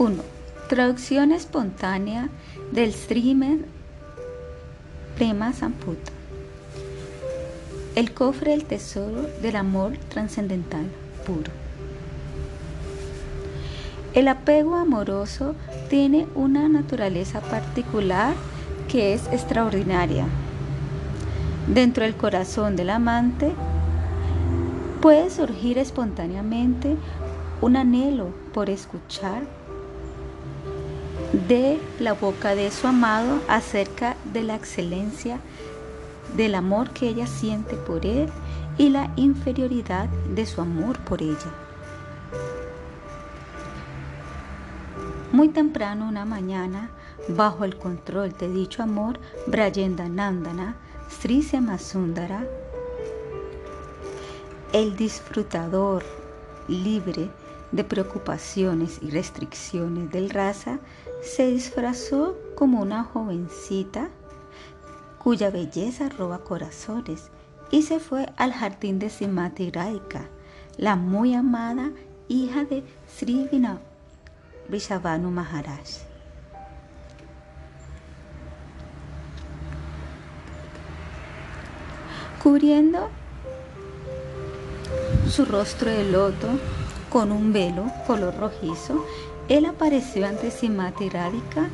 1. Traducción espontánea del streamer Prema Samputa. El cofre del tesoro del amor trascendental puro. El apego amoroso tiene una naturaleza particular que es extraordinaria. Dentro del corazón del amante puede surgir espontáneamente un anhelo por escuchar de la boca de su amado acerca de la excelencia del amor que ella siente por él y la inferioridad de su amor por ella. Muy temprano una mañana, bajo el control de dicho amor, Brayenda Nandana, Sri Masundara, el disfrutador libre de preocupaciones y restricciones del raza, se disfrazó como una jovencita cuya belleza roba corazones y se fue al jardín de Simati Raika, la muy amada hija de Sri Vishavanu Maharaj. Cubriendo su rostro de loto con un velo color rojizo, él apareció ante Simati Radhika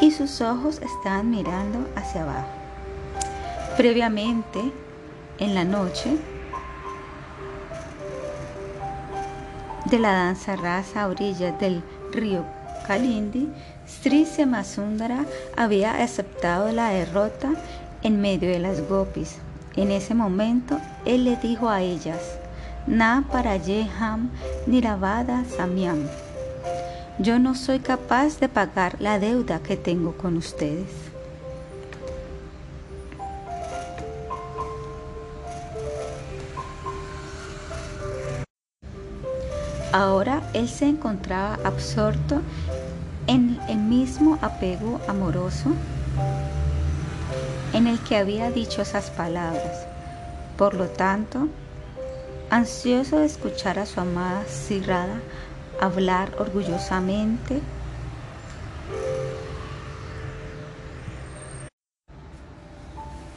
y sus ojos estaban mirando hacia abajo. Previamente, en la noche, de la danza rasa a orillas del río Kalindi, Sri Semasundara había aceptado la derrota en medio de las gopis. En ese momento, él le dijo a ellas, Na Parayeham Niravada Samyam, yo no soy capaz de pagar la deuda que tengo con ustedes. Ahora él se encontraba absorto en el mismo apego amoroso en el que había dicho esas palabras. Por lo tanto, ansioso de escuchar a su amada Sirrada hablar orgullosamente,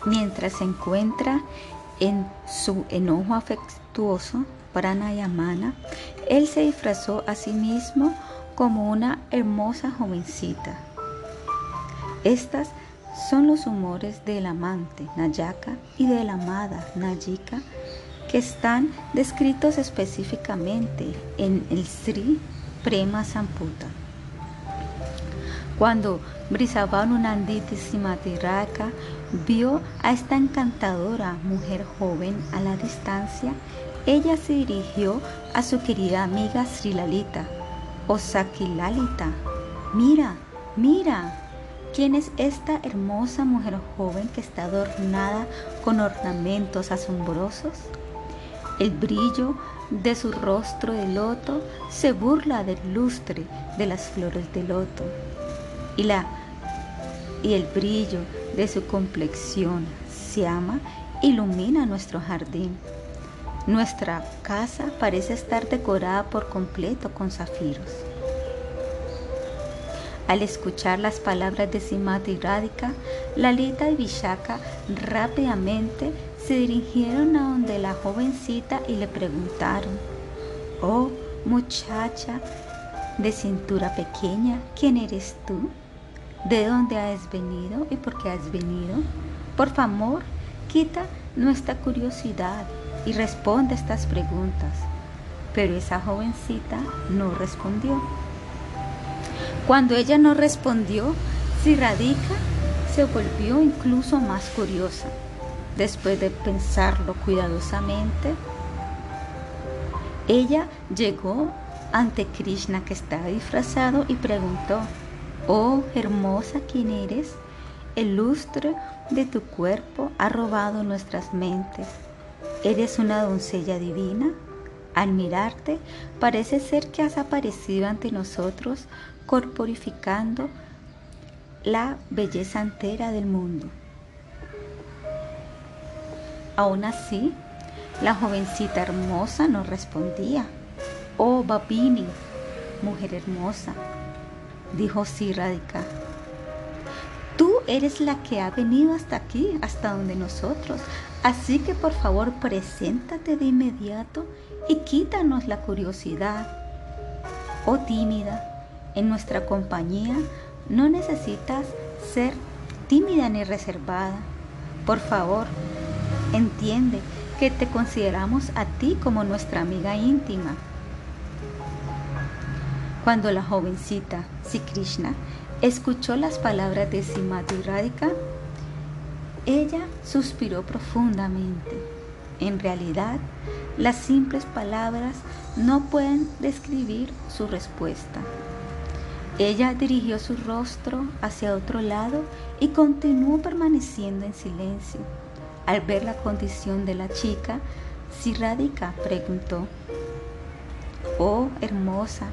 mientras se encuentra en su enojo afectuoso, Pranayamana, él se disfrazó a sí mismo como una hermosa jovencita. Estas son los humores del amante Nayaka y de la amada Nayika que están descritos específicamente en el Sri Prema Samputa. Cuando Brisavanu Nanditi Simatiraka vio a esta encantadora mujer joven a la distancia, ella se dirigió a su querida amiga Sri Lalita. Lalita, mira, mira, ¿quién es esta hermosa mujer joven que está adornada con ornamentos asombrosos? El brillo de su rostro de loto se burla del lustre de las flores de loto. Y, la, y el brillo de su complexión se ama ilumina nuestro jardín. Nuestra casa parece estar decorada por completo con zafiros. Al escuchar las palabras de Simati Radhika, Lalita y Vishaka rápidamente se dirigieron a donde la jovencita y le preguntaron, Oh muchacha de cintura pequeña, ¿quién eres tú? ¿De dónde has venido y por qué has venido? Por favor, quita nuestra curiosidad y responde estas preguntas. Pero esa jovencita no respondió. Cuando ella no respondió, Radhika se volvió incluso más curiosa. Después de pensarlo cuidadosamente, ella llegó ante Krishna que estaba disfrazado y preguntó, Oh hermosa, ¿quién eres? El lustre de tu cuerpo ha robado nuestras mentes. ¿Eres una doncella divina? Al mirarte, parece ser que has aparecido ante nosotros corporificando la belleza entera del mundo. Aún así, la jovencita hermosa no respondía. Oh, Babini, mujer hermosa, dijo Radhika. Tú eres la que ha venido hasta aquí, hasta donde nosotros. Así que por favor, preséntate de inmediato y quítanos la curiosidad. Oh tímida, en nuestra compañía no necesitas ser tímida ni reservada. Por favor, entiende que te consideramos a ti como nuestra amiga íntima. Cuando la jovencita Sri Krishna escuchó las palabras de Simati Radhika, ella suspiró profundamente. En realidad, las simples palabras no pueden describir su respuesta. Ella dirigió su rostro hacia otro lado y continuó permaneciendo en silencio. Al ver la condición de la chica, Siradika preguntó, Oh hermosa,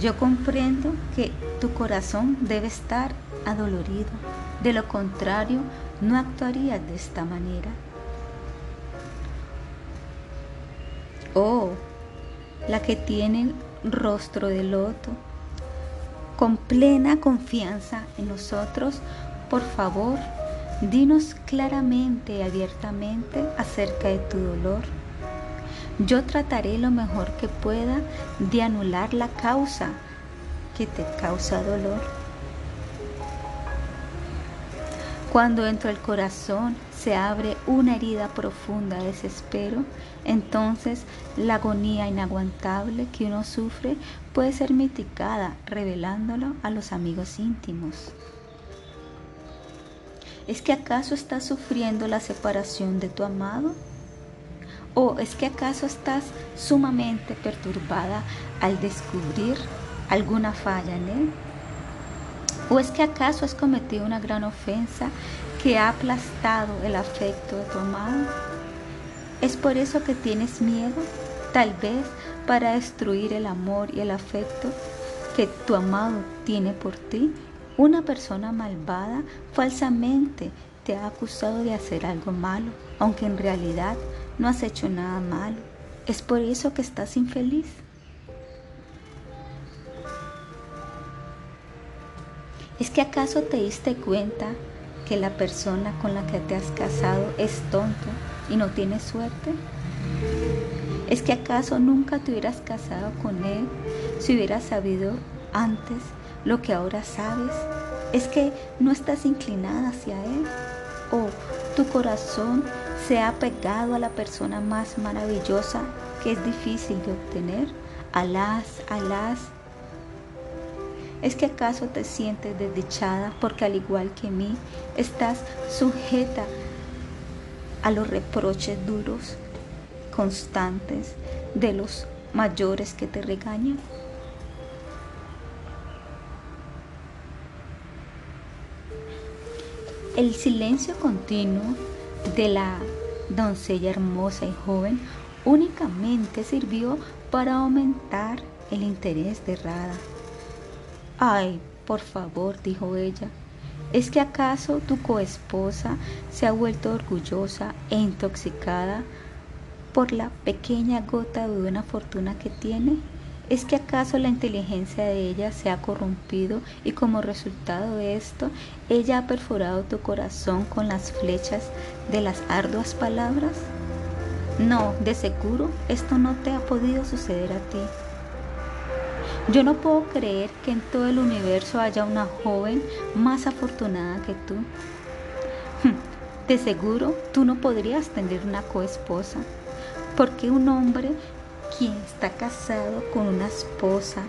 yo comprendo que tu corazón debe estar adolorido. De lo contrario, no actuarías de esta manera. Oh, la que tiene rostro de loto, con plena confianza en nosotros, por favor, dinos claramente y abiertamente acerca de tu dolor. Yo trataré lo mejor que pueda de anular la causa que te causa dolor. Cuando dentro del corazón se abre una herida profunda de desespero, entonces la agonía inaguantable que uno sufre puede ser mitigada revelándolo a los amigos íntimos. ¿Es que acaso estás sufriendo la separación de tu amado? ¿O es que acaso estás sumamente perturbada al descubrir alguna falla en él? ¿O es que acaso has cometido una gran ofensa que ha aplastado el afecto de tu amado? ¿Es por eso que tienes miedo? Tal vez para destruir el amor y el afecto que tu amado tiene por ti. Una persona malvada falsamente te ha acusado de hacer algo malo, aunque en realidad no has hecho nada malo. ¿Es por eso que estás infeliz? ¿Es que acaso te diste cuenta que la persona con la que te has casado es tonto y no tiene suerte? ¿Es que acaso nunca te hubieras casado con él si hubieras sabido antes lo que ahora sabes? ¿Es que no estás inclinada hacia él? ¿O tu corazón se ha pegado a la persona más maravillosa que es difícil de obtener. Alas, alas. ¿Es que acaso te sientes desdichada porque al igual que mí estás sujeta a los reproches duros, constantes de los mayores que te regañan? El silencio continuo de la doncella hermosa y joven únicamente sirvió para aumentar el interés de Rada. Ay, por favor, dijo ella, ¿es que acaso tu coesposa se ha vuelto orgullosa e intoxicada por la pequeña gota de buena fortuna que tiene? ¿Es que acaso la inteligencia de ella se ha corrompido y como resultado de esto, ella ha perforado tu corazón con las flechas de las arduas palabras? No, de seguro esto no te ha podido suceder a ti. Yo no puedo creer que en todo el universo haya una joven más afortunada que tú. De seguro tú no podrías tener una coesposa, porque un hombre quien está casado con una esposa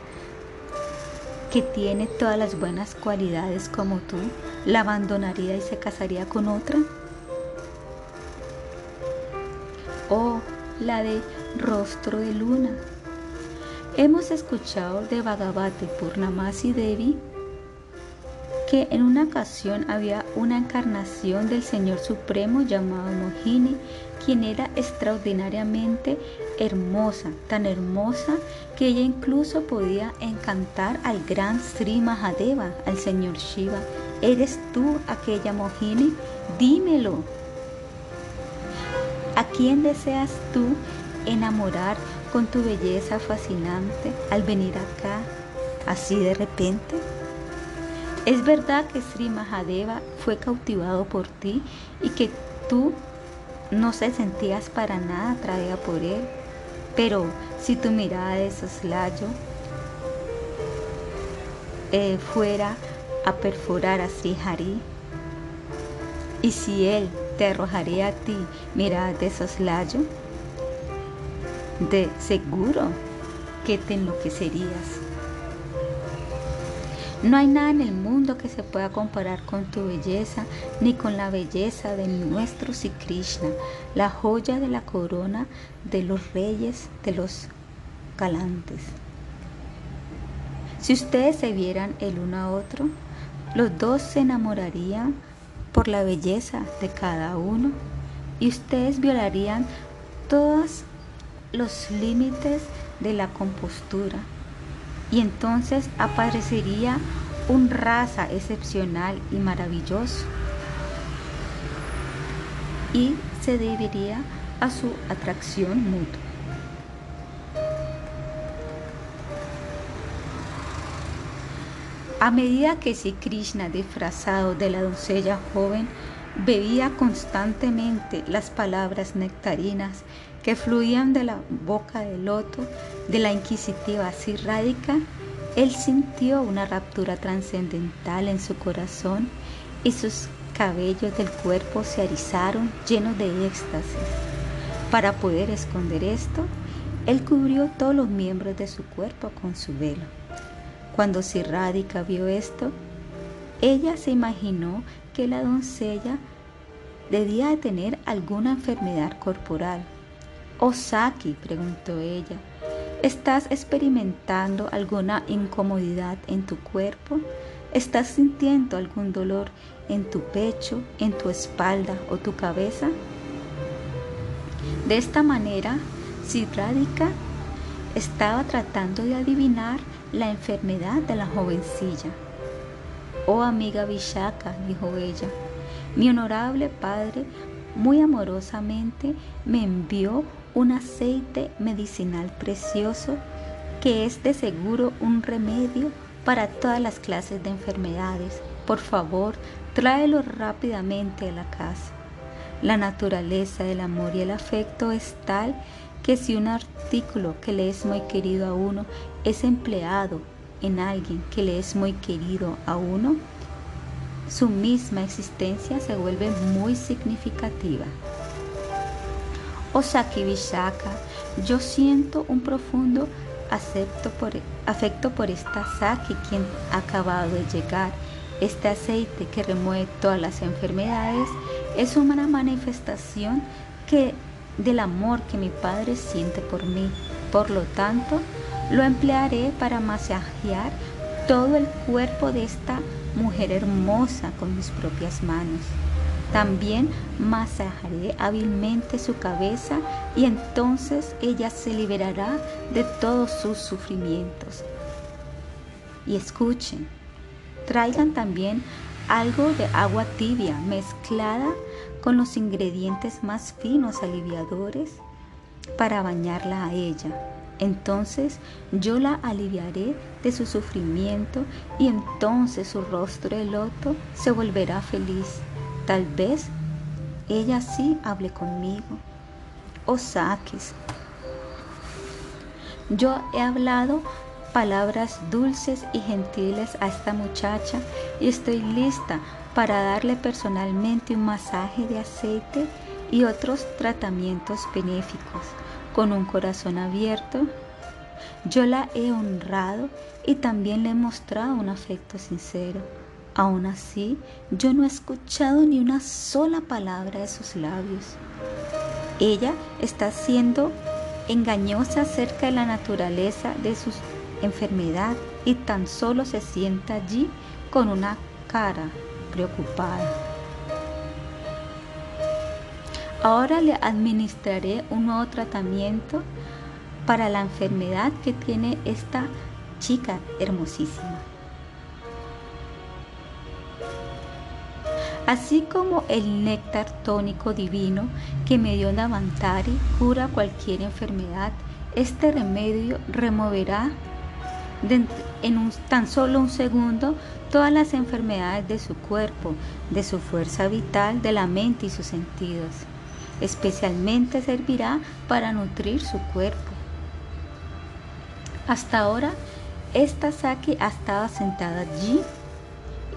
que tiene todas las buenas cualidades como tú, la abandonaría y se casaría con otra? Oh, la de rostro de luna. Hemos escuchado de Bhagavati Purnamasi Devi que en una ocasión había una encarnación del Señor Supremo llamado Mohini, quien era extraordinariamente hermosa, tan hermosa que ella incluso podía encantar al gran Sri Mahadeva, al Señor Shiva. ¿Eres tú aquella Mohini? Dímelo. ¿A quién deseas tú enamorar con tu belleza fascinante al venir acá así de repente? ¿Es verdad que Sri Mahadeva fue cautivado por ti y que tú no se sentías para nada atraída por él? Pero si tu mirada de soslayo eh, fuera a perforar a Sri Hari, y si él te arrojaría a ti miradas de soslayo, de seguro que te enloquecerías. No hay nada en el mundo que se pueda comparar con tu belleza ni con la belleza de nuestro Sri Krishna, la joya de la corona de los reyes de los galantes. Si ustedes se vieran el uno a otro, los dos se enamorarían por la belleza de cada uno y ustedes violarían todos los límites de la compostura y entonces aparecería un raza excepcional y maravilloso y se debería a su atracción mutua. A medida que si Krishna, disfrazado de la doncella joven, bebía constantemente las palabras nectarinas que fluían de la boca del loto de la inquisitiva Sirrádica, él sintió una raptura trascendental en su corazón y sus cabellos del cuerpo se erizaron llenos de éxtasis. Para poder esconder esto, él cubrió todos los miembros de su cuerpo con su velo. Cuando Sirrádica vio esto, ella se imaginó que la doncella debía de tener alguna enfermedad corporal Osaki, preguntó ella, ¿estás experimentando alguna incomodidad en tu cuerpo? ¿Estás sintiendo algún dolor en tu pecho, en tu espalda o tu cabeza? De esta manera, Sidradika estaba tratando de adivinar la enfermedad de la jovencilla. Oh amiga Vishaka, dijo ella, mi honorable padre muy amorosamente me envió un aceite medicinal precioso que es de seguro un remedio para todas las clases de enfermedades. Por favor, tráelo rápidamente a la casa. La naturaleza del amor y el afecto es tal que si un artículo que le es muy querido a uno es empleado en alguien que le es muy querido a uno, su misma existencia se vuelve muy significativa. Osaki Vishaka, yo siento un profundo afecto por esta Saki quien ha acabado de llegar. Este aceite que remueve todas las enfermedades es una manifestación que, del amor que mi padre siente por mí. Por lo tanto, lo emplearé para masajear todo el cuerpo de esta mujer hermosa con mis propias manos. También masajaré hábilmente su cabeza y entonces ella se liberará de todos sus sufrimientos. Y escuchen, traigan también algo de agua tibia mezclada con los ingredientes más finos aliviadores para bañarla a ella. Entonces yo la aliviaré de su sufrimiento y entonces su rostro de loto se volverá feliz Tal vez ella sí hable conmigo o saques. Yo he hablado palabras dulces y gentiles a esta muchacha y estoy lista para darle personalmente un masaje de aceite y otros tratamientos benéficos. Con un corazón abierto, yo la he honrado y también le he mostrado un afecto sincero. Aún así, yo no he escuchado ni una sola palabra de sus labios. Ella está siendo engañosa acerca de la naturaleza de su enfermedad y tan solo se sienta allí con una cara preocupada. Ahora le administraré un nuevo tratamiento para la enfermedad que tiene esta chica hermosísima. Así como el néctar tónico divino que me dio Navantari cura cualquier enfermedad, este remedio removerá en tan solo un segundo todas las enfermedades de su cuerpo, de su fuerza vital, de la mente y sus sentidos. Especialmente servirá para nutrir su cuerpo. Hasta ahora, esta Saki ha estado sentada allí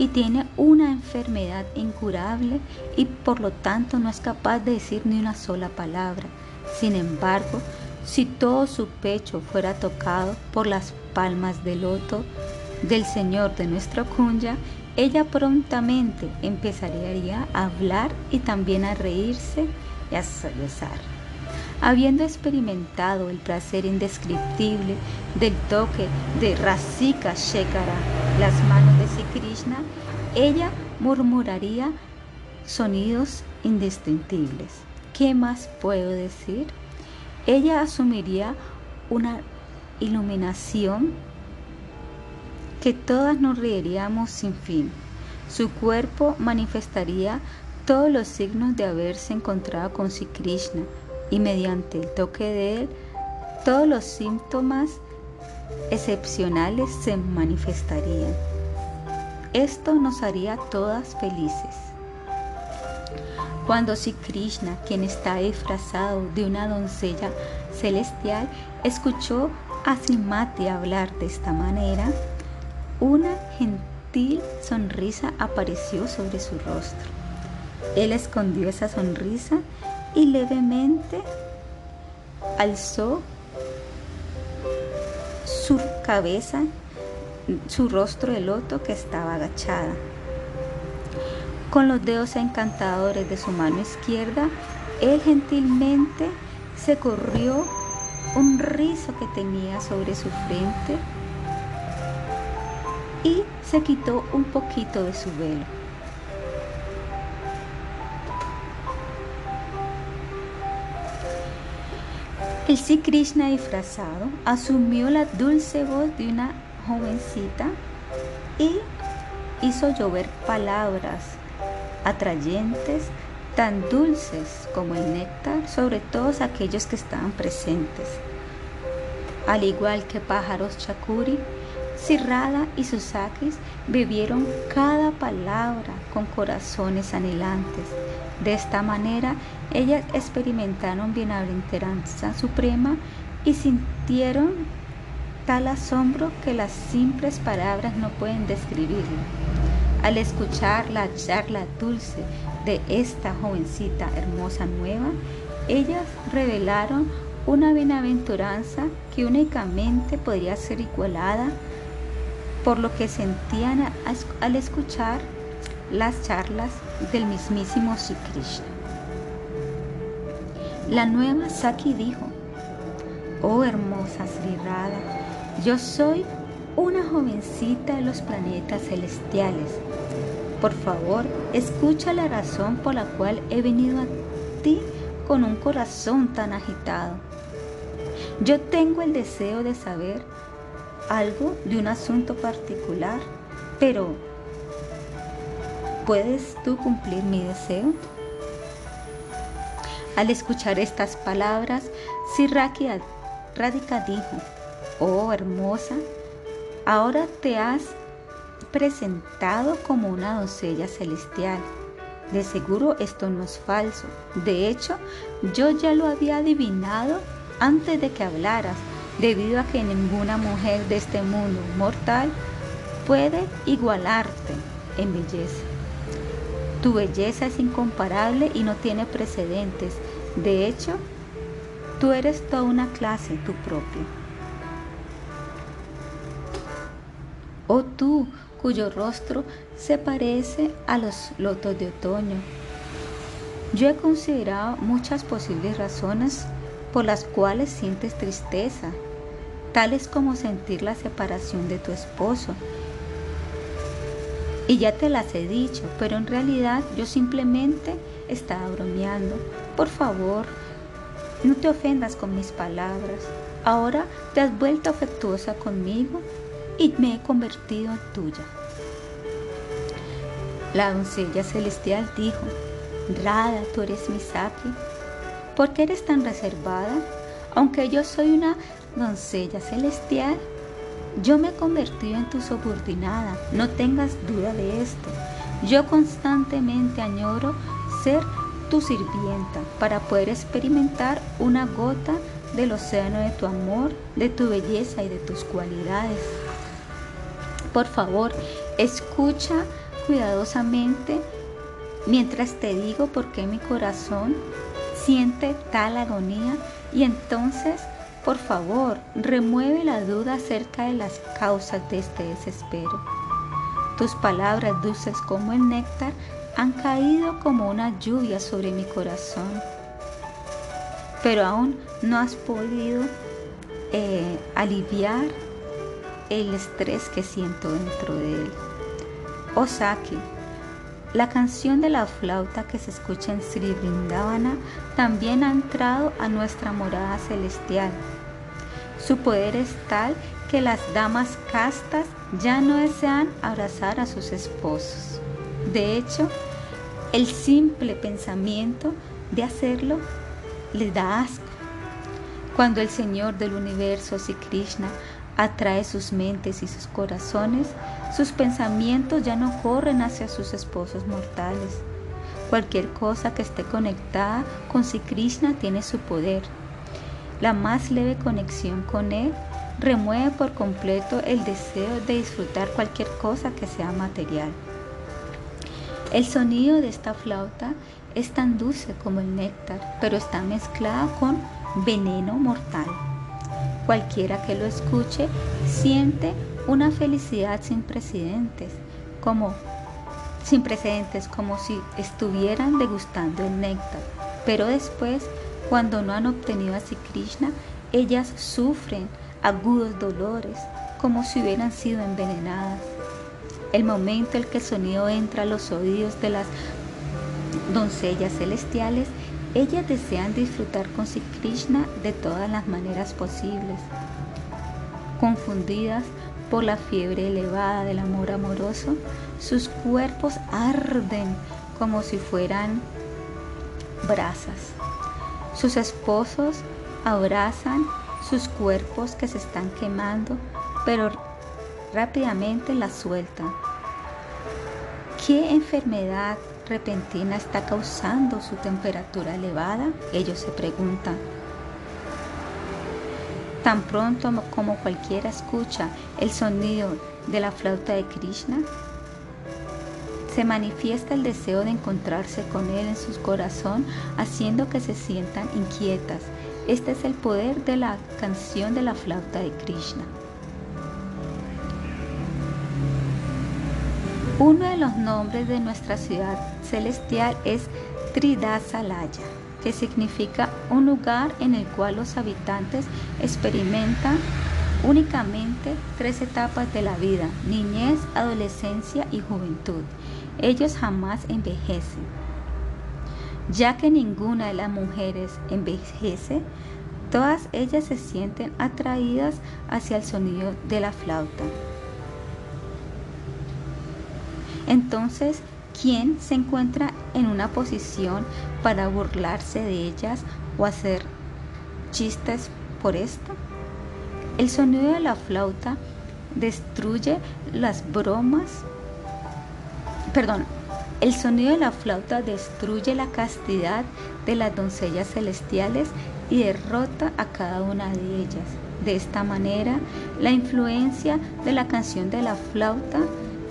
y tiene una enfermedad incurable y por lo tanto no es capaz de decir ni una sola palabra. Sin embargo, si todo su pecho fuera tocado por las palmas del loto del Señor de nuestro Kunya, ella prontamente empezaría a hablar y también a reírse y a sollozar. Habiendo experimentado el placer indescriptible del toque de Rasika Shekara, las manos de Sri Krishna, ella murmuraría sonidos indistintibles. ¿Qué más puedo decir? Ella asumiría una iluminación que todas nos reiríamos sin fin. Su cuerpo manifestaría todos los signos de haberse encontrado con Sri Krishna y mediante el toque de él, todos los síntomas excepcionales se manifestarían. Esto nos haría todas felices. Cuando Sri Krishna, quien está disfrazado de una doncella celestial, escuchó a Srimati hablar de esta manera, una gentil sonrisa apareció sobre su rostro. Él escondió esa sonrisa y levemente alzó su cabeza, su rostro de loto que estaba agachada. Con los dedos encantadores de su mano izquierda, él gentilmente se corrió un rizo que tenía sobre su frente y se quitó un poquito de su velo. El Sri Krishna disfrazado asumió la dulce voz de una jovencita y hizo llover palabras atrayentes, tan dulces como el néctar sobre todos aquellos que estaban presentes. Al igual que pájaros chakuri, Sirrada y Susakis bebieron cada palabra con corazones anhelantes. De esta manera, ellas experimentaron bienaventuranza suprema y sintieron tal asombro que las simples palabras no pueden describirlo. Al escuchar la charla dulce de esta jovencita hermosa nueva, ellas revelaron una bienaventuranza que únicamente podría ser igualada por lo que sentían al escuchar las charlas del mismísimo Sri Krishna. La nueva Saki dijo, Oh hermosa Sri yo soy una jovencita de los planetas celestiales. Por favor, escucha la razón por la cual he venido a ti con un corazón tan agitado. Yo tengo el deseo de saber algo de un asunto particular, pero ¿puedes tú cumplir mi deseo? Al escuchar estas palabras, Sirraki Radhika dijo, oh hermosa, ahora te has presentado como una doncella celestial. De seguro esto no es falso. De hecho, yo ya lo había adivinado antes de que hablaras debido a que ninguna mujer de este mundo mortal puede igualarte en belleza. Tu belleza es incomparable y no tiene precedentes. De hecho, tú eres toda una clase, tu propio. Oh tú, cuyo rostro se parece a los lotos de otoño. Yo he considerado muchas posibles razones por las cuales sientes tristeza tales como sentir la separación de tu esposo. Y ya te las he dicho, pero en realidad yo simplemente estaba bromeando. Por favor, no te ofendas con mis palabras. Ahora te has vuelto afectuosa conmigo y me he convertido en tuya. La doncella celestial dijo, Rada, tú eres mi Saki. ¿Por qué eres tan reservada? Aunque yo soy una doncella celestial, Yo me he convertido en tu subordinada, no tengas duda de esto. Yo constantemente añoro ser tu sirvienta para poder experimentar una gota del océano de tu amor, de tu belleza y de tus cualidades. Por favor, escucha cuidadosamente mientras te digo por qué mi corazón siente tal agonía y entonces, por favor, remueve la duda acerca de las causas de este desespero. Tus palabras dulces como el néctar han caído como una lluvia sobre mi corazón, pero aún no has podido eh, aliviar el estrés que siento dentro de él. Osaki, la canción de la flauta que se escucha en Sri Vrindavana también ha entrado a nuestra morada celestial. Su poder es tal que las damas castas ya no desean abrazar a sus esposos. De hecho, el simple pensamiento de hacerlo les da asco. Cuando el Señor del universo, si Krishna, atrae sus mentes y sus corazones, sus pensamientos ya no corren hacia sus esposos mortales. Cualquier cosa que esté conectada con si Krishna tiene su poder. La más leve conexión con Él remueve por completo el deseo de disfrutar cualquier cosa que sea material. El sonido de esta flauta es tan dulce como el néctar, pero está mezclada con veneno mortal. Cualquiera que lo escuche siente una felicidad sin precedentes, como sin precedentes, como si estuvieran degustando el néctar. Pero después, cuando no han obtenido a Krishna, ellas sufren agudos dolores, como si hubieran sido envenenadas. El momento en que el sonido entra a los oídos de las doncellas celestiales, ellas desean disfrutar con Sri Krishna de todas las maneras posibles. Confundidas por la fiebre elevada del amor amoroso, sus cuerpos arden como si fueran brasas. Sus esposos abrazan sus cuerpos que se están quemando, pero rápidamente la sueltan. ¿Qué enfermedad repentina está causando su temperatura elevada? Ellos se preguntan. Tan pronto como cualquiera escucha el sonido de la flauta de Krishna, se manifiesta el deseo de encontrarse con Él en su corazón, haciendo que se sientan inquietas. Este es el poder de la canción de la flauta de Krishna. Uno de los nombres de nuestra ciudad celestial es Tridasalaya, que significa un lugar en el cual los habitantes experimentan únicamente tres etapas de la vida, niñez, adolescencia y juventud. Ellos jamás envejecen. Ya que ninguna de las mujeres envejece, todas ellas se sienten atraídas hacia el sonido de la flauta. Entonces, ¿quién se encuentra en una posición para burlarse de ellas o hacer chistes por esto? El sonido de la flauta destruye las bromas. Perdón, el sonido de la flauta destruye la castidad de las doncellas celestiales y derrota a cada una de ellas. De esta manera, la influencia de la canción de la flauta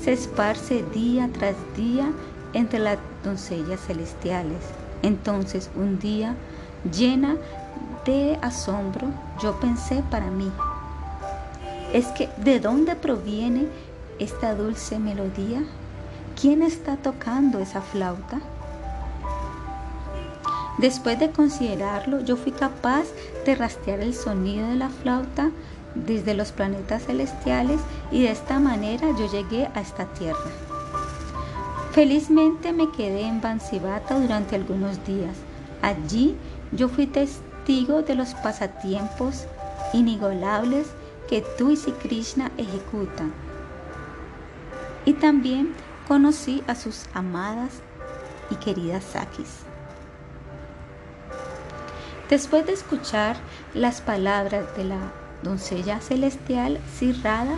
se esparce día tras día entre las doncellas celestiales. Entonces un día, llena de asombro, yo pensé para mí, es que ¿de dónde proviene esta dulce melodía? ¿Quién está tocando esa flauta? Después de considerarlo, yo fui capaz de rastrear el sonido de la flauta desde los planetas celestiales y de esta manera yo llegué a esta tierra. Felizmente me quedé en Bansivata durante algunos días. Allí yo fui testigo de los pasatiempos inigualables que tú y Sri Krishna ejecutan. Y también conocí a sus amadas y queridas Sakis. Después de escuchar las palabras de la doncella celestial Sirrada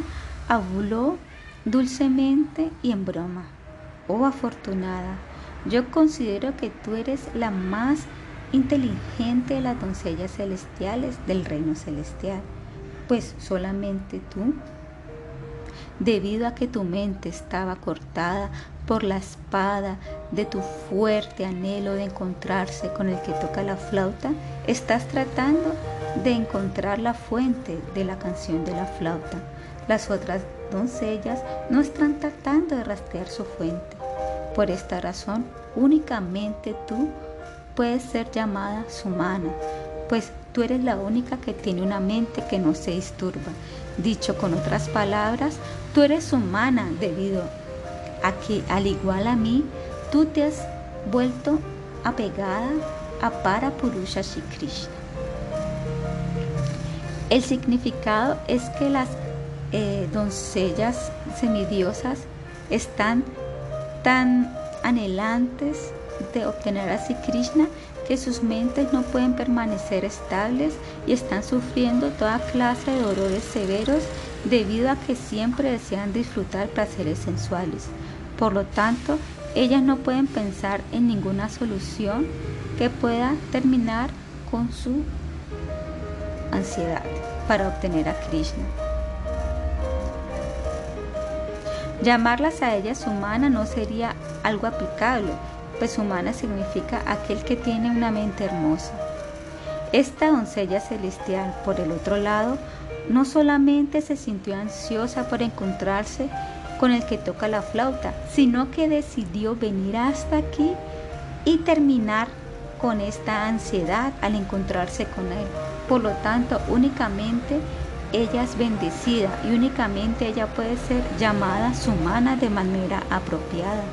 habló dulcemente y en broma. Oh afortunada, yo considero que tú eres la más inteligente de las doncellas celestiales del reino celestial, pues solamente tú, debido a que tu mente estaba cortada por la espada de tu fuerte anhelo de encontrarse con el que toca la flauta, estás tratando de encontrar la fuente de la canción de la flauta. Las otras doncellas no están tratando de rastrear su fuente. Por esta razón, únicamente tú puedes ser llamada sumana, pues tú eres la única que tiene una mente que no se disturba. Dicho con otras palabras, tú eres humana debido a que, al igual a mí, tú te has vuelto apegada a Parapurusha Shri Krishna. El significado es que las eh, doncellas semidiosas están tan anhelantes de obtener a Sri Krishna que sus mentes no pueden permanecer estables y están sufriendo toda clase de dolores severos debido a que siempre desean disfrutar placeres sensuales. Por lo tanto, ellas no pueden pensar en ninguna solución que pueda terminar con su ansiedad para obtener a Krishna. Llamarlas a ellas humana no sería algo aplicable, pues humana significa aquel que tiene una mente hermosa. Esta doncella celestial, por el otro lado, no solamente se sintió ansiosa por encontrarse con el que toca la flauta, sino que decidió venir hasta aquí y terminar con esta ansiedad al encontrarse con él. Por lo tanto, únicamente ella es bendecida y únicamente ella puede ser llamada sumana de manera apropiada.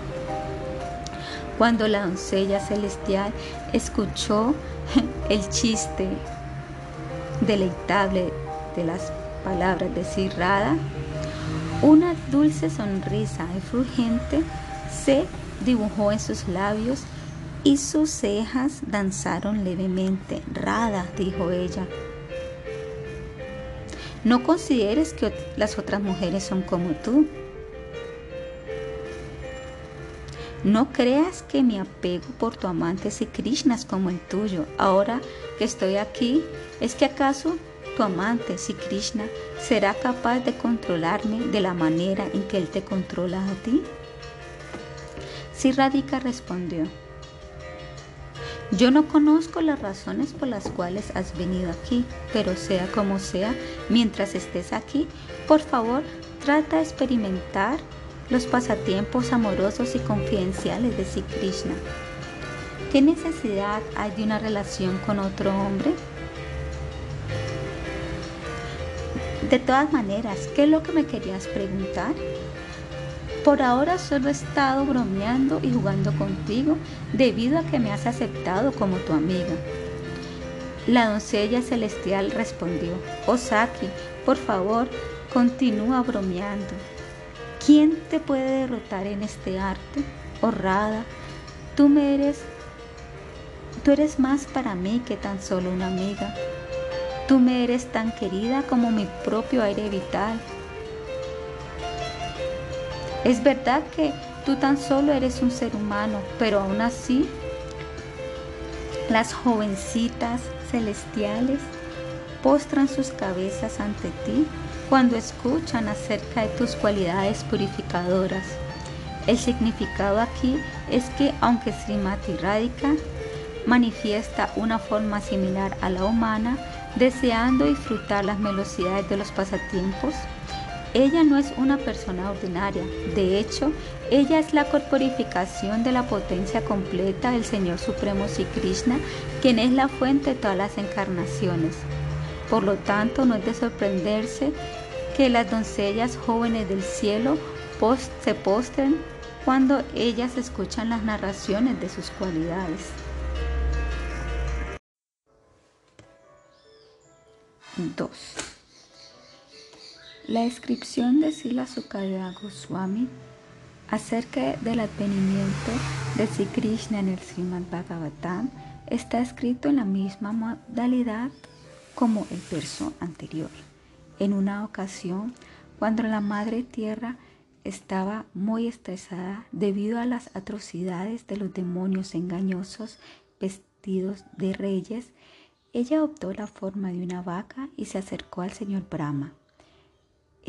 Cuando la doncella celestial escuchó el chiste deleitable de las palabras de Cirrada, una dulce sonrisa efulgente se dibujó en sus labios y sus cejas danzaron levemente. Rada, dijo ella, no consideres que las otras mujeres son como tú. No creas que mi apego por tu amante si Krishna es como el tuyo. Ahora que estoy aquí, ¿es que acaso tu amante si Krishna será capaz de controlarme de la manera en que él te controla a ti? Si Radhika respondió, yo no conozco las razones por las cuales has venido aquí, pero sea como sea, mientras estés aquí, por favor, trata de experimentar los pasatiempos amorosos y confidenciales de Sri Krishna. ¿Qué necesidad hay de una relación con otro hombre? De todas maneras, ¿qué es lo que me querías preguntar? Por ahora solo he estado bromeando y jugando contigo debido a que me has aceptado como tu amiga. La doncella celestial respondió, Oh Saki, por favor, continúa bromeando. ¿Quién te puede derrotar en este arte? Oh Rada, tú me eres, tú eres más para mí que tan solo una amiga. Tú me eres tan querida como mi propio aire vital es verdad que tú tan solo eres un ser humano, pero aún así las jovencitas celestiales postran sus cabezas ante ti cuando escuchan acerca de tus cualidades purificadoras. El significado aquí es que aunque Srimati Radhika manifiesta una forma similar a la humana, deseando disfrutar las velocidades de los pasatiempos, ella no es una persona ordinaria, de hecho, ella es la corporificación de la potencia completa del Señor Supremo Sri Krishna, quien es la fuente de todas las encarnaciones. Por lo tanto, no es de sorprenderse que las doncellas jóvenes del cielo se postren cuando ellas escuchan las narraciones de sus cualidades. 2. La descripción de Sila Sukadeva Goswami acerca del advenimiento de Sri Krishna en el Srimad Bhagavatam está escrito en la misma modalidad como el verso anterior. En una ocasión, cuando la Madre Tierra estaba muy estresada debido a las atrocidades de los demonios engañosos vestidos de reyes, ella optó la forma de una vaca y se acercó al señor Brahma.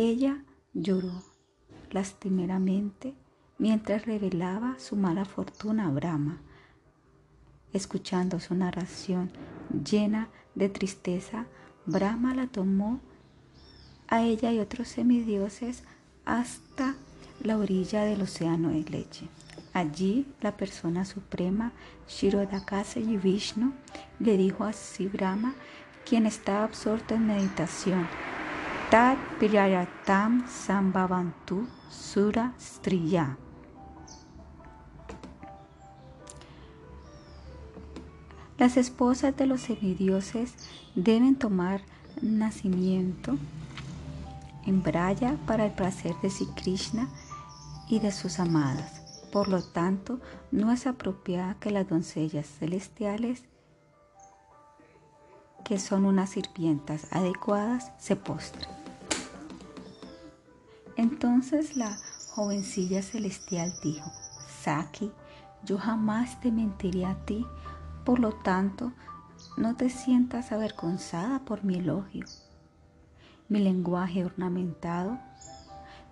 Ella lloró lastimeramente mientras revelaba su mala fortuna a Brahma. Escuchando su narración llena de tristeza, Brahma la tomó a ella y otros semidioses hasta la orilla del océano de leche. Allí la persona suprema, Shirodakasa y Vishnu, le dijo a Brahma, quien estaba absorto en meditación, Tat Pirayatam Sambhavantu Sura Striya. Las esposas de los semidioses deben tomar nacimiento en Braya para el placer de Sri Krishna y de sus amadas. Por lo tanto, no es apropiada que las doncellas celestiales, que son unas sirvientas adecuadas, se postren. Entonces la jovencilla celestial dijo, Saki, yo jamás te mentiré a ti por lo tanto, no te sientas avergonzada por mi elogio. Mi lenguaje ornamentado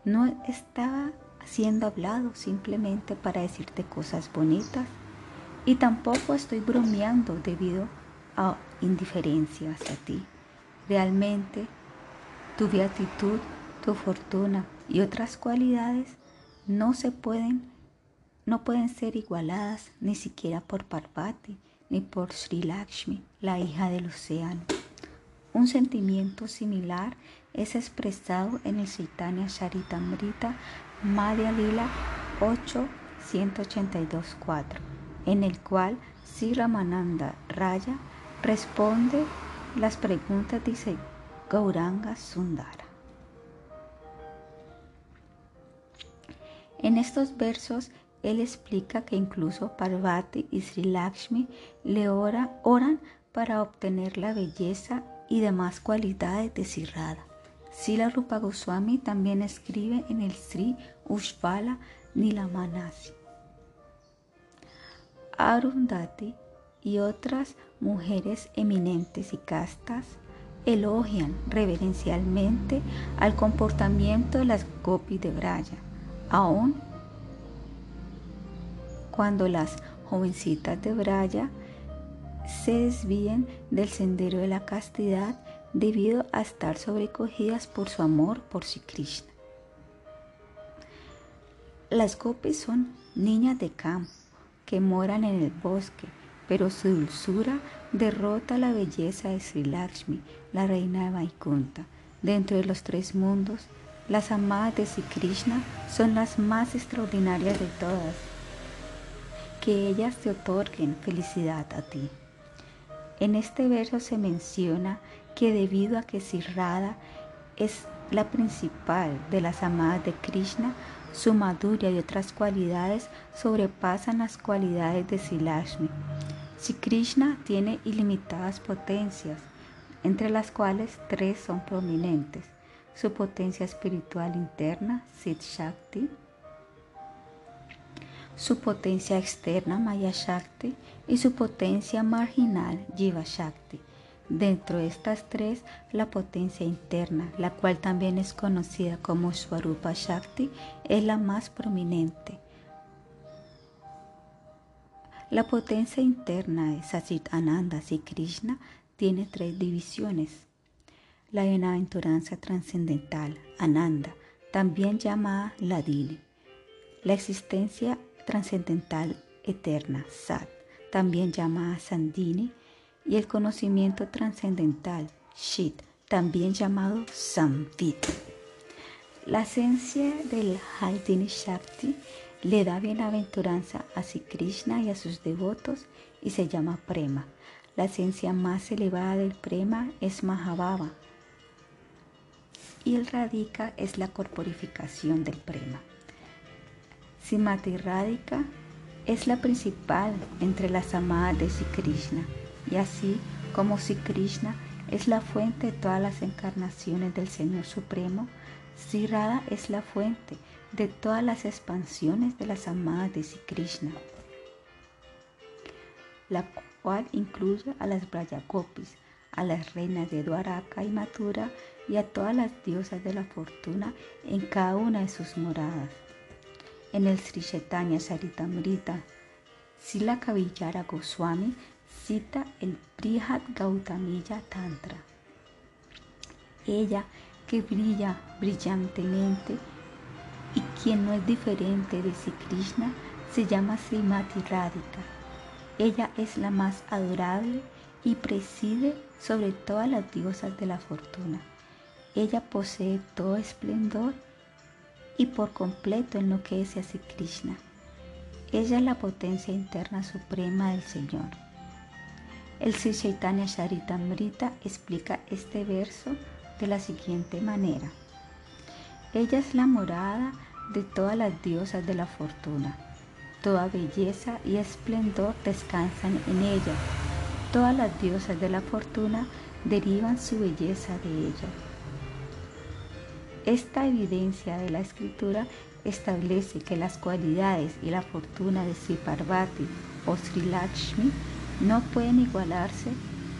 no estaba siendo hablado simplemente para decirte cosas bonitas y tampoco estoy bromeando debido a indiferencia hacia ti. Realmente, tu beatitud, tu fortuna y otras cualidades no se pueden no pueden ser igualadas ni siquiera por Parvati, ni por Sri Lakshmi, la hija del océano. Un sentimiento similar es expresado en el Chaitanya Charitamrita Madhya Lila 8, 4, en el cual Sri Ramananda Raya responde las preguntas de Gauranga Sundara. En estos versos él explica que incluso Parvati y Sri Lakshmi le oran para obtener la belleza y demás cualidades de Sirrada. Sila Rupa Goswami también escribe en el Sri Ushvala Nilamanasi. Arundhati y otras mujeres eminentes y castas elogian reverencialmente al comportamiento de las gopis de Braya, aún cuando las jovencitas de Braya se desvíen del sendero de la castidad debido a estar sobrecogidas por su amor por Sri Krishna. Las gopis son niñas de campo que moran en el bosque, pero su dulzura derrota la belleza de Sri Lakshmi, la reina de Vaikunta. Dentro de los tres mundos, las amadas de Sri Krishna son las más extraordinarias de todas que ellas te otorguen felicidad a ti. En este verso se menciona que debido a que Sirrada es la principal de las amadas de Krishna, su madura y otras cualidades sobrepasan las cualidades de Silashmi. Si Krishna tiene ilimitadas potencias, entre las cuales tres son prominentes. Su potencia espiritual interna, Sid Shakti, su potencia externa Maya Shakti y su potencia marginal Jiva Shakti. Dentro de estas tres, la potencia interna, la cual también es conocida como Swarupa Shakti, es la más prominente. La potencia interna de Sachit Ananda y Krishna tiene tres divisiones. La bienaventuranza trascendental, Ananda, también llamada Ladini. La existencia trascendental eterna, Sat, también llamada Sandini, y el conocimiento trascendental, Shit, también llamado Samvit. La esencia del Haldini Shakti le da bienaventuranza a Sri Krishna y a sus devotos y se llama Prema. La esencia más elevada del Prema es Mahabhava y el radica es la corporificación del Prema. Simati Radhika es la principal entre las amadas de Sri Krishna y así como Sri Krishna es la fuente de todas las encarnaciones del Señor Supremo. Sri es la fuente de todas las expansiones de las amadas de Sri Krishna, la cual incluye a las Brayakopis, a las reinas de Dwaraka y Mathura y a todas las diosas de la fortuna en cada una de sus moradas. En el Sri Chaitanya Saritamrita, Sila Kavillara Goswami cita el Brihad Gautamiya Tantra. Ella que brilla brillantemente y quien no es diferente de Sri Krishna se llama Srimati Radhika. Ella es la más adorable y preside sobre todas las diosas de la fortuna. Ella posee todo esplendor y por completo enloquece a Sri Krishna. Ella es la potencia interna suprema del Señor. El Sri Chaitanya Charitamrita explica este verso de la siguiente manera. Ella es la morada de todas las diosas de la fortuna. Toda belleza y esplendor descansan en ella. Todas las diosas de la fortuna derivan su belleza de ella. Esta evidencia de la escritura establece que las cualidades y la fortuna de Sri Parvati o Sri Lakshmi no pueden igualarse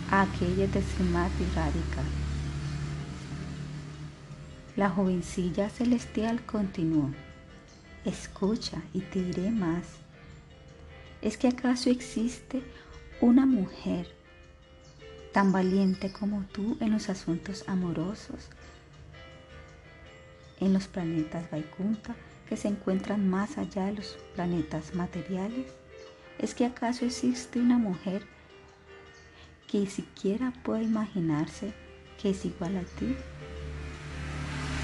a aquellas de Srimati Radhika. La jovencilla celestial continuó. Escucha y te diré más. ¿Es que acaso existe una mujer tan valiente como tú en los asuntos amorosos, en los planetas Vaikunta que se encuentran más allá de los planetas materiales? ¿Es que acaso existe una mujer que siquiera puede imaginarse que es igual a ti?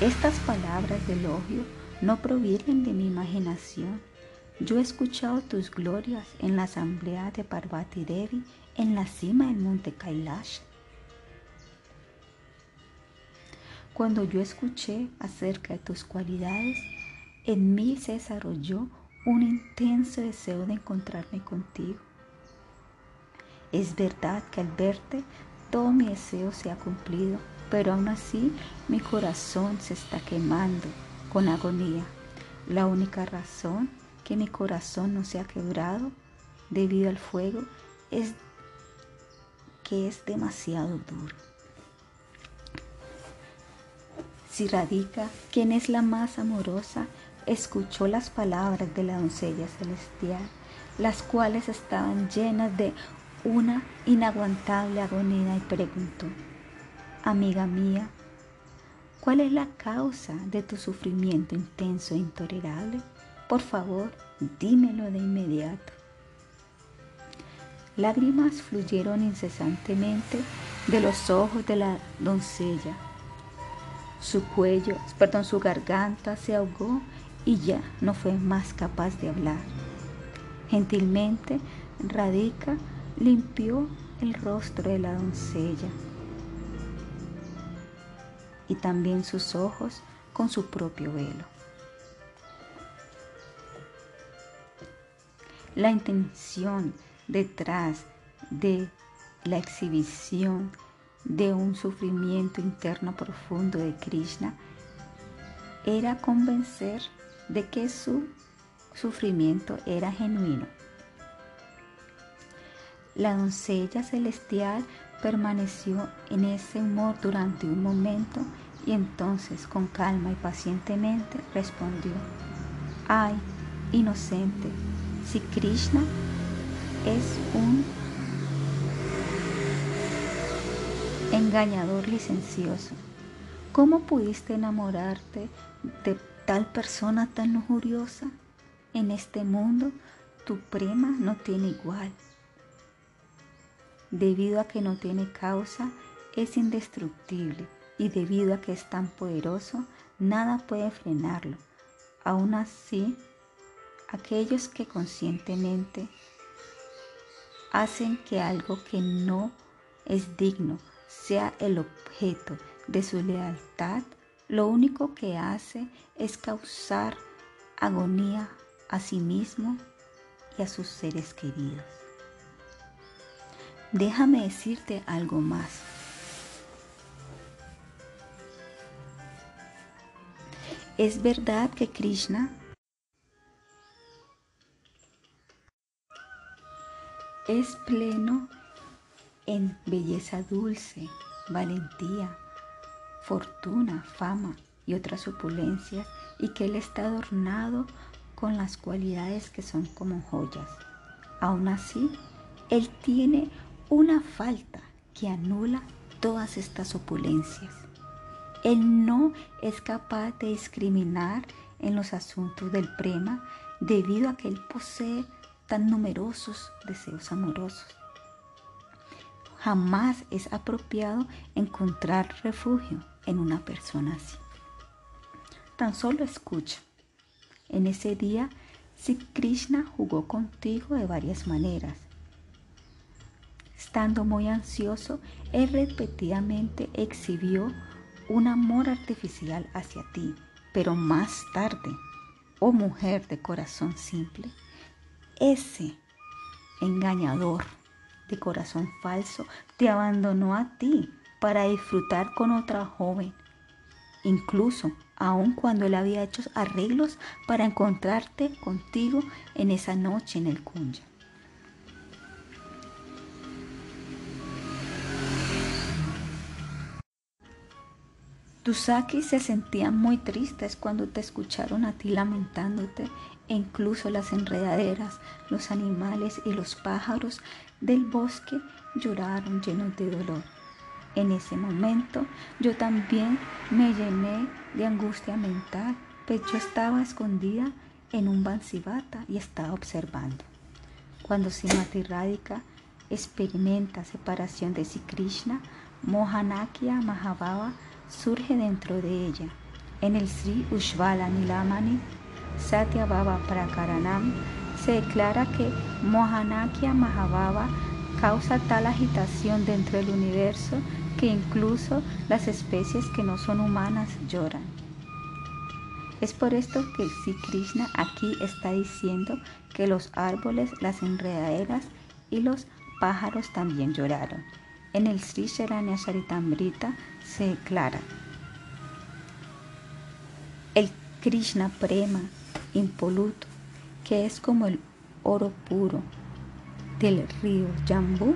Estas palabras de elogio no provienen de mi imaginación. Yo he escuchado tus glorias en la asamblea de Parvati Devi en la cima del monte Kailash. Cuando yo escuché acerca de tus cualidades, en mí se desarrolló un intenso deseo de encontrarme contigo. Es verdad que al verte todo mi deseo se ha cumplido, pero aún así mi corazón se está quemando con agonía. La única razón que mi corazón no se ha quebrado debido al fuego es que es demasiado duro. Si radica, ¿quién es la más amorosa? Escuchó las palabras de la doncella celestial, las cuales estaban llenas de una inaguantable agonía y preguntó, Amiga mía, ¿Cuál es la causa de tu sufrimiento intenso e intolerable? Por favor, dímelo de inmediato. Lágrimas fluyeron incesantemente de los ojos de la doncella. Su cuello, perdón, su garganta se ahogó y ya no fue más capaz de hablar. Gentilmente, Radica limpió el rostro de la doncella y también sus ojos con su propio velo. La intención detrás de la exhibición de un sufrimiento interno profundo de Krishna era convencer de que su sufrimiento era genuino. La doncella celestial permaneció en ese humor durante un momento y entonces con calma y pacientemente respondió, ay, inocente, si Krishna es un engañador licencioso, ¿cómo pudiste enamorarte de tal persona tan lujuriosa? En este mundo tu prema no tiene igual. Debido a que no tiene causa, es indestructible y debido a que es tan poderoso, nada puede frenarlo. Aún así, aquellos que conscientemente hacen que algo que no es digno sea el objeto de su lealtad, lo único que hace es causar agonía a sí mismo y a sus seres queridos. Déjame decirte algo más. Es verdad que Krishna es pleno en belleza dulce, valentía, fortuna, fama y otras opulencias y que Él está adornado con las cualidades que son como joyas. Aún así, Él tiene una falta que anula todas estas opulencias. Él no es capaz de discriminar en los asuntos del prema debido a que Él posee tan numerosos deseos amorosos. Jamás es apropiado encontrar refugio en una persona así. Tan solo escucha. En ese día, si Krishna jugó contigo de varias maneras. Estando muy ansioso, él repetidamente exhibió un amor artificial hacia ti, pero más tarde, oh mujer de corazón simple, ese engañador de corazón falso te abandonó a ti para disfrutar con otra joven, incluso aun cuando él había hecho arreglos para encontrarte contigo en esa noche en el Kunya. Tus sakis se sentían muy tristes cuando te escucharon a ti lamentándote e incluso las enredaderas, los animales y los pájaros del bosque lloraron llenos de dolor. En ese momento yo también me llené de angustia mental, pues yo estaba escondida en un bansivata y estaba observando. Cuando Simati Radhika experimenta separación de Sri Krishna, Mohanakya Mahabhava surge dentro de ella. En el Sri Ushvala Nilamani Satya Baba Prakaranam se declara que Mohanakya Mahabhava causa tal agitación dentro del universo que incluso las especies que no son humanas lloran. Es por esto que Sri Krishna aquí está diciendo que los árboles, las enredaderas y los pájaros también lloraron. En el Sri Sharanya Charitamrita se declara el Krishna Prema impoluto, que es como el oro puro del río Jambu,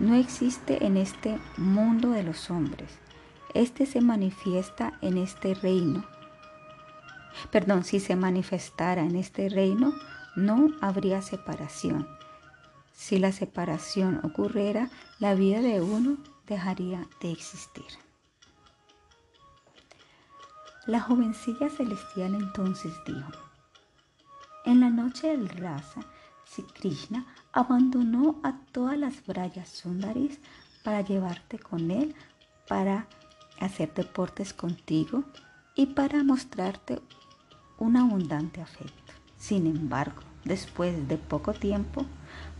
no existe en este mundo de los hombres. Este se manifiesta en este reino. Perdón, si se manifestara en este reino, no habría separación. Si la separación ocurriera, la vida de uno dejaría de existir. La jovencilla celestial entonces dijo, en la noche del rasa, si Krishna abandonó a todas las brayas sundaris para llevarte con él, para hacer deportes contigo y para mostrarte un abundante afecto. Sin embargo, después de poco tiempo,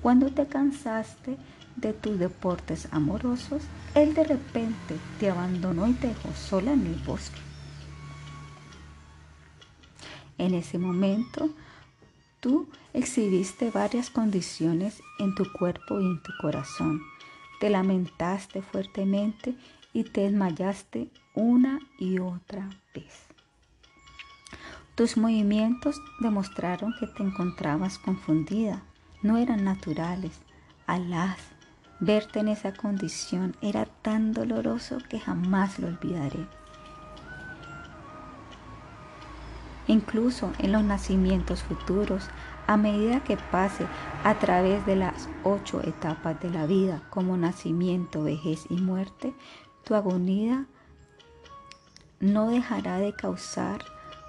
cuando te cansaste de tus deportes amorosos, él de repente te abandonó y te dejó sola en el bosque. En ese momento, tú exhibiste varias condiciones en tu cuerpo y en tu corazón. Te lamentaste fuertemente y te desmayaste una y otra vez. Tus movimientos demostraron que te encontrabas confundida, no eran naturales. Alas, verte en esa condición era tan doloroso que jamás lo olvidaré. Incluso en los nacimientos futuros, a medida que pase a través de las ocho etapas de la vida, como nacimiento, vejez y muerte, tu agonía no dejará de causar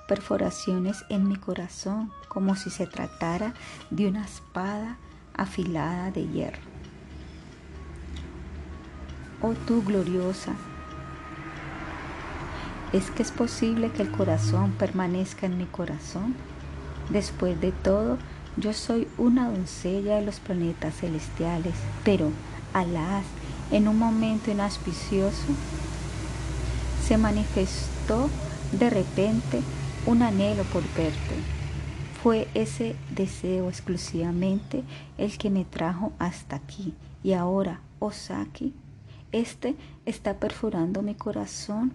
perforaciones en mi corazón como si se tratara de una espada afilada de hierro. Oh tú gloriosa, ¿es que es posible que el corazón permanezca en mi corazón? Después de todo, yo soy una doncella de los planetas celestiales, pero alas, en un momento inauspicioso, se manifestó de repente un anhelo por verte. Fue ese deseo exclusivamente el que me trajo hasta aquí. Y ahora, Osaki, este está perforando mi corazón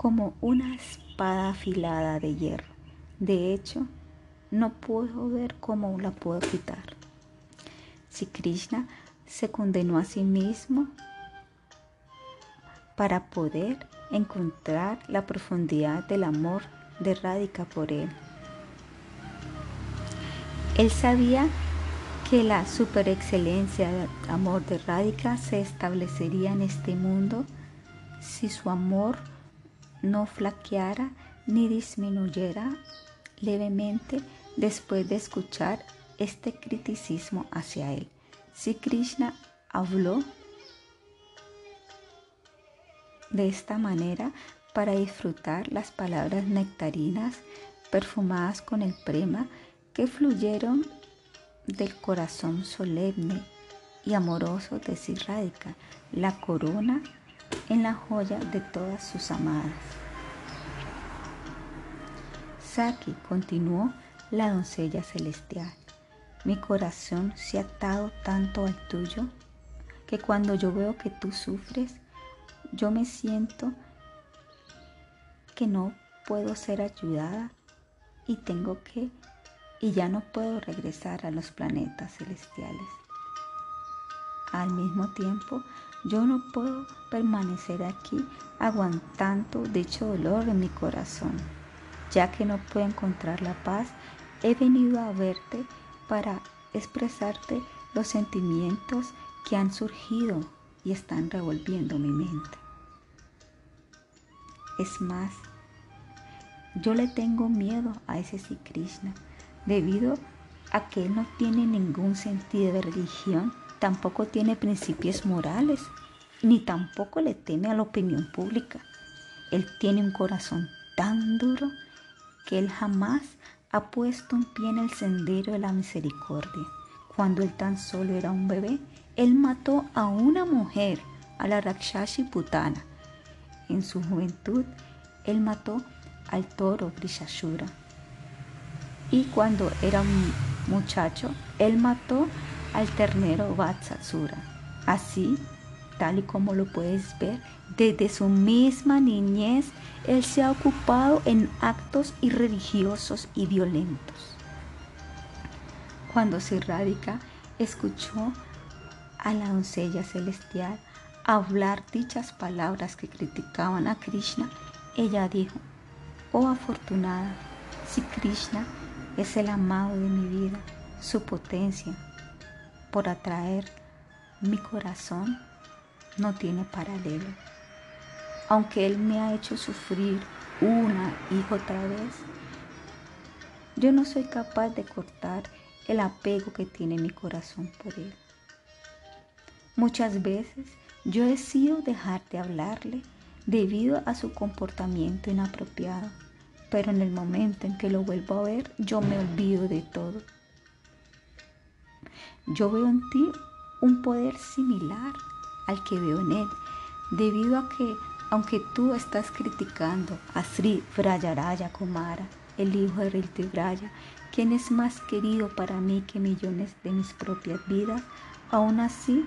como una espada afilada de hierro. De hecho, no puedo ver cómo la puedo quitar. Si Krishna se condenó a sí mismo para poder encontrar la profundidad del amor de Radhika por él. Él sabía que la superexcelencia del amor de Radhika se establecería en este mundo si su amor no flaqueara ni disminuyera levemente después de escuchar este criticismo hacia él. Si Krishna habló de esta manera para disfrutar las palabras nectarinas perfumadas con el prema que fluyeron del corazón solemne y amoroso de Sirrádica, la corona en la joya de todas sus amadas. Saki continuó la doncella celestial. Mi corazón se ha atado tanto al tuyo que cuando yo veo que tú sufres, yo me siento que no puedo ser ayudada y tengo que y ya no puedo regresar a los planetas celestiales. Al mismo tiempo, yo no puedo permanecer aquí aguantando dicho dolor en mi corazón. Ya que no puedo encontrar la paz, he venido a verte para expresarte los sentimientos que han surgido y están revolviendo mi mente. Es más, yo le tengo miedo a ese Sri Krishna debido a que él no tiene ningún sentido de religión, tampoco tiene principios morales, ni tampoco le teme a la opinión pública. Él tiene un corazón tan duro que él jamás ha puesto un pie en el sendero de la misericordia. Cuando él tan solo era un bebé, él mató a una mujer, a la Rakshashi Putana. En su juventud, él mató al toro Grishashura y cuando era un muchacho, él mató al ternero Vatsasura. Así, tal y como lo puedes ver, desde su misma niñez, él se ha ocupado en actos irreligiosos y violentos. Cuando Radhika escuchó a la doncella celestial hablar dichas palabras que criticaban a Krishna, ella dijo, oh afortunada, si Krishna es el amado de mi vida, su potencia por atraer mi corazón no tiene paralelo. Aunque Él me ha hecho sufrir una y otra vez, yo no soy capaz de cortar el apego que tiene mi corazón por Él. Muchas veces yo decido dejar de hablarle debido a su comportamiento inapropiado pero en el momento en que lo vuelvo a ver, yo me olvido de todo. Yo veo en ti un poder similar al que veo en él, debido a que, aunque tú estás criticando a Sri Vrayaraya Kumara, el hijo de Rilti Vraya, quien es más querido para mí que millones de mis propias vidas, aún así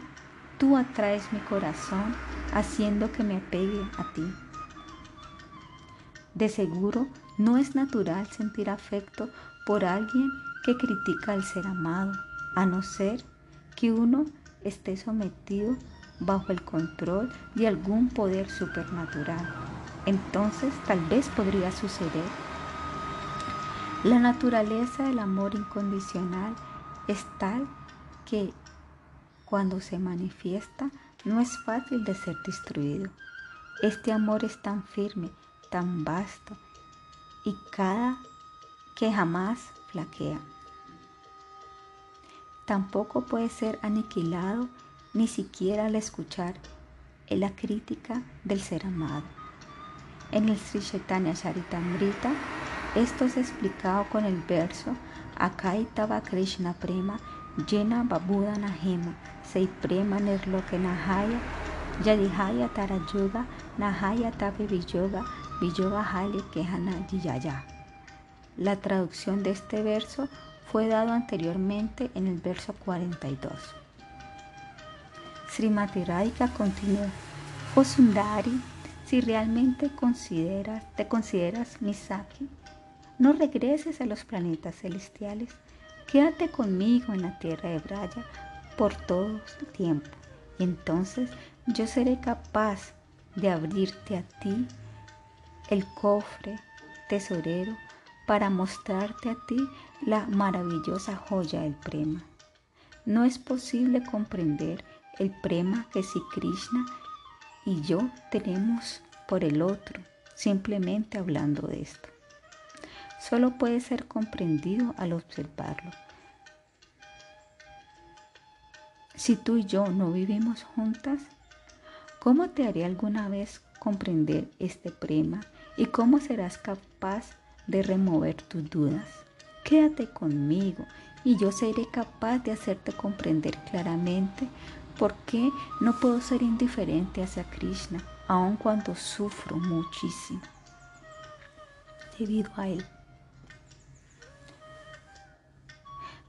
tú atraes mi corazón haciendo que me apegue a ti. De seguro no es natural sentir afecto por alguien que critica al ser amado, a no ser que uno esté sometido bajo el control de algún poder supernatural. Entonces tal vez podría suceder. La naturaleza del amor incondicional es tal que cuando se manifiesta no es fácil de ser destruido. Este amor es tan firme tan vasto y cada que jamás flaquea. Tampoco puede ser aniquilado ni siquiera al escuchar en la crítica del ser amado. En el Sri Chaitanya Charitamrita, esto es explicado con el verso Akaitava Krishna Prema Llena Babuda Nahema Sei Prema Nirloke Nahaya Yadihaya Tarayuga Nahaya Tape Viyoga la traducción de este verso fue dado anteriormente en el verso 42. Srimati Radhika continuó, Oh Sundari, si realmente consideras, te consideras Misaki, no regreses a los planetas celestiales. Quédate conmigo en la tierra de Braya por todo el tiempo. Y entonces yo seré capaz de abrirte a ti el cofre tesorero para mostrarte a ti la maravillosa joya del prema. No es posible comprender el prema que si Krishna y yo tenemos por el otro, simplemente hablando de esto. Solo puede ser comprendido al observarlo. Si tú y yo no vivimos juntas, ¿cómo te haré alguna vez comprender este prema y cómo serás capaz de remover tus dudas? Quédate conmigo y yo seré capaz de hacerte comprender claramente por qué no puedo ser indiferente hacia Krishna, aun cuando sufro muchísimo debido a él.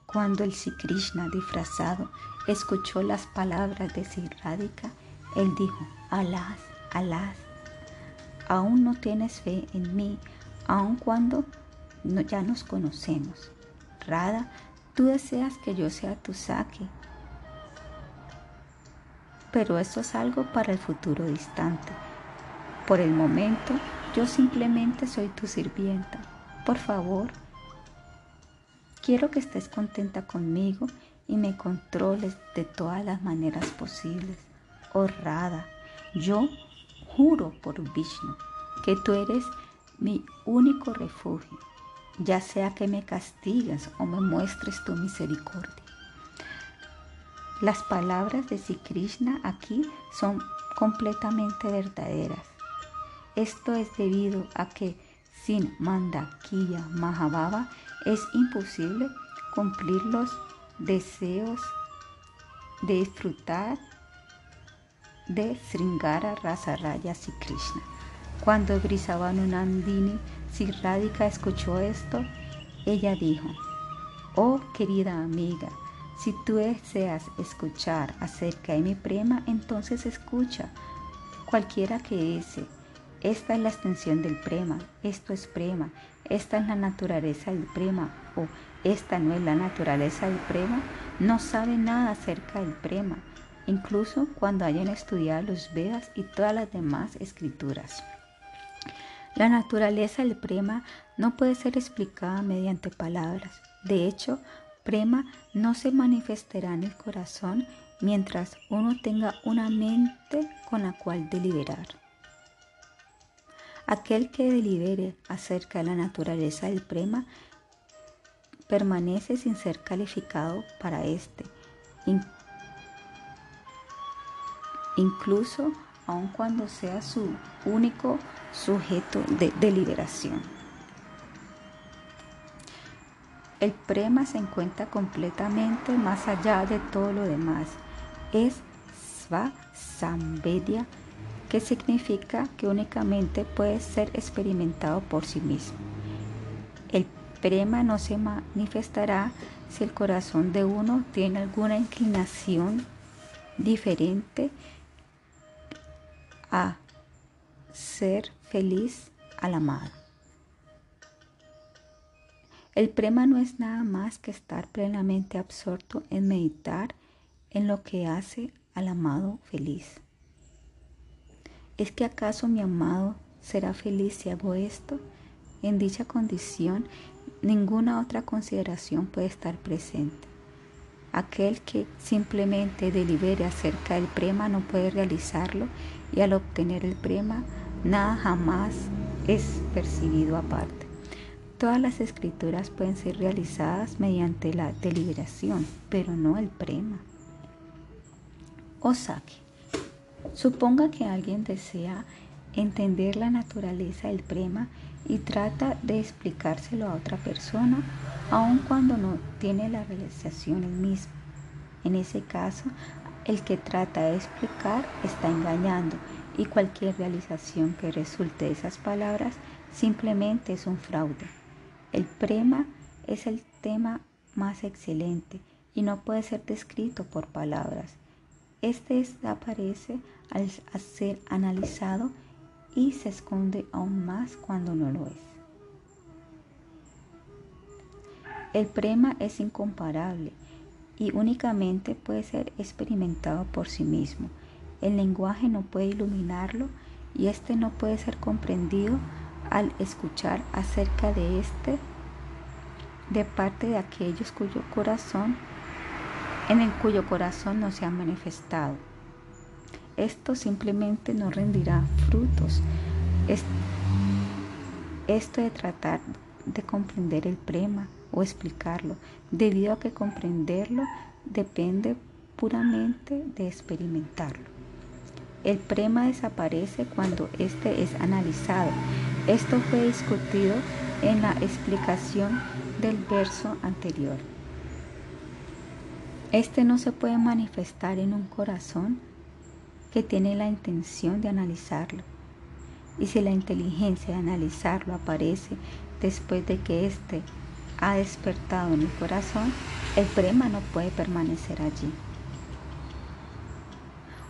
Cuando el Sri Krishna disfrazado escuchó las palabras de Sri Radhika, él dijo, alas, alas, aún no tienes fe en mí, aun cuando ya nos conocemos. Radha, tú deseas que yo sea tu saque, pero esto es algo para el futuro distante. Por el momento, yo simplemente soy tu sirvienta. Por favor, Quiero que estés contenta conmigo y me controles de todas las maneras posibles. Oh Radha, yo juro por Vishnu que tú eres mi único refugio, ya sea que me castigues o me muestres tu misericordia. Las palabras de Sri Krishna aquí son completamente verdaderas. Esto es debido a que sin Mandakiya Mahabhava es imposible cumplir los deseos de disfrutar de Sringara Rasaraya Sri Krishna. Cuando Brisavanunandini Sri Radhika escuchó esto, ella dijo, Oh querida amiga, si tú deseas escuchar acerca de mi prema, entonces escucha, cualquiera que ese esta es la extensión del prema, esto es prema, esta es la naturaleza del prema o esta no es la naturaleza del prema, no sabe nada acerca del prema, incluso cuando hayan estudiado los Vedas y todas las demás escrituras. La naturaleza del prema no puede ser explicada mediante palabras. De hecho, prema no se manifestará en el corazón mientras uno tenga una mente con la cual deliberar. Aquel que delibere acerca de la naturaleza del prema permanece sin ser calificado para éste, incluso aun cuando sea su único sujeto de deliberación. El prema se encuentra completamente más allá de todo lo demás. Es Sva Samvedya que significa que únicamente puede ser experimentado por sí mismo. El prema no se manifestará si el corazón de uno tiene alguna inclinación diferente a ser feliz al amado. El prema no es nada más que estar plenamente absorto en meditar en lo que hace al amado feliz. ¿Es que acaso mi amado será feliz si hago esto? En dicha condición, ninguna otra consideración puede estar presente. Aquel que simplemente delibere acerca del prema no puede realizarlo y al obtener el prema, nada jamás es percibido aparte. Todas las escrituras pueden ser realizadas mediante la deliberación, pero no el prema. Osaki. Suponga que alguien desea entender la naturaleza del prema y trata de explicárselo a otra persona, aun cuando no tiene la realización el mismo. En ese caso, el que trata de explicar está engañando y cualquier realización que resulte de esas palabras simplemente es un fraude. El prema es el tema más excelente y no puede ser descrito por palabras. Este aparece al ser analizado y se esconde aún más cuando no lo es. El prema es incomparable y únicamente puede ser experimentado por sí mismo. El lenguaje no puede iluminarlo y este no puede ser comprendido al escuchar acerca de este de parte de aquellos cuyo corazón en el cuyo corazón no se ha manifestado. Esto simplemente no rendirá frutos. Esto de tratar de comprender el prema o explicarlo, debido a que comprenderlo depende puramente de experimentarlo. El prema desaparece cuando éste es analizado. Esto fue discutido en la explicación del verso anterior. Este no se puede manifestar en un corazón que tiene la intención de analizarlo. Y si la inteligencia de analizarlo aparece después de que éste ha despertado en el corazón, el prema no puede permanecer allí.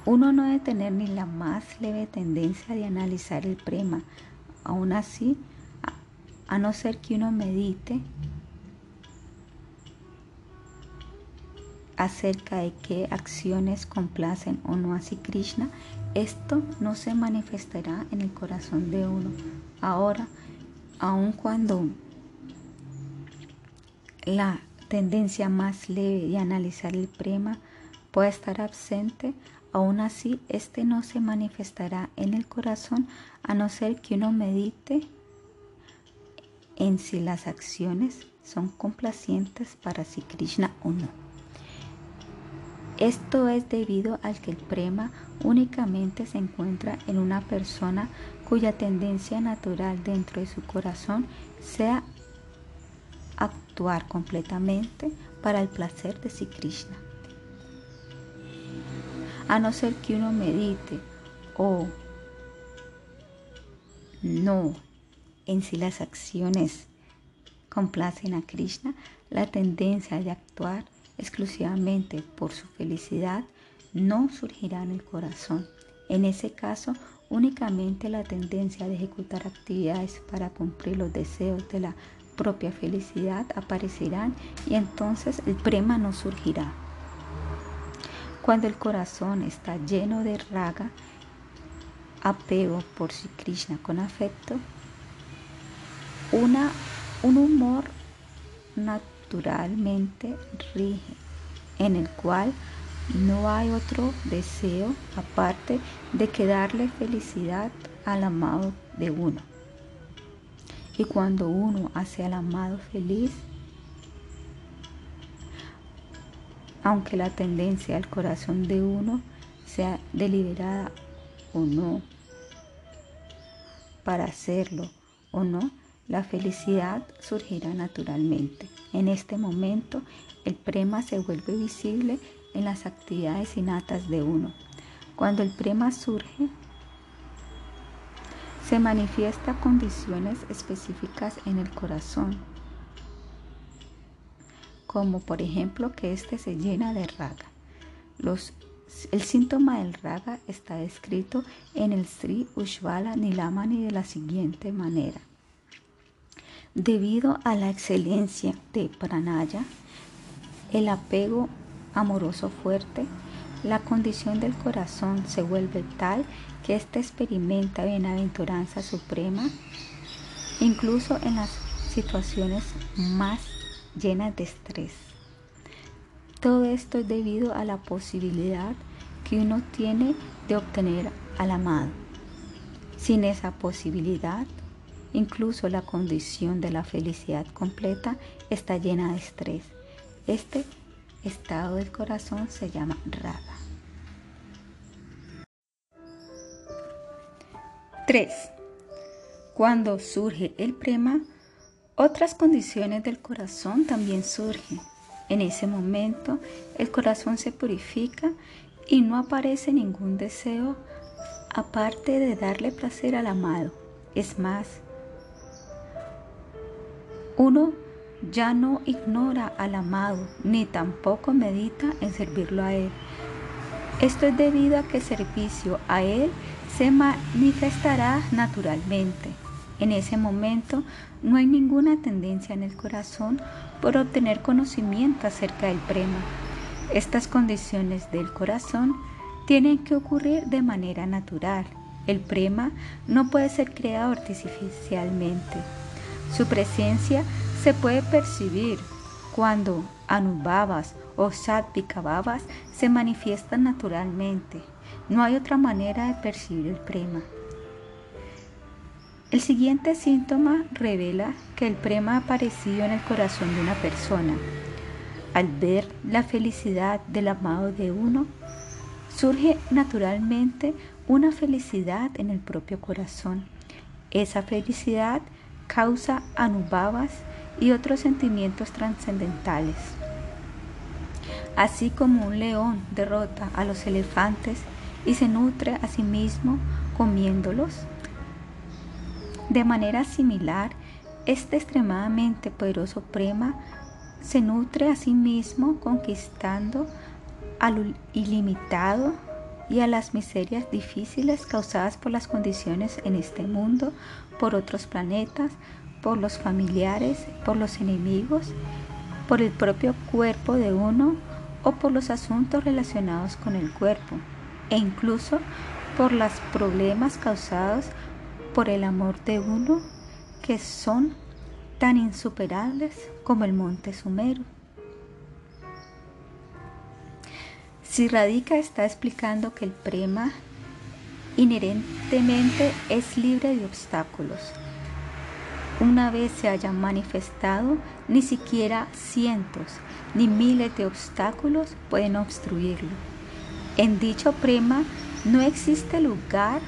Uno no debe tener ni la más leve tendencia de analizar el prema, aún así, a no ser que uno medite acerca de qué acciones complacen o no a Krishna, esto no se manifestará en el corazón de uno. Ahora, aun cuando la tendencia más leve de analizar el prema pueda estar absente, aún así este no se manifestará en el corazón a no ser que uno medite en si las acciones son complacientes para si Krishna o no. Esto es debido al que el prema únicamente se encuentra en una persona cuya tendencia natural dentro de su corazón sea actuar completamente para el placer de si Krishna. A no ser que uno medite o no en si las acciones complacen a Krishna, la tendencia de actuar exclusivamente por su felicidad no surgirá en el corazón. En ese caso, únicamente la tendencia de ejecutar actividades para cumplir los deseos de la propia felicidad aparecerán y entonces el prema no surgirá. Cuando el corazón está lleno de raga, apego por si Krishna con afecto, una, un humor natural naturalmente rige, en el cual no hay otro deseo aparte de que darle felicidad al amado de uno. Y cuando uno hace al amado feliz, aunque la tendencia al corazón de uno sea deliberada o no, para hacerlo o no, la felicidad surgirá naturalmente. En este momento, el prema se vuelve visible en las actividades innatas de uno. Cuando el prema surge, se manifiesta condiciones específicas en el corazón, como por ejemplo que éste se llena de raga. el síntoma del raga está descrito en el Sri Ushvala Nilamani de la siguiente manera. Debido a la excelencia de Pranaya, el apego amoroso fuerte, la condición del corazón se vuelve tal que éste experimenta bienaventuranza suprema, incluso en las situaciones más llenas de estrés. Todo esto es debido a la posibilidad que uno tiene de obtener al amado. Sin esa posibilidad, Incluso la condición de la felicidad completa está llena de estrés. Este estado del corazón se llama raga. 3. Cuando surge el prema, otras condiciones del corazón también surgen. En ese momento el corazón se purifica y no aparece ningún deseo aparte de darle placer al amado. Es más, uno ya no ignora al amado ni tampoco medita en servirlo a él. Esto es debido a que el servicio a Él se manifestará naturalmente. En ese momento no hay ninguna tendencia en el corazón por obtener conocimiento acerca del prema. Estas condiciones del corazón tienen que ocurrir de manera natural. El prema no puede ser creado artificialmente. Su presencia se puede percibir cuando anubabas o satvikabhavas se manifiestan naturalmente. No hay otra manera de percibir el prema. El siguiente síntoma revela que el prema ha aparecido en el corazón de una persona. Al ver la felicidad del amado de uno, surge naturalmente una felicidad en el propio corazón. Esa felicidad causa anubhavas y otros sentimientos trascendentales. Así como un león derrota a los elefantes y se nutre a sí mismo comiéndolos, de manera similar, este extremadamente poderoso prema se nutre a sí mismo conquistando al ilimitado y a las miserias difíciles causadas por las condiciones en este mundo, por otros planetas, por los familiares, por los enemigos, por el propio cuerpo de uno o por los asuntos relacionados con el cuerpo e incluso por los problemas causados por el amor de uno que son tan insuperables como el monte Sumero. Si Radhika está explicando que el prema inherentemente es libre de obstáculos. Una vez se hayan manifestado, ni siquiera cientos ni miles de obstáculos pueden obstruirlo. En dicho prema no existe lugar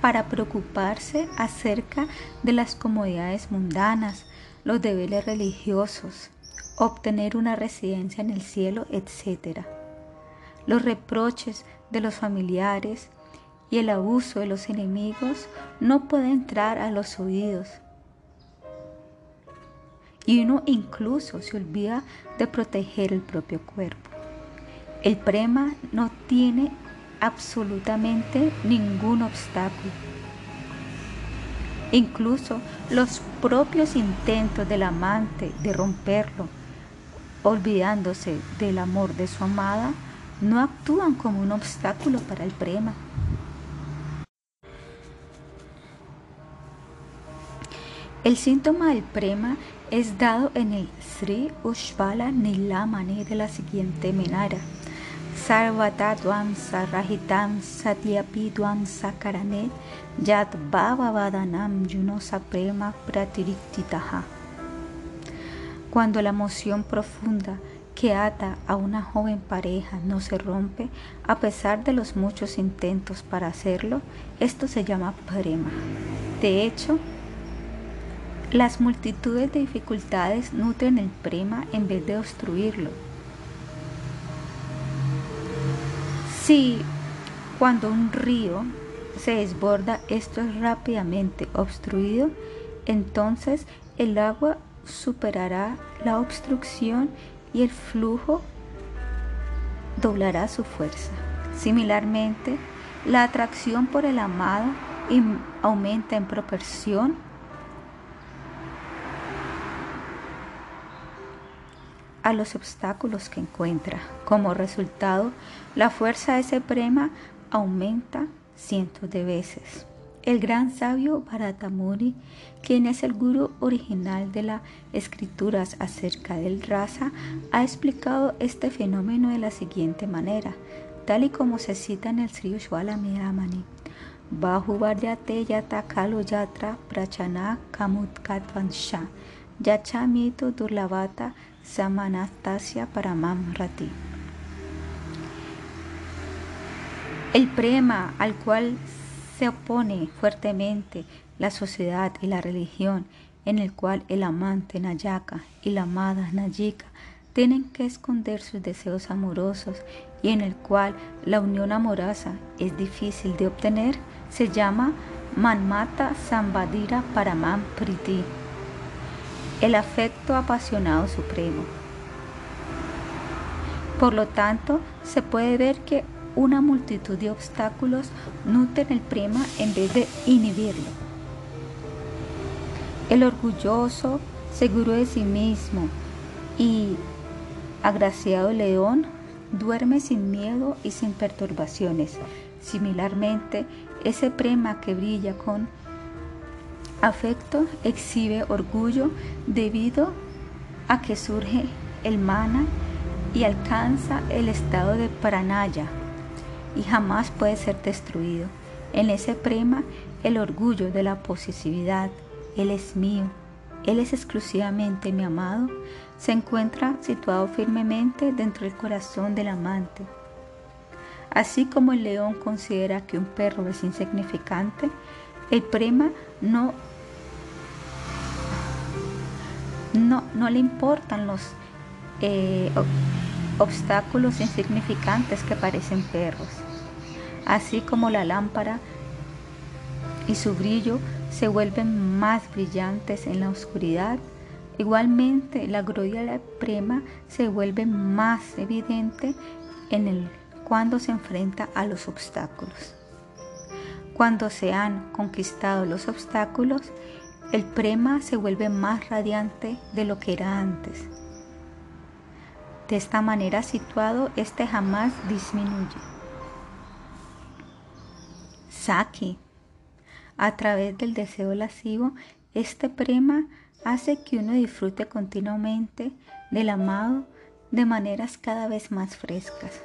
para preocuparse acerca de las comodidades mundanas, los deberes religiosos, obtener una residencia en el cielo, etc. Los reproches de los familiares y el abuso de los enemigos no pueden entrar a los oídos. Y uno incluso se olvida de proteger el propio cuerpo. El prema no tiene absolutamente ningún obstáculo. Incluso los propios intentos del amante de romperlo, olvidándose del amor de su amada, no actúan como un obstáculo para el prema. El síntoma del prema es dado en el Sri Ushvala Nilamani de la siguiente manera. Sarvata Rahitam Satyapi Sakarane Yat Bhava Vadanam Yunosaprema Pratiriktitaha. Cuando la emoción profunda que ata a una joven pareja no se rompe, a pesar de los muchos intentos para hacerlo, esto se llama prema. De hecho, las multitudes de dificultades nutren el prema en vez de obstruirlo. Si cuando un río se desborda, esto es rápidamente obstruido, entonces el agua superará la obstrucción y el flujo doblará su fuerza. Similarmente, la atracción por el amado aumenta en proporción a los obstáculos que encuentra. Como resultado, la fuerza de aumenta cientos de veces. El gran sabio Bharatamuni, quien es el gurú original de las escrituras acerca del raza, ha explicado este fenómeno de la siguiente manera, tal y como se cita en el Sri Ushwala Miramani. Bahuvaryate yata kalo yatra prachana kamutkatvansha yachamito durlavata Samanastasia Paramam Rati. El prema al cual se opone fuertemente la sociedad y la religión, en el cual el amante Nayaka y la amada Nayika tienen que esconder sus deseos amorosos y en el cual la unión amorosa es difícil de obtener, se llama Manmata Sambadira Paramam Priti el afecto apasionado supremo. Por lo tanto, se puede ver que una multitud de obstáculos nutren el prema en vez de inhibirlo. El orgulloso, seguro de sí mismo y agraciado león duerme sin miedo y sin perturbaciones. Similarmente, ese prema que brilla con afecto exhibe orgullo debido a que surge el mana y alcanza el estado de pranaya y jamás puede ser destruido. En ese prema el orgullo de la posesividad, Él es mío, Él es exclusivamente mi amado, se encuentra situado firmemente dentro del corazón del amante. Así como el león considera que un perro es insignificante, el prema no, no, no le importan los eh, obstáculos insignificantes que parecen perros, así como la lámpara y su brillo se vuelven más brillantes en la oscuridad. Igualmente, la gloria prema se vuelve más evidente en el, cuando se enfrenta a los obstáculos. Cuando se han conquistado los obstáculos, el prema se vuelve más radiante de lo que era antes. De esta manera situado, este jamás disminuye. A través del deseo lascivo, este prema hace que uno disfrute continuamente del amado de maneras cada vez más frescas.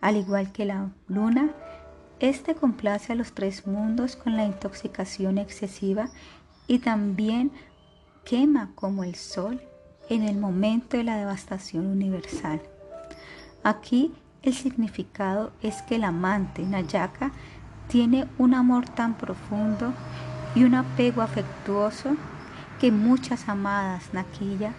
Al igual que la luna, este complace a los tres mundos con la intoxicación excesiva y también quema como el sol en el momento de la devastación universal. Aquí el significado es que el amante Nayaka tiene un amor tan profundo y un apego afectuoso que muchas amadas Naquilla,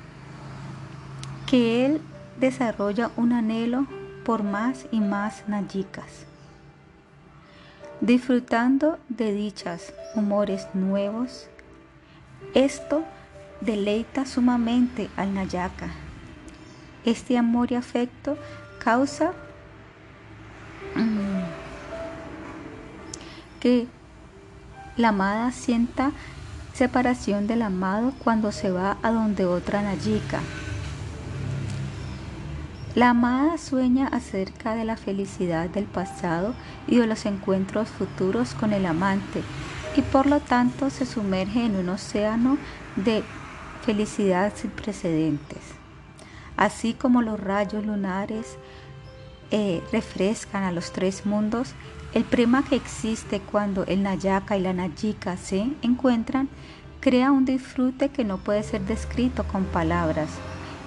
que él desarrolla un anhelo por más y más Nayikas. Disfrutando de dichas humores nuevos, esto deleita sumamente al Nayaka. Este amor y afecto causa mm, que la amada sienta separación del amado cuando se va a donde otra Nayika. La amada sueña acerca de la felicidad del pasado y de los encuentros futuros con el amante y por lo tanto se sumerge en un océano de felicidad sin precedentes. Así como los rayos lunares eh, refrescan a los tres mundos, el prema que existe cuando el Nayaka y la Nayika se encuentran crea un disfrute que no puede ser descrito con palabras.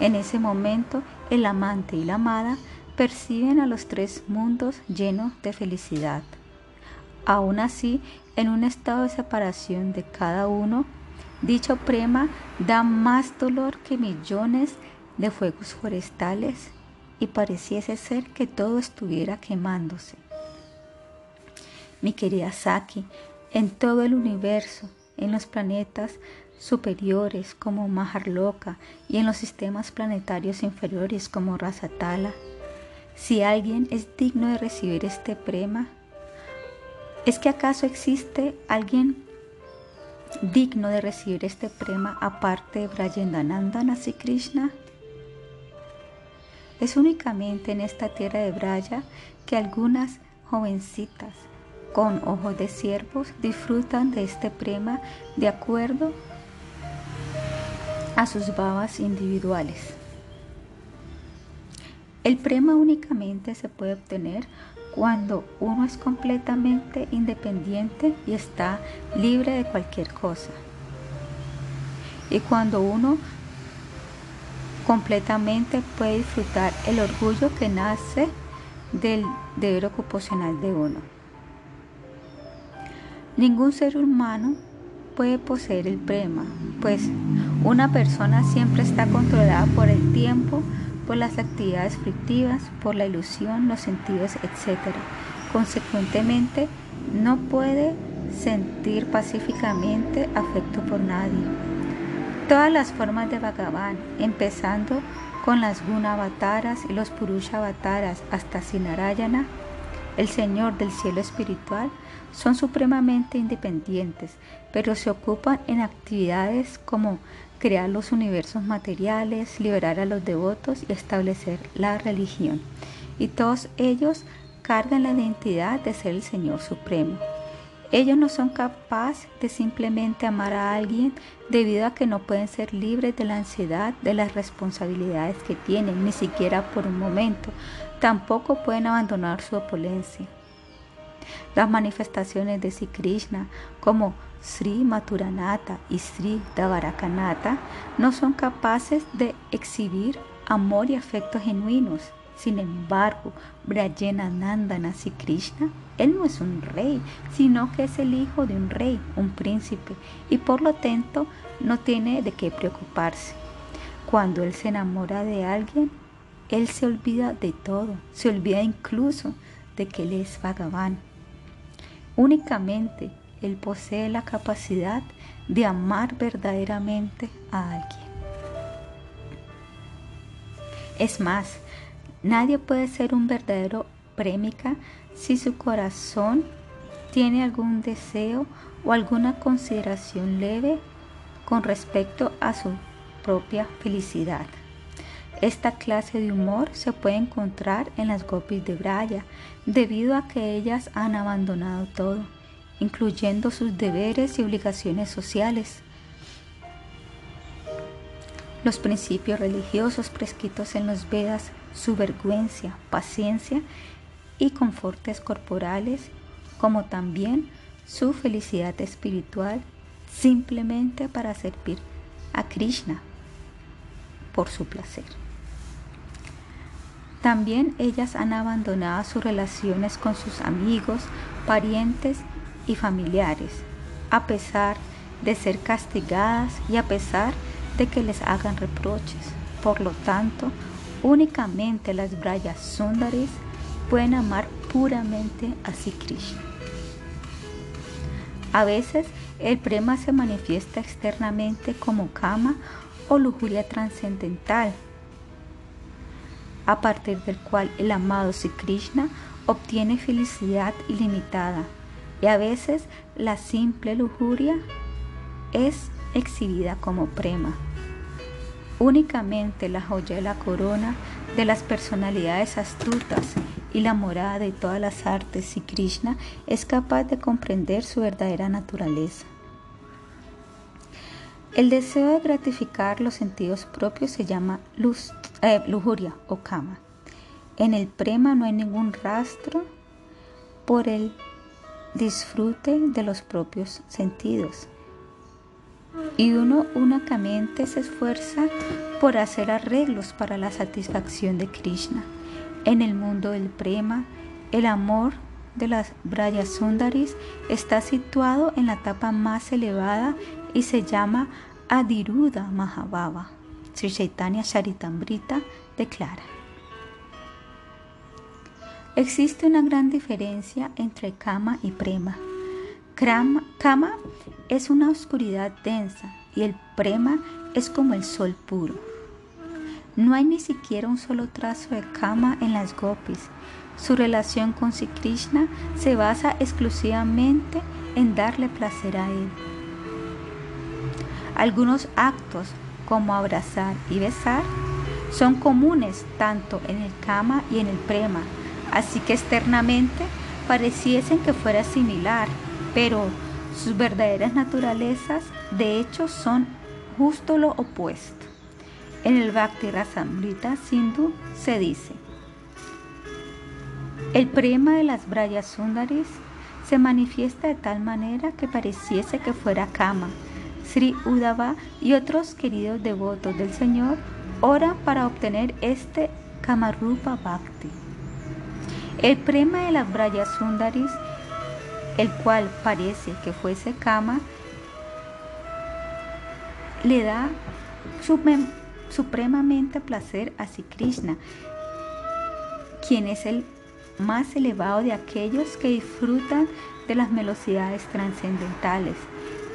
En ese momento, el amante y la amada perciben a los tres mundos llenos de felicidad. Aún así, en un estado de separación de cada uno, Dicho prema da más dolor que millones de fuegos forestales y pareciese ser que todo estuviera quemándose. Mi querida Saki, en todo el universo, en los planetas superiores como Maharloka y en los sistemas planetarios inferiores como Rasatala, si alguien es digno de recibir este prema, ¿es que acaso existe alguien digno de recibir este prema aparte de Brayendananda Nasi Krishna? Es únicamente en esta tierra de Braya que algunas jovencitas con ojos de siervos disfrutan de este prema de acuerdo a sus babas individuales. El prema únicamente se puede obtener cuando uno es completamente independiente y está libre de cualquier cosa. Y cuando uno completamente puede disfrutar el orgullo que nace del deber ocupacional de uno. Ningún ser humano puede poseer el prema, pues una persona siempre está controlada por el tiempo, por las actividades frictivas, por la ilusión, los sentidos, etc. Consecuentemente, no puede sentir pacíficamente afecto por nadie. Todas las formas de Bhagavan, empezando con las Guna avataras y los Purusha avataras hasta Sinarayana, el Señor del cielo espiritual, son supremamente independientes, pero se ocupan en actividades como crear los universos materiales, liberar a los devotos y establecer la religión. Y todos ellos cargan la identidad de ser el Señor Supremo. Ellos no son capaces de simplemente amar a alguien debido a que no pueden ser libres de la ansiedad, de las responsabilidades que tienen, ni siquiera por un momento. Tampoco pueden abandonar su opulencia. Las manifestaciones de Sri Krishna, como Sri Maturanata y Sri Davarakanata, no son capaces de exhibir amor y afecto genuinos. Sin embargo, Brayena Nandana Sri Krishna, él no es un rey, sino que es el hijo de un rey, un príncipe, y por lo tanto no tiene de qué preocuparse. Cuando él se enamora de alguien, él se olvida de todo, se olvida incluso de que él es vagabán. Únicamente él posee la capacidad de amar verdaderamente a alguien. Es más, nadie puede ser un verdadero prémica si su corazón tiene algún deseo o alguna consideración leve con respecto a su propia felicidad. Esta clase de humor se puede encontrar en las gopis de Braya, debido a que ellas han abandonado todo, incluyendo sus deberes y obligaciones sociales. Los principios religiosos prescritos en los Vedas, su vergüenza, paciencia y confortes corporales, como también su felicidad espiritual, simplemente para servir a Krishna por su placer. También ellas han abandonado sus relaciones con sus amigos, parientes y familiares, a pesar de ser castigadas y a pesar de que les hagan reproches. Por lo tanto, únicamente las Brayas Sundaris pueden amar puramente a Sri Krishna. A veces el prema se manifiesta externamente como kama o lujuria trascendental a partir del cual el amado Sri Krishna obtiene felicidad ilimitada y a veces la simple lujuria es exhibida como prema. Únicamente la joya de la corona de las personalidades astutas y la morada de todas las artes y Krishna es capaz de comprender su verdadera naturaleza. El deseo de gratificar los sentidos propios se llama eh, lujuria o kama. En el prema no hay ningún rastro por el disfrute de los propios sentidos. Y uno únicamente se esfuerza por hacer arreglos para la satisfacción de Krishna. En el mundo del prema, el amor de las Sundaris está situado en la etapa más elevada y se llama Adiruda Mahabhava. Sri Chaitanya Charitamrita declara. Existe una gran diferencia entre kama y prema. Kama es una oscuridad densa y el prema es como el sol puro. No hay ni siquiera un solo trazo de kama en las gopis. Su relación con Sri Krishna se basa exclusivamente en darle placer a él. Algunos actos como abrazar y besar son comunes tanto en el kama y en el prema, así que externamente pareciesen que fuera similar, pero sus verdaderas naturalezas de hecho son justo lo opuesto. En el Bhakti Rasamrita Sindhu se dice, el prema de las Brayas Sundaris se manifiesta de tal manera que pareciese que fuera kama, Sri Udava y otros queridos devotos del Señor oran para obtener este Kamarupa Bhakti. El prema de las Brayas Sundaris, el cual parece que fuese Kama, le da supremamente placer a Sri Krishna, quien es el más elevado de aquellos que disfrutan de las velocidades trascendentales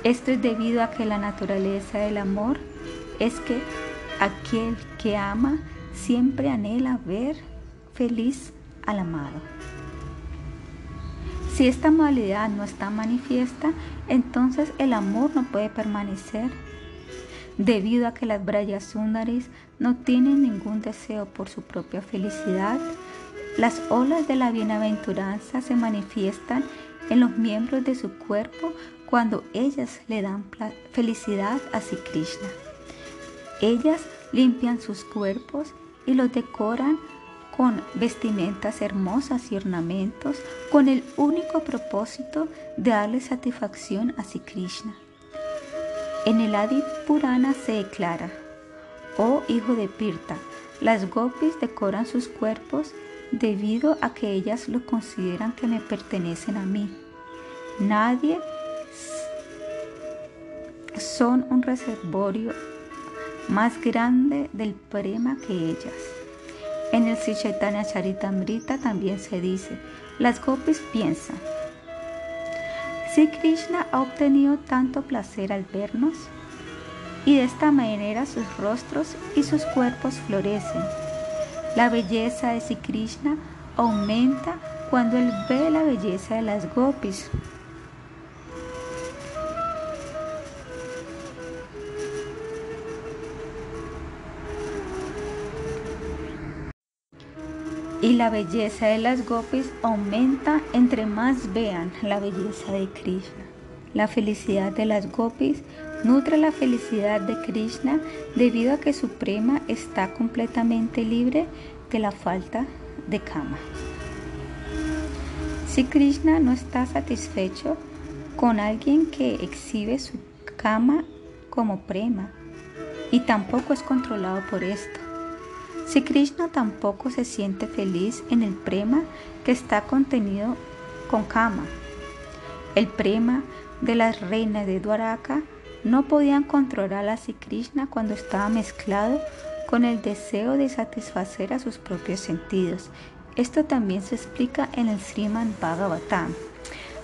esto es debido a que la naturaleza del amor es que aquel que ama siempre anhela ver feliz al amado. Si esta modalidad no está manifiesta, entonces el amor no puede permanecer. Debido a que las Brayas Sundaris no tienen ningún deseo por su propia felicidad, las olas de la bienaventuranza se manifiestan en los miembros de su cuerpo cuando ellas le dan felicidad a Sri Krishna. Ellas limpian sus cuerpos y los decoran con vestimentas hermosas y ornamentos con el único propósito de darle satisfacción a Sri Krishna. En el Adi Purana se declara, oh hijo de Pirta, las gopis decoran sus cuerpos debido a que ellas lo consideran que me pertenecen a mí. Nadie son un reservorio más grande del prema que ellas. En el Sri Chaitanya Charitamrita también se dice, las gopis piensan, si Krishna ha obtenido tanto placer al vernos, y de esta manera sus rostros y sus cuerpos florecen. La belleza de Sri Krishna aumenta cuando él ve la belleza de las gopis. y la belleza de las gopis aumenta entre más vean la belleza de Krishna. La felicidad de las gopis nutre la felicidad de Krishna debido a que su prema está completamente libre de la falta de kama. Si Krishna no está satisfecho con alguien que exhibe su kama como prema y tampoco es controlado por esto, si Krishna tampoco se siente feliz en el prema que está contenido con Kama, el prema de las reinas de Dwaraka no podían controlar a Sri Krishna cuando estaba mezclado con el deseo de satisfacer a sus propios sentidos. Esto también se explica en el Sriman Bhagavatam.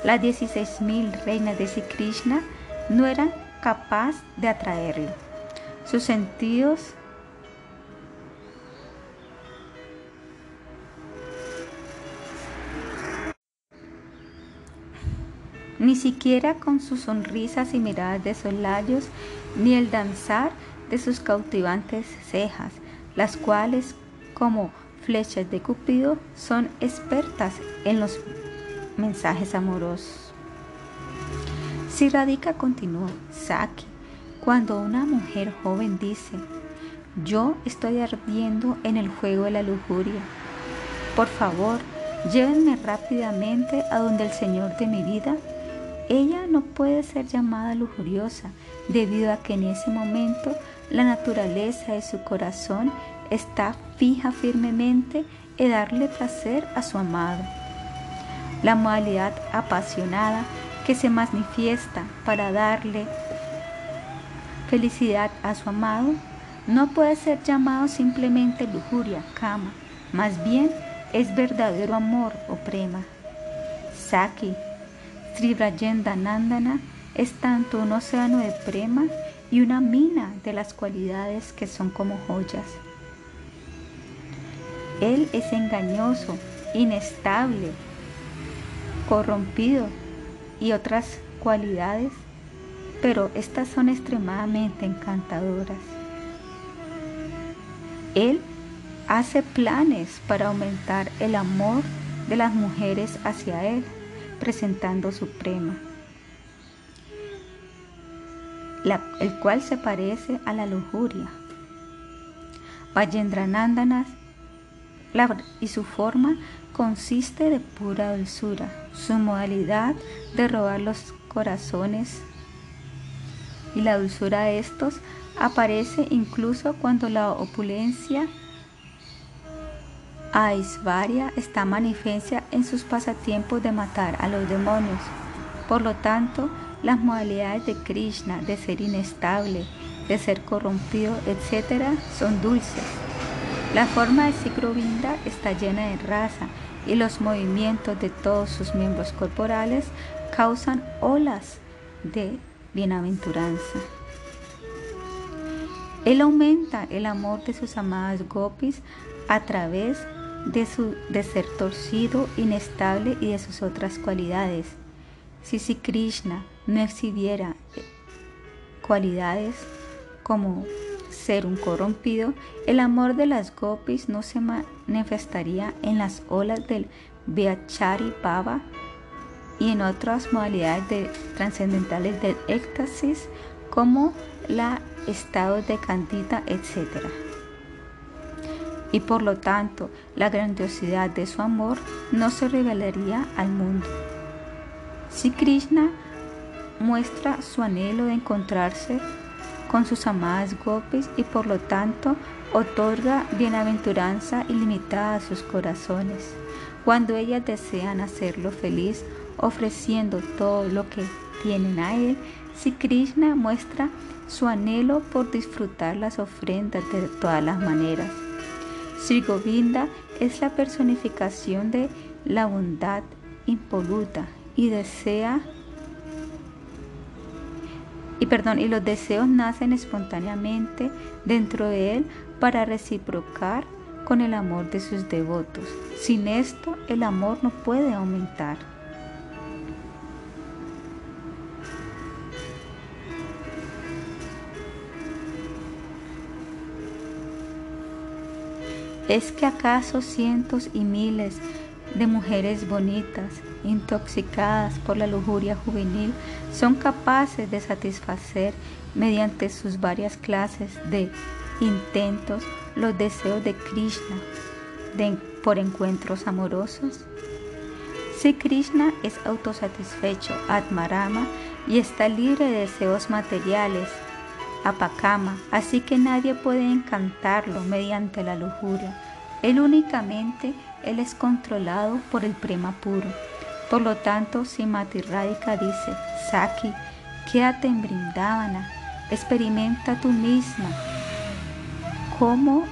Las 16.000 reinas de Sri Krishna no eran capaces de atraerlo. Sus sentidos ni siquiera con sus sonrisas y miradas de solayos, ni el danzar de sus cautivantes cejas, las cuales, como flechas de Cupido, son expertas en los mensajes amorosos. Si Radhika continuó, Saki, cuando una mujer joven dice, yo estoy ardiendo en el juego de la lujuria, por favor, llévenme rápidamente a donde el Señor de mi vida ella no puede ser llamada lujuriosa debido a que en ese momento la naturaleza de su corazón está fija firmemente en darle placer a su amado. La modalidad apasionada que se manifiesta para darle felicidad a su amado no puede ser llamado simplemente lujuria, cama, más bien es verdadero amor o prema. Saki Sri es tanto un océano de prema y una mina de las cualidades que son como joyas. Él es engañoso, inestable, corrompido y otras cualidades, pero estas son extremadamente encantadoras. Él hace planes para aumentar el amor de las mujeres hacia Él presentando Suprema, el cual se parece a la lujuria. Vayendranandanas y su forma consiste de pura dulzura. Su modalidad de robar los corazones y la dulzura de estos aparece incluso cuando la opulencia Aisvarya está manifiesta en sus pasatiempos de matar a los demonios. Por lo tanto, las modalidades de Krishna de ser inestable, de ser corrompido, etc., son dulces. La forma de Sigrovinda está llena de raza y los movimientos de todos sus miembros corporales causan olas de bienaventuranza. Él aumenta el amor de sus amadas gopis a través de, su, de ser torcido, inestable y de sus otras cualidades. Si si Krishna no exhibiera eh, cualidades como ser un corrompido, el amor de las gopis no se manifestaría en las olas del Vyachari Baba y en otras modalidades de, trascendentales del éxtasis como la estado de candida, etc. Y por lo tanto, la grandiosidad de su amor no se revelaría al mundo. Si Krishna muestra su anhelo de encontrarse con sus amadas gopis y por lo tanto otorga bienaventuranza ilimitada a sus corazones. Cuando ellas desean hacerlo feliz, ofreciendo todo lo que tienen a él, si Krishna muestra su anhelo por disfrutar las ofrendas de todas las maneras. Sri Govinda es la personificación de la bondad impoluta y desea y perdón, y los deseos nacen espontáneamente dentro de él para reciprocar con el amor de sus devotos. Sin esto, el amor no puede aumentar. ¿Es que acaso cientos y miles de mujeres bonitas, intoxicadas por la lujuria juvenil, son capaces de satisfacer mediante sus varias clases de intentos los deseos de Krishna por encuentros amorosos? Si Krishna es autosatisfecho, Atmarama, y está libre de deseos materiales, Apakama, así que nadie puede encantarlo mediante la lujuria. Él únicamente él es controlado por el prema puro. Por lo tanto, si Radhika dice, Saki, quédate en Brindavana, experimenta tú misma cómo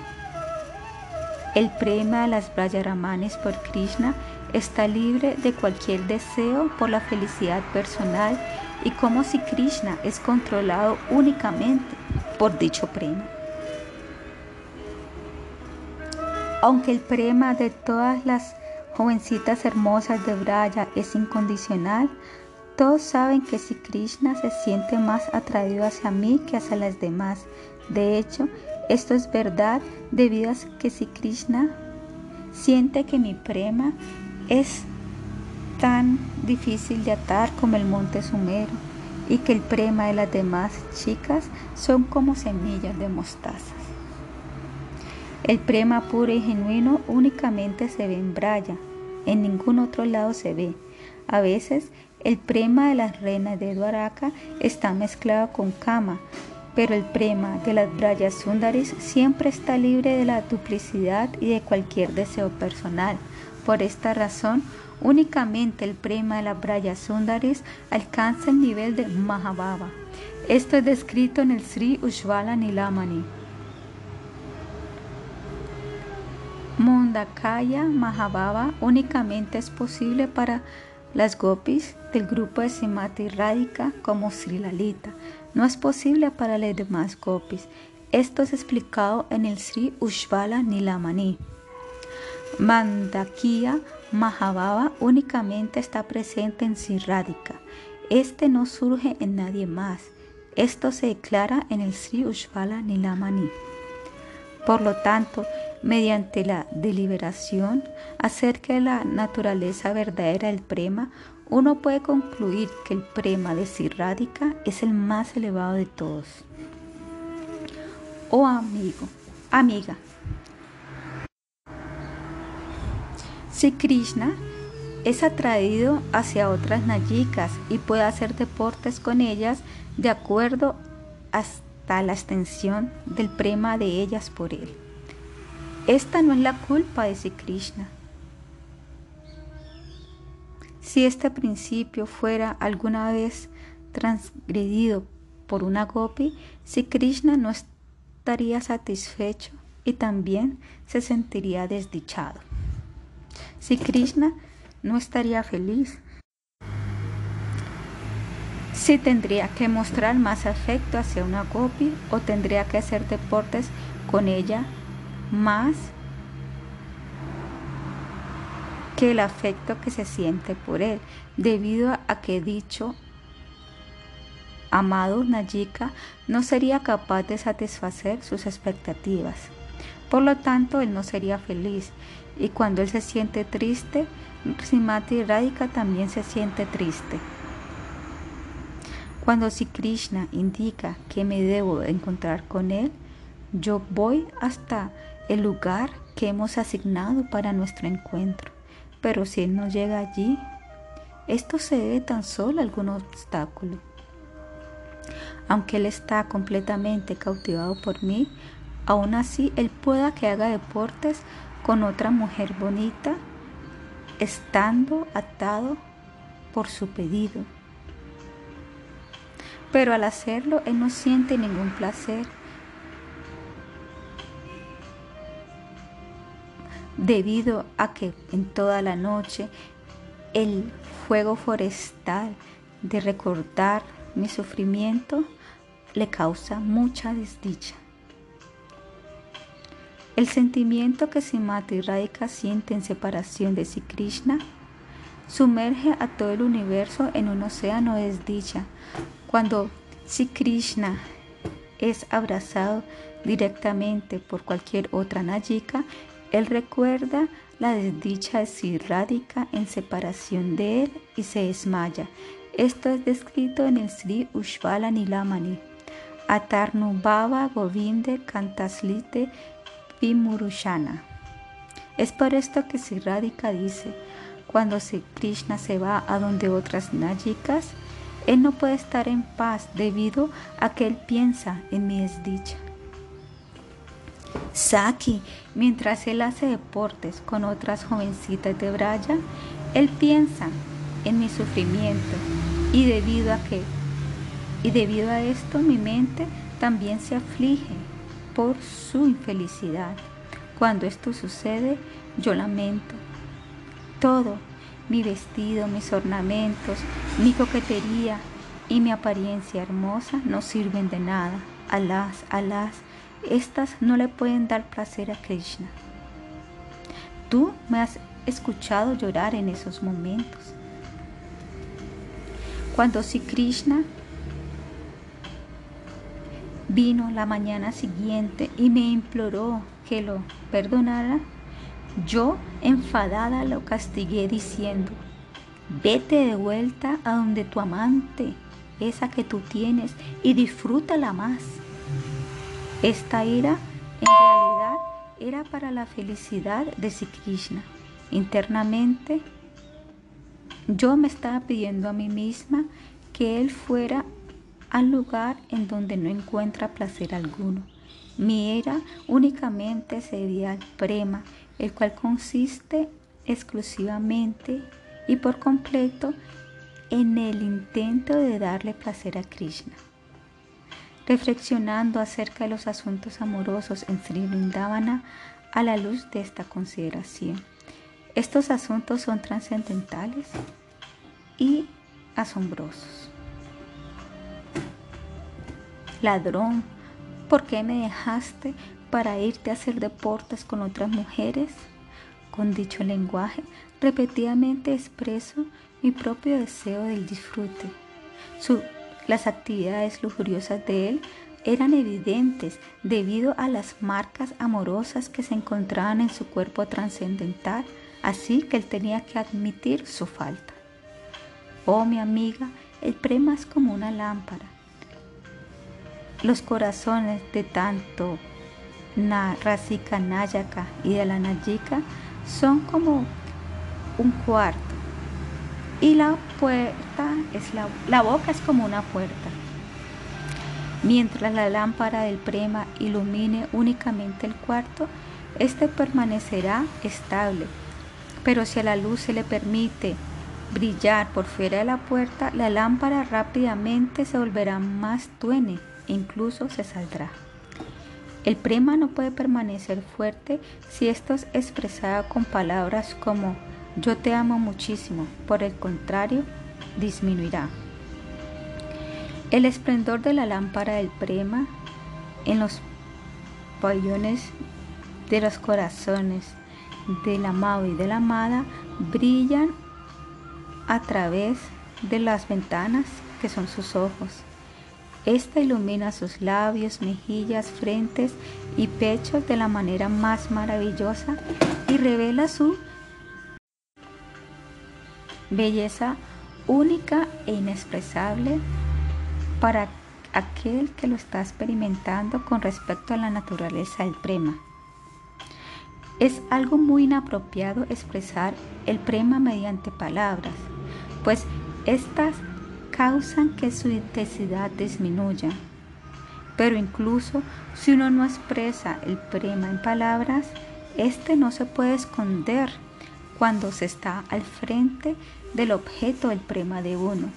el prema de las Brayaramanes por Krishna está libre de cualquier deseo por la felicidad personal y cómo si Krishna es controlado únicamente por dicho prema. Aunque el prema de todas las jovencitas hermosas de Braya es incondicional, todos saben que si Krishna se siente más atraído hacia mí que hacia las demás. De hecho, esto es verdad debido a que si Krishna siente que mi prema es tan difícil de atar como el monte Sumero y que el prema de las demás chicas son como semillas de mostaza. El prema puro y genuino únicamente se ve en Braya, en ningún otro lado se ve. A veces el prema de las reinas de Dwaraka está mezclado con Kama, pero el prema de las Brayas Sundaris siempre está libre de la duplicidad y de cualquier deseo personal. Por esta razón, únicamente el prema de las Brayas Sundaris alcanza el nivel de Mahabhava. Esto es descrito en el Sri Ushvala Nilamani. Mundakaya Mahabhava únicamente es posible para las gopis del grupo de Simati Radhika como Sri Lalita. No es posible para las demás gopis. Esto es explicado en el Sri Ushvala Nilamani. Mandakiya Mahabhava únicamente está presente en Sri Radhika. Este no surge en nadie más. Esto se declara en el Sri Ushvala Nilamani. Por lo tanto, mediante la deliberación acerca de la naturaleza verdadera del prema, uno puede concluir que el prema de Sirrádica es el más elevado de todos. Oh amigo, amiga, si Krishna es atraído hacia otras nayikas y puede hacer deportes con ellas de acuerdo hasta la extensión del prema de ellas por él. Esta no es la culpa de Sri Krishna. Si este principio fuera alguna vez transgredido por una gopi, si Krishna no estaría satisfecho y también se sentiría desdichado. Si Krishna no estaría feliz, si tendría que mostrar más afecto hacia una gopi o tendría que hacer deportes con ella más que el afecto que se siente por él, debido a que dicho amado Nayika no sería capaz de satisfacer sus expectativas. Por lo tanto, él no sería feliz. Y cuando él se siente triste, Srimati Radhika también se siente triste. Cuando si Krishna indica que me debo encontrar con él, yo voy hasta el lugar que hemos asignado para nuestro encuentro. Pero si él no llega allí, esto se debe tan solo a algún obstáculo. Aunque él está completamente cautivado por mí, aún así él pueda que haga deportes con otra mujer bonita, estando atado por su pedido. Pero al hacerlo, él no siente ningún placer. Debido a que en toda la noche el fuego forestal de recordar mi sufrimiento le causa mucha desdicha. El sentimiento que Simati y siente en separación de Sri Krishna sumerge a todo el universo en un océano de desdicha. Cuando Sri Krishna es abrazado directamente por cualquier otra Nayika, él recuerda la desdicha de Sri Radhika en separación de él y se desmaya. Esto es descrito en el Sri Ushvala Nilamani. Atarnubhava Govinde Kantaslite Vimurushana. Es por esto que Sri dice, cuando Sri Krishna se va a donde otras Nayikas, él no puede estar en paz debido a que él piensa en mi desdicha. Saki, mientras él hace deportes con otras jovencitas de Braya, él piensa en mi sufrimiento y debido a que y debido a esto mi mente también se aflige por su infelicidad. Cuando esto sucede, yo lamento. Todo, mi vestido, mis ornamentos, mi coquetería y mi apariencia hermosa no sirven de nada. Alas, alas, estas no le pueden dar placer a Krishna. Tú me has escuchado llorar en esos momentos. Cuando si Krishna vino la mañana siguiente y me imploró que lo perdonara, yo enfadada lo castigué diciendo, vete de vuelta a donde tu amante, esa que tú tienes, y disfrútala más. Esta ira en realidad era para la felicidad de Sri Krishna. Internamente yo me estaba pidiendo a mí misma que Él fuera al lugar en donde no encuentra placer alguno. Mi ira únicamente se debía al prema, el cual consiste exclusivamente y por completo en el intento de darle placer a Krishna. Reflexionando acerca de los asuntos amorosos en Sri Vrindavana a la luz de esta consideración. Estos asuntos son trascendentales y asombrosos. Ladrón, ¿por qué me dejaste para irte a hacer deportes con otras mujeres? Con dicho lenguaje, repetidamente expreso mi propio deseo del disfrute. las actividades lujuriosas de él eran evidentes debido a las marcas amorosas que se encontraban en su cuerpo trascendental, así que él tenía que admitir su falta. Oh mi amiga, el prema es como una lámpara. Los corazones de tanto Rasika Nayaka y de la Nayika son como un cuarto. Y la puerta es la, la boca es como una puerta. Mientras la lámpara del prema ilumine únicamente el cuarto, este permanecerá estable. Pero si a la luz se le permite brillar por fuera de la puerta, la lámpara rápidamente se volverá más tuene incluso se saldrá. El prema no puede permanecer fuerte si esto es expresado con palabras como yo te amo muchísimo, por el contrario, disminuirá. El esplendor de la lámpara del prema en los pabellones de los corazones del amado y de la amada brillan a través de las ventanas que son sus ojos. Esta ilumina sus labios, mejillas, frentes y pechos de la manera más maravillosa y revela su belleza única e inexpresable para aquel que lo está experimentando con respecto a la naturaleza del prema. Es algo muy inapropiado expresar el prema mediante palabras, pues estas causan que su intensidad disminuya. Pero incluso si uno no expresa el prema en palabras, este no se puede esconder cuando se está al frente del objeto del prema de uno.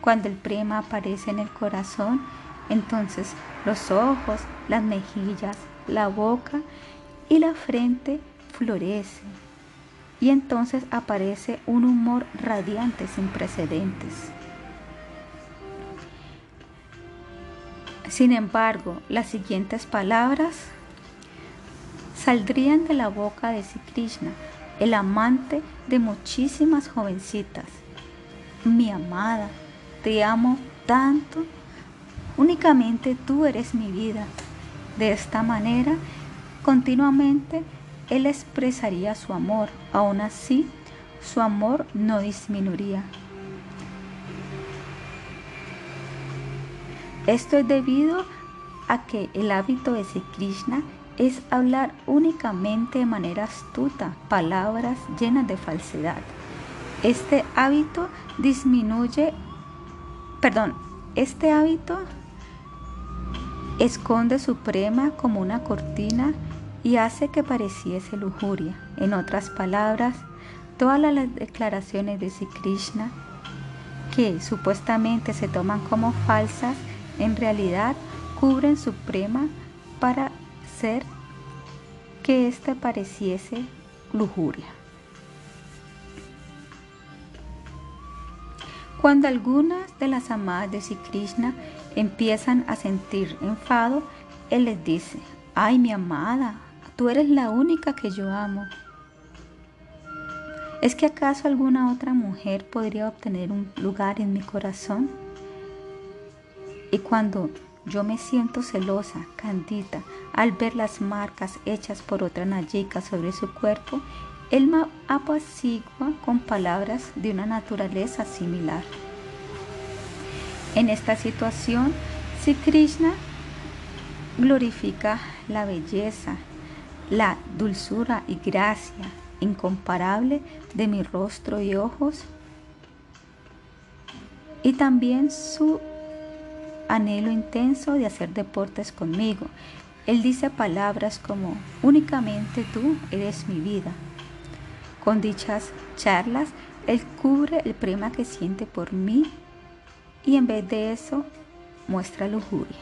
Cuando el prema aparece en el corazón, entonces los ojos, las mejillas, la boca y la frente florecen. Y entonces aparece un humor radiante sin precedentes. Sin embargo, las siguientes palabras saldrían de la boca de Sri Krishna, el amante de muchísimas jovencitas. Mi amada, te amo tanto. Únicamente tú eres mi vida. De esta manera, continuamente él expresaría su amor. Aún así, su amor no disminuiría. Esto es debido a que el hábito de Sri Krishna es hablar únicamente de manera astuta, palabras llenas de falsedad. Este hábito disminuye perdón, este hábito esconde suprema como una cortina y hace que pareciese lujuria. En otras palabras, todas las declaraciones de Sri Krishna que supuestamente se toman como falsas, en realidad cubren suprema para hacer que éste pareciese lujuria. Cuando algunas de las amadas de Sri Krishna empiezan a sentir enfado, él les dice, ay mi amada, tú eres la única que yo amo. ¿Es que acaso alguna otra mujer podría obtener un lugar en mi corazón? Y cuando yo me siento celosa, candida, al ver las marcas hechas por otra Nayika sobre su cuerpo, él me apacigua con palabras de una naturaleza similar. En esta situación, si Krishna glorifica la belleza, la dulzura y gracia incomparable de mi rostro y ojos, y también su anhelo intenso de hacer deportes conmigo. Él dice palabras como, únicamente tú eres mi vida. Con dichas charlas, Él cubre el prema que siente por mí y en vez de eso muestra lujuria.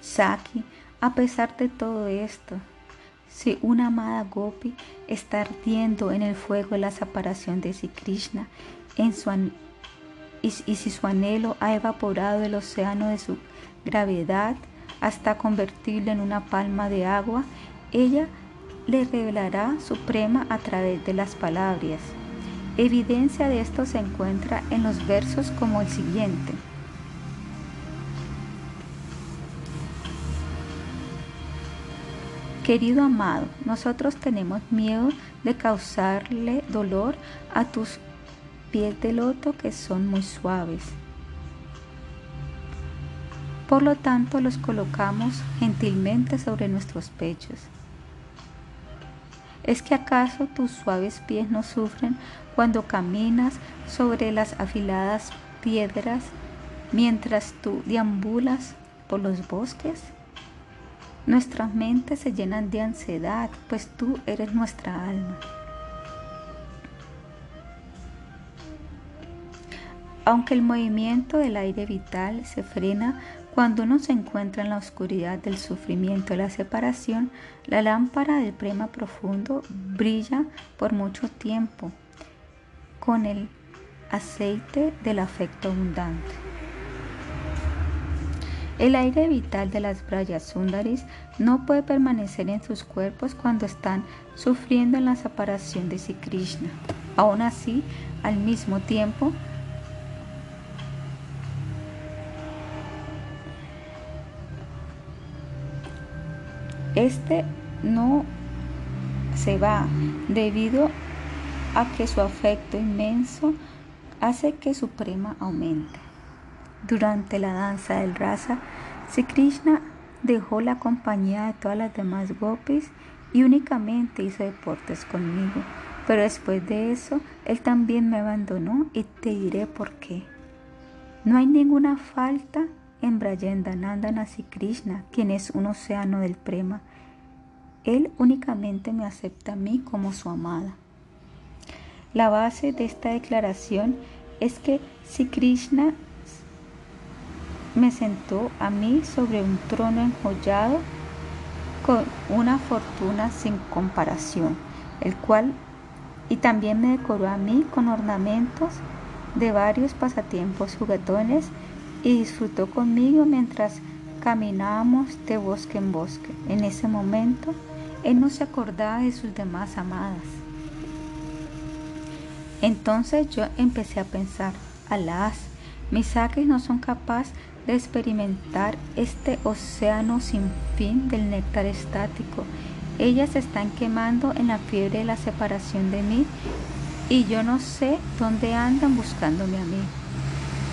Saki, a pesar de todo esto, si una amada Gopi está ardiendo en el fuego de la separación de Sri Krishna en su y, si su anhelo ha evaporado el océano de su gravedad hasta convertirlo en una palma de agua, ella le revelará su prema a través de las palabras. Evidencia de esto se encuentra en los versos como el siguiente. Querido amado, nosotros tenemos miedo de causarle dolor a tus pies de loto que son muy suaves. Por lo tanto, los colocamos gentilmente sobre nuestros pechos. ¿Es que acaso tus suaves pies no sufren cuando caminas sobre las afiladas piedras mientras tú deambulas por los bosques? Nuestras mentes se llenan de ansiedad, pues tú eres nuestra alma. Aunque el movimiento del aire vital se frena cuando uno se encuentra en la oscuridad del sufrimiento y la separación, la lámpara del prema profundo brilla por mucho tiempo con el aceite del afecto abundante. El aire vital de las Brayas Sundaris no puede permanecer en sus cuerpos cuando están sufriendo en la separación de Sri Krishna. Aún así, al mismo tiempo, este no se va debido a que su afecto inmenso hace que su prema aumente. Durante la danza del rasa, Sri Krishna dejó la compañía de todas las demás gopis y únicamente hizo deportes conmigo. Pero después de eso, él también me abandonó y te diré por qué. No hay ninguna falta en Brayendananda Nasi Krishna, quien es un océano del prema. Él únicamente me acepta a mí como su amada. La base de esta declaración es que si Krishna me sentó a mí sobre un trono enjollado con una fortuna sin comparación, el cual y también me decoró a mí con ornamentos de varios pasatiempos juguetones y disfrutó conmigo mientras caminábamos de bosque en bosque. En ese momento, él no se acordaba de sus demás amadas. Entonces yo empecé a pensar, alas, mis acres no son capaces de experimentar este océano sin fin del néctar estático. Ellas están quemando en la fiebre de la separación de mí y yo no sé dónde andan buscándome a mí.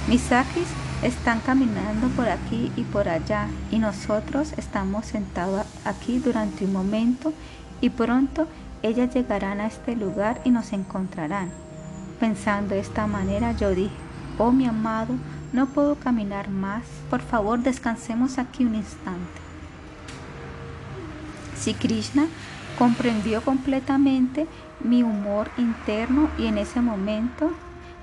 Mis acres están caminando por aquí y por allá y nosotros estamos sentados aquí durante un momento y pronto ellas llegarán a este lugar y nos encontrarán. Pensando de esta manera yo dije, oh mi amado, no puedo caminar más, por favor descansemos aquí un instante. Si Krishna comprendió completamente mi humor interno y en ese momento,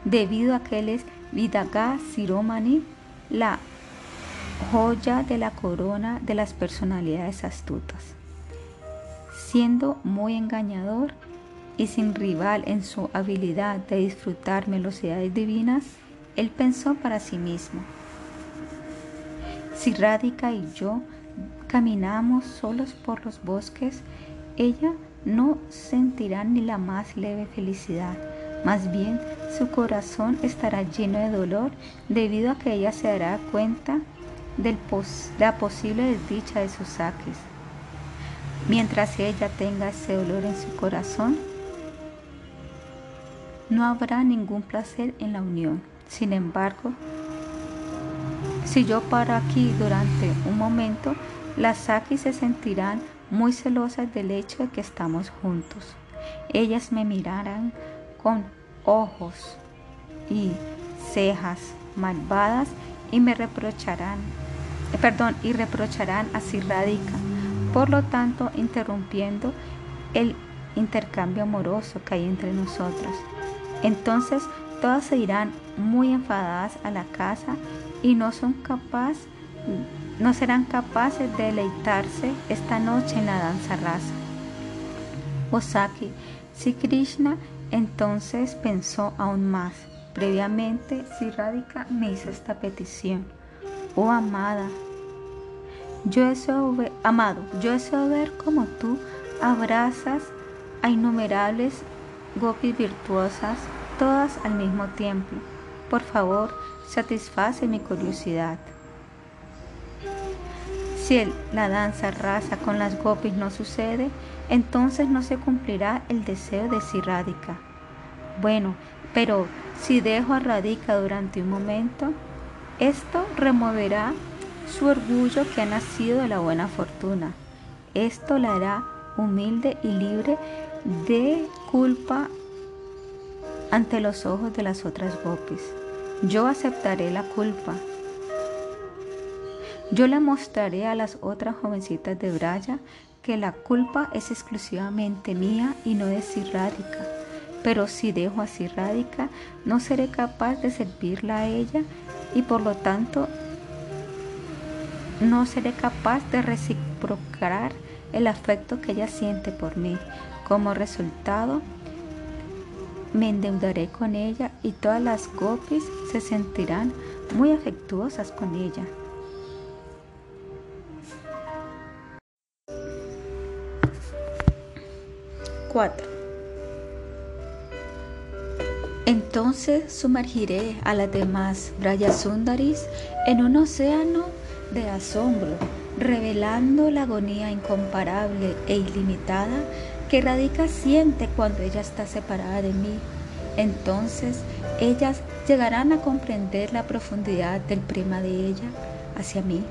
debido a que él es Vidaga Siromani, la joya de la corona de las personalidades astutas. Siendo muy engañador, y sin rival en su habilidad de disfrutar velocidades divinas, él pensó para sí mismo. Si Radhika y yo caminamos solos por los bosques, ella no sentirá ni la más leve felicidad. Más bien, su corazón estará lleno de dolor debido a que ella se dará cuenta de la posible desdicha de sus saques. Mientras ella tenga ese dolor en su corazón, no habrá ningún placer en la unión. Sin embargo, si yo paro aquí durante un momento, las Saki se sentirán muy celosas del hecho de que estamos juntos. Ellas me mirarán con ojos y cejas malvadas y me reprocharán, eh, perdón, y reprocharán así radica. Por lo tanto, interrumpiendo el intercambio amoroso que hay entre nosotros. Entonces todas se irán muy enfadadas a la casa y no son capaces no serán capaces de deleitarse esta noche en la danza rasa. Osaki, si Krishna entonces pensó aún más. Previamente, si Radhika me hizo esta petición. Oh amada, yo deseo ver, amado, yo deseo ver como tú abrazas a innumerables gopis virtuosas, todas al mismo tiempo. Por favor, satisface mi curiosidad. Si la danza rasa con las gopis no sucede, entonces no se cumplirá el deseo de si Radhika. Bueno, pero si dejo a Radhika durante un momento, esto removerá su orgullo que ha nacido de la buena fortuna. Esto la hará humilde y libre de culpa ante los ojos de las otras gopis. Yo aceptaré la culpa. Yo le mostraré a las otras jovencitas de Braya que la culpa es exclusivamente mía y no de Sirrádica. Pero si dejo a Sirrádica, no seré capaz de servirla a ella y por lo tanto no seré capaz de reciprocar el afecto que ella siente por mí. Como resultado, me endeudaré con ella y todas las gopis se sentirán muy afectuosas con ella. 4. Entonces sumergiré a las demás Brayasundaris en un océano de asombro, revelando la agonía incomparable e ilimitada que Radhika siente cuando ella está separada de mí. Entonces ellas llegarán a comprender la profundidad del prema de ella hacia mí.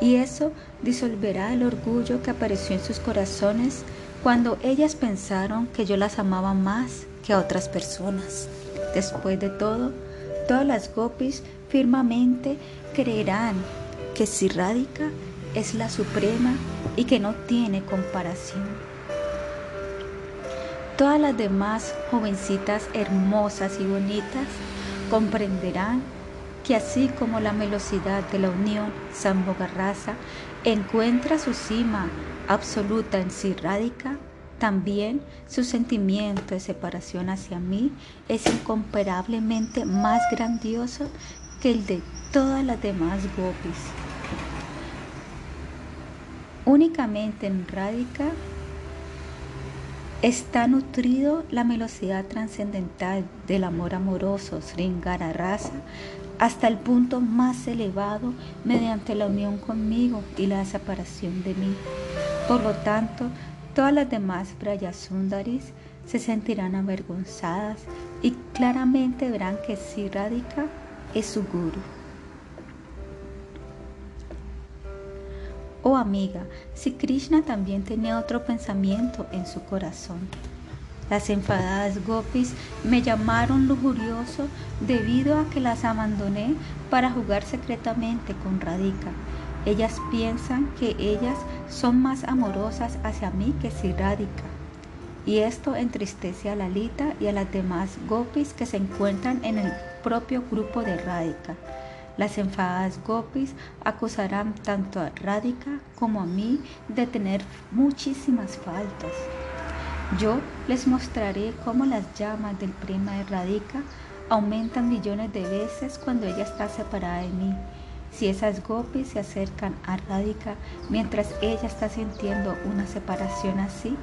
Y eso disolverá el orgullo que apareció en sus corazones cuando ellas pensaron que yo las amaba más que a otras personas. Después de todo, todas las gopis firmemente creerán que si Radhika es la suprema y que no tiene comparación. Todas las demás jovencitas hermosas y bonitas comprenderán que así como la velocidad de la unión Sambogarrasa encuentra su cima absoluta en sí radica, también su sentimiento de separación hacia mí es incomparablemente más grandioso que el de todas las demás gopis. Únicamente en Radhika está nutrido la velocidad trascendental del amor amoroso Sringara Rasa hasta el punto más elevado mediante la unión conmigo y la separación de mí. Por lo tanto, todas las demás Brayasundaris se sentirán avergonzadas y claramente verán que Siradika es su guru. Oh amiga, si Krishna también tenía otro pensamiento en su corazón. Las enfadadas gopis me llamaron lujurioso debido a que las abandoné para jugar secretamente con Radhika. Ellas piensan que ellas son más amorosas hacia mí que si Radhika. Y esto entristece a Lalita y a las demás gopis que se encuentran en el propio grupo de Radhika. Las enfadadas gopis acusarán tanto a Radhika como a mí de tener muchísimas faltas. Yo les mostraré cómo las llamas del prima de Radhika aumentan millones de veces cuando ella está separada de mí. Si esas gopis se acercan a Radhika mientras ella está sintiendo una separación así,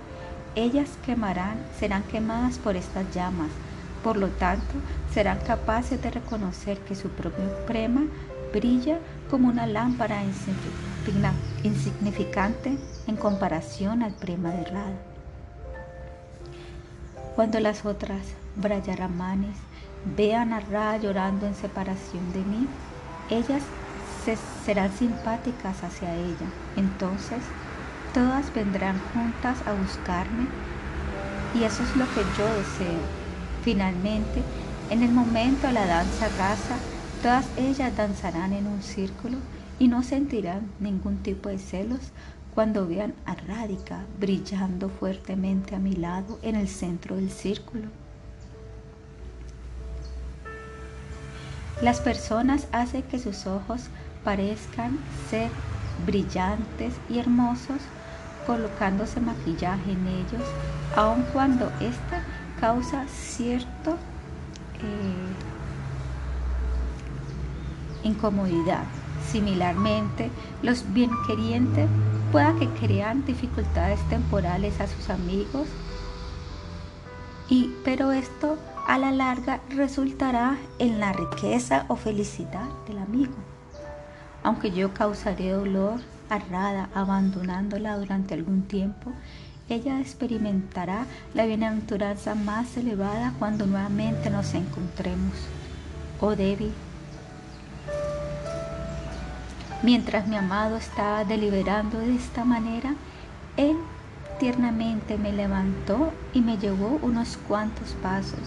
ellas quemarán, serán quemadas por estas llamas. Por lo tanto, serán capaces de reconocer que su propio prema brilla como una lámpara insignificante en comparación al prema de Radha. Cuando las otras Brayaramanes vean a Ra llorando en separación de mí, ellas serán simpáticas hacia ella. Entonces, todas vendrán juntas a buscarme y eso es lo que yo deseo. Finalmente, en el momento la danza rasa, todas ellas danzarán en un círculo y no sentirán ningún tipo de celos cuando vean a Radhika brillando fuertemente a mi lado en el centro del círculo. Las personas hacen que sus ojos parezcan ser brillantes y hermosos colocándose maquillaje en ellos, aun cuando ésta causa cierta eh, incomodidad. Similarmente, los bienquerientes pueda que crean dificultades temporales a sus amigos, y, pero esto a la larga resultará en la riqueza o felicidad del amigo. Aunque yo causaré dolor a Rada abandonándola durante algún tiempo, ella experimentará la bienaventuranza más elevada cuando nuevamente nos encontremos. Oh Devi, Mientras mi amado estaba deliberando de esta manera, él tiernamente me levantó y me llevó unos cuantos pasos.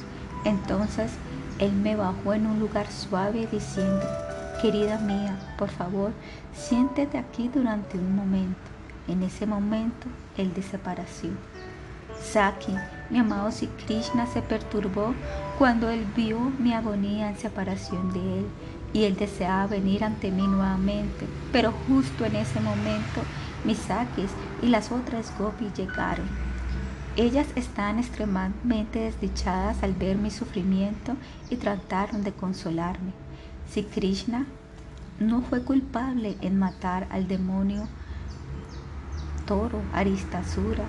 Entonces él me bajó en un lugar suave diciendo, querida mía, por favor, siéntete aquí durante un momento. En ese momento, el de separación. Saki, mi amado Sri Krishna se perturbó cuando él vio mi agonía en separación de él y él deseaba venir ante mí nuevamente, pero justo en ese momento mis saques y las otras gopis llegaron. Ellas estaban extremadamente desdichadas al ver mi sufrimiento y trataron de consolarme. Si Krishna no fue culpable en matar al demonio toro Aristasura,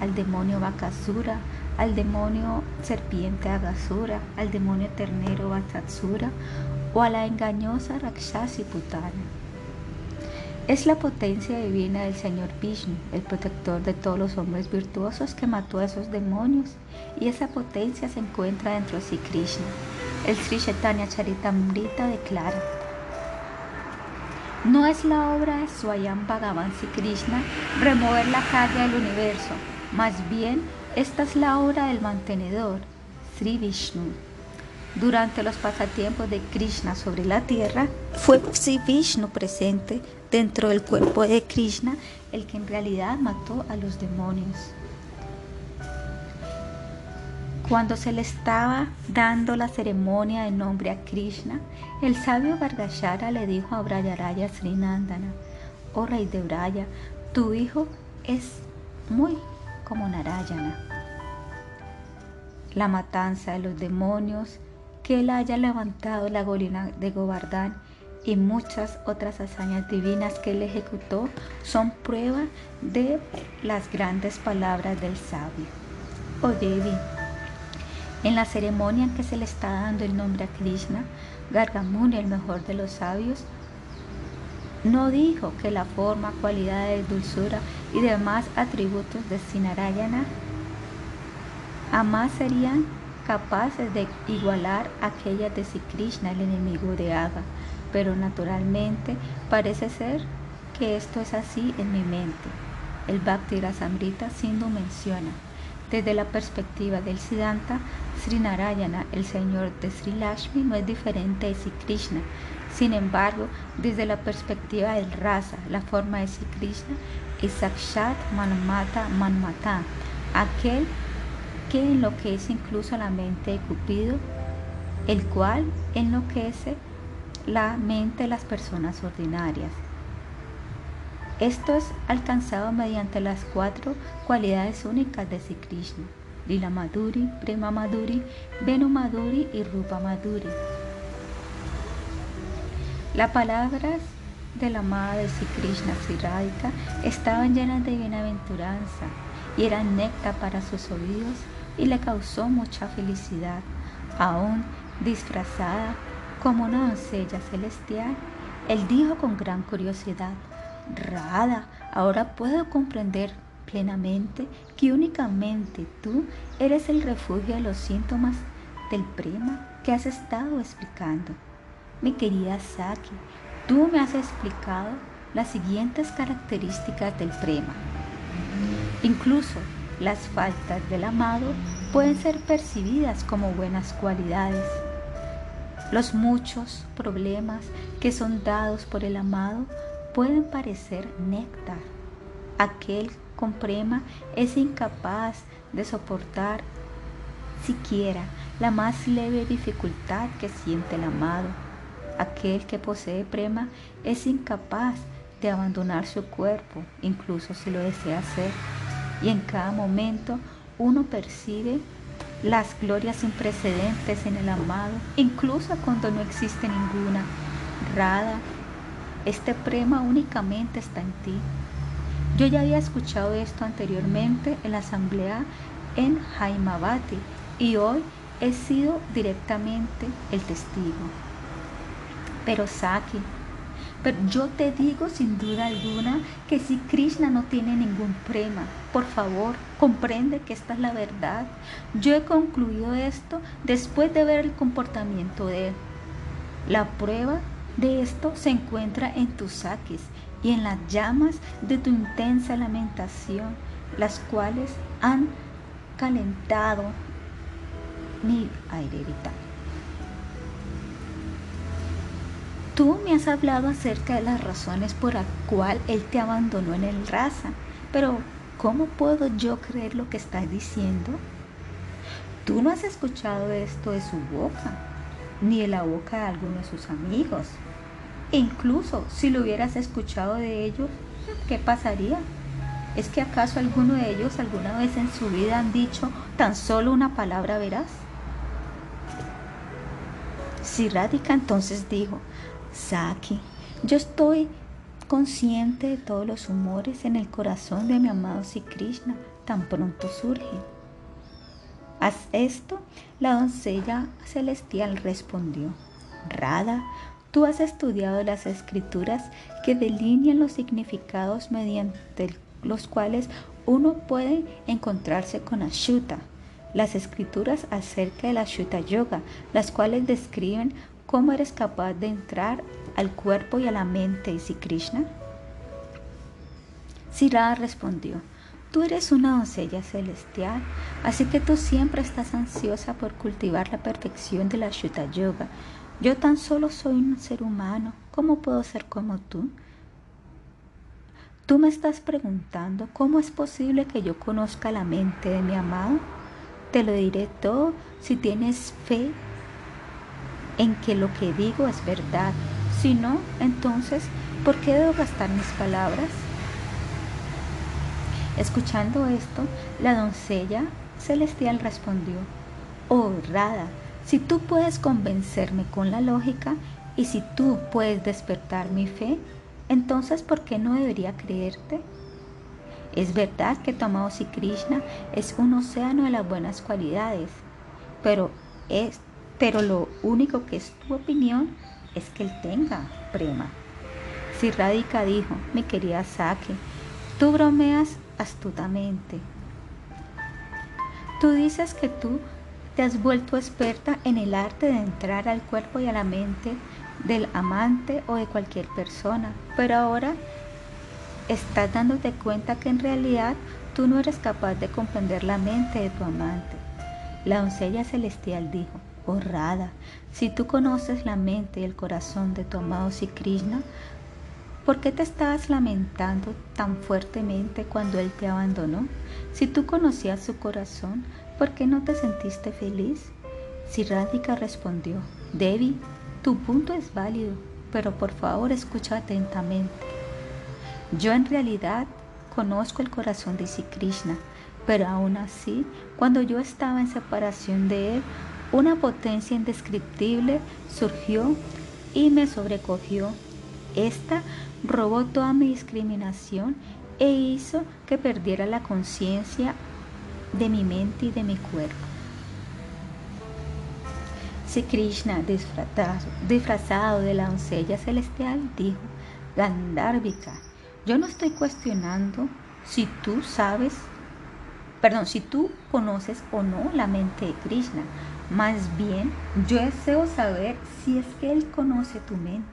al demonio Bakasura, al demonio serpiente Agasura, al demonio ternero Batatsura o a la engañosa Rakshasi Putana. Es la potencia divina del Señor Vishnu, el protector de todos los hombres virtuosos que mató a esos demonios, y esa potencia se encuentra dentro de Sri Krishna. El Sri Chaitanya Charitamrita declara: No es la obra de Swayam Bhagavan Sri Krishna remover la carga del universo, más bien esta es la obra del mantenedor, Sri Vishnu. Durante los pasatiempos de Krishna sobre la tierra, fue Sri Vishnu presente dentro del cuerpo de Krishna el que en realidad mató a los demonios. Cuando se le estaba dando la ceremonia de nombre a Krishna, el sabio Gargashara le dijo a Brayaraya Srinandana, oh rey de Braya, tu hijo es muy como Narayana. La matanza de los demonios, que él haya levantado la golina de Govardhan y muchas otras hazañas divinas que él ejecutó son prueba de las grandes palabras del sabio. Oye, en la ceremonia en que se le está dando el nombre a Krishna, Gargamuni, el mejor de los sabios, no dijo que la forma, cualidades, dulzura y demás atributos de Sinarayana jamás serían capaces de igualar aquellas de Sri Krishna, el enemigo de Aga. Pero naturalmente parece ser que esto es así en mi mente. El Bhakti Rasamrita Sindhu menciona, desde la perspectiva del Siddhanta, Sri Narayana, el señor de Sri Lashmi, no es diferente de Sri Krishna, sin embargo, desde la perspectiva del rasa, la forma de Sri Krishna es Sakshat Manmata Manmata, aquel que enloquece incluso la mente de Cupido, el cual enloquece la mente de las personas ordinarias. Esto es alcanzado mediante las cuatro cualidades únicas de Sri Krishna, Lila Madhuri, Prema Madhuri, Venu Madhuri y Rupa Madhuri. Las palabras de la amada de Sri Krishna, Sri Radhika, estaban llenas de bienaventuranza y eran néctar para sus oídos y le causó mucha felicidad. Aún disfrazada como una doncella celestial, él dijo con gran curiosidad, Rada, ahora puedo comprender plenamente que únicamente tú eres el refugio de los síntomas del prima que has estado explicando. Mi querida Saki, tú me has explicado las siguientes características del prema. Incluso las faltas del amado pueden ser percibidas como buenas cualidades. Los muchos problemas que son dados por el amado pueden parecer néctar. Aquel con prema es incapaz de soportar siquiera la más leve dificultad que siente el amado Aquel que posee prema es incapaz de abandonar su cuerpo, incluso si lo desea hacer. Y en cada momento uno percibe las glorias sin precedentes en el amado, incluso cuando no existe ninguna. Rada, este prema únicamente está en ti. Yo ya había escuchado esto anteriormente en la asamblea en Jaimabati y hoy he sido directamente el testigo. Pero Saki, pero yo te digo sin duda alguna que si Krishna no tiene ningún prema, por favor, comprende que esta es la verdad. Yo he concluido esto después de ver el comportamiento de él. La prueba de esto se encuentra en tus saques y en las llamas de tu intensa lamentación, las cuales han calentado mi aire vital. Tú me has hablado acerca de las razones por las cuales Él te abandonó en el raza, pero ¿cómo puedo yo creer lo que estás diciendo? Tú no has escuchado esto de su boca, ni de la boca de alguno de sus amigos. E incluso si lo hubieras escuchado de ellos, ¿qué pasaría? ¿Es que acaso alguno de ellos alguna vez en su vida han dicho tan solo una palabra veraz? Si Radhika entonces dijo, Saki, yo estoy consciente de todos los humores en el corazón de mi amado Sri Krishna tan pronto surgen. Haz esto, la doncella celestial respondió. Rada, tú has estudiado las escrituras que delinean los significados mediante los cuales uno puede encontrarse con Ashuta. Las escrituras acerca de la Ashuta Yoga, las cuales describen cómo eres capaz de entrar al cuerpo y a la mente Sri Krishna. Sirada respondió, Tú eres una doncella celestial, así que tú siempre estás ansiosa por cultivar la perfección de la Shuta Yoga. Yo tan solo soy un ser humano, ¿cómo puedo ser como tú? Tú me estás preguntando cómo es posible que yo conozca la mente de mi amado. Te lo diré todo si tienes fe en que lo que digo es verdad. Si no, entonces, ¿por qué debo gastar mis palabras? Escuchando esto, la doncella celestial respondió, Oh Rada, si tú puedes convencerme con la lógica y si tú puedes despertar mi fe, entonces ¿por qué no debería creerte? Es verdad que tu amado Krishna es un océano de las buenas cualidades, pero, es, pero lo único que es tu opinión es que él tenga prema. Si Radhika dijo, mi querida Saki, tú bromeas astutamente. Tú dices que tú te has vuelto experta en el arte de entrar al cuerpo y a la mente del amante o de cualquier persona, pero ahora estás dándote cuenta que en realidad tú no eres capaz de comprender la mente de tu amante. La doncella celestial dijo, oh si tú conoces la mente y el corazón de tu amado Sri Krishna, ¿Por qué te estabas lamentando tan fuertemente cuando Él te abandonó? Si tú conocías su corazón, ¿por qué no te sentiste feliz? Si Radhika respondió, Devi, tu punto es válido, pero por favor escucha atentamente. Yo en realidad conozco el corazón de Sri Krishna, pero aún así, cuando yo estaba en separación de Él, una potencia indescriptible surgió y me sobrecogió. Esta robó toda mi discriminación e hizo que perdiera la conciencia de mi mente y de mi cuerpo. Si Krishna, disfrazado, de la doncella celestial, dijo, Gandharvika, yo no estoy cuestionando si tú sabes, perdón, si tú conoces o no la mente de Krishna. Más bien, yo deseo saber si es que Él conoce tu mente.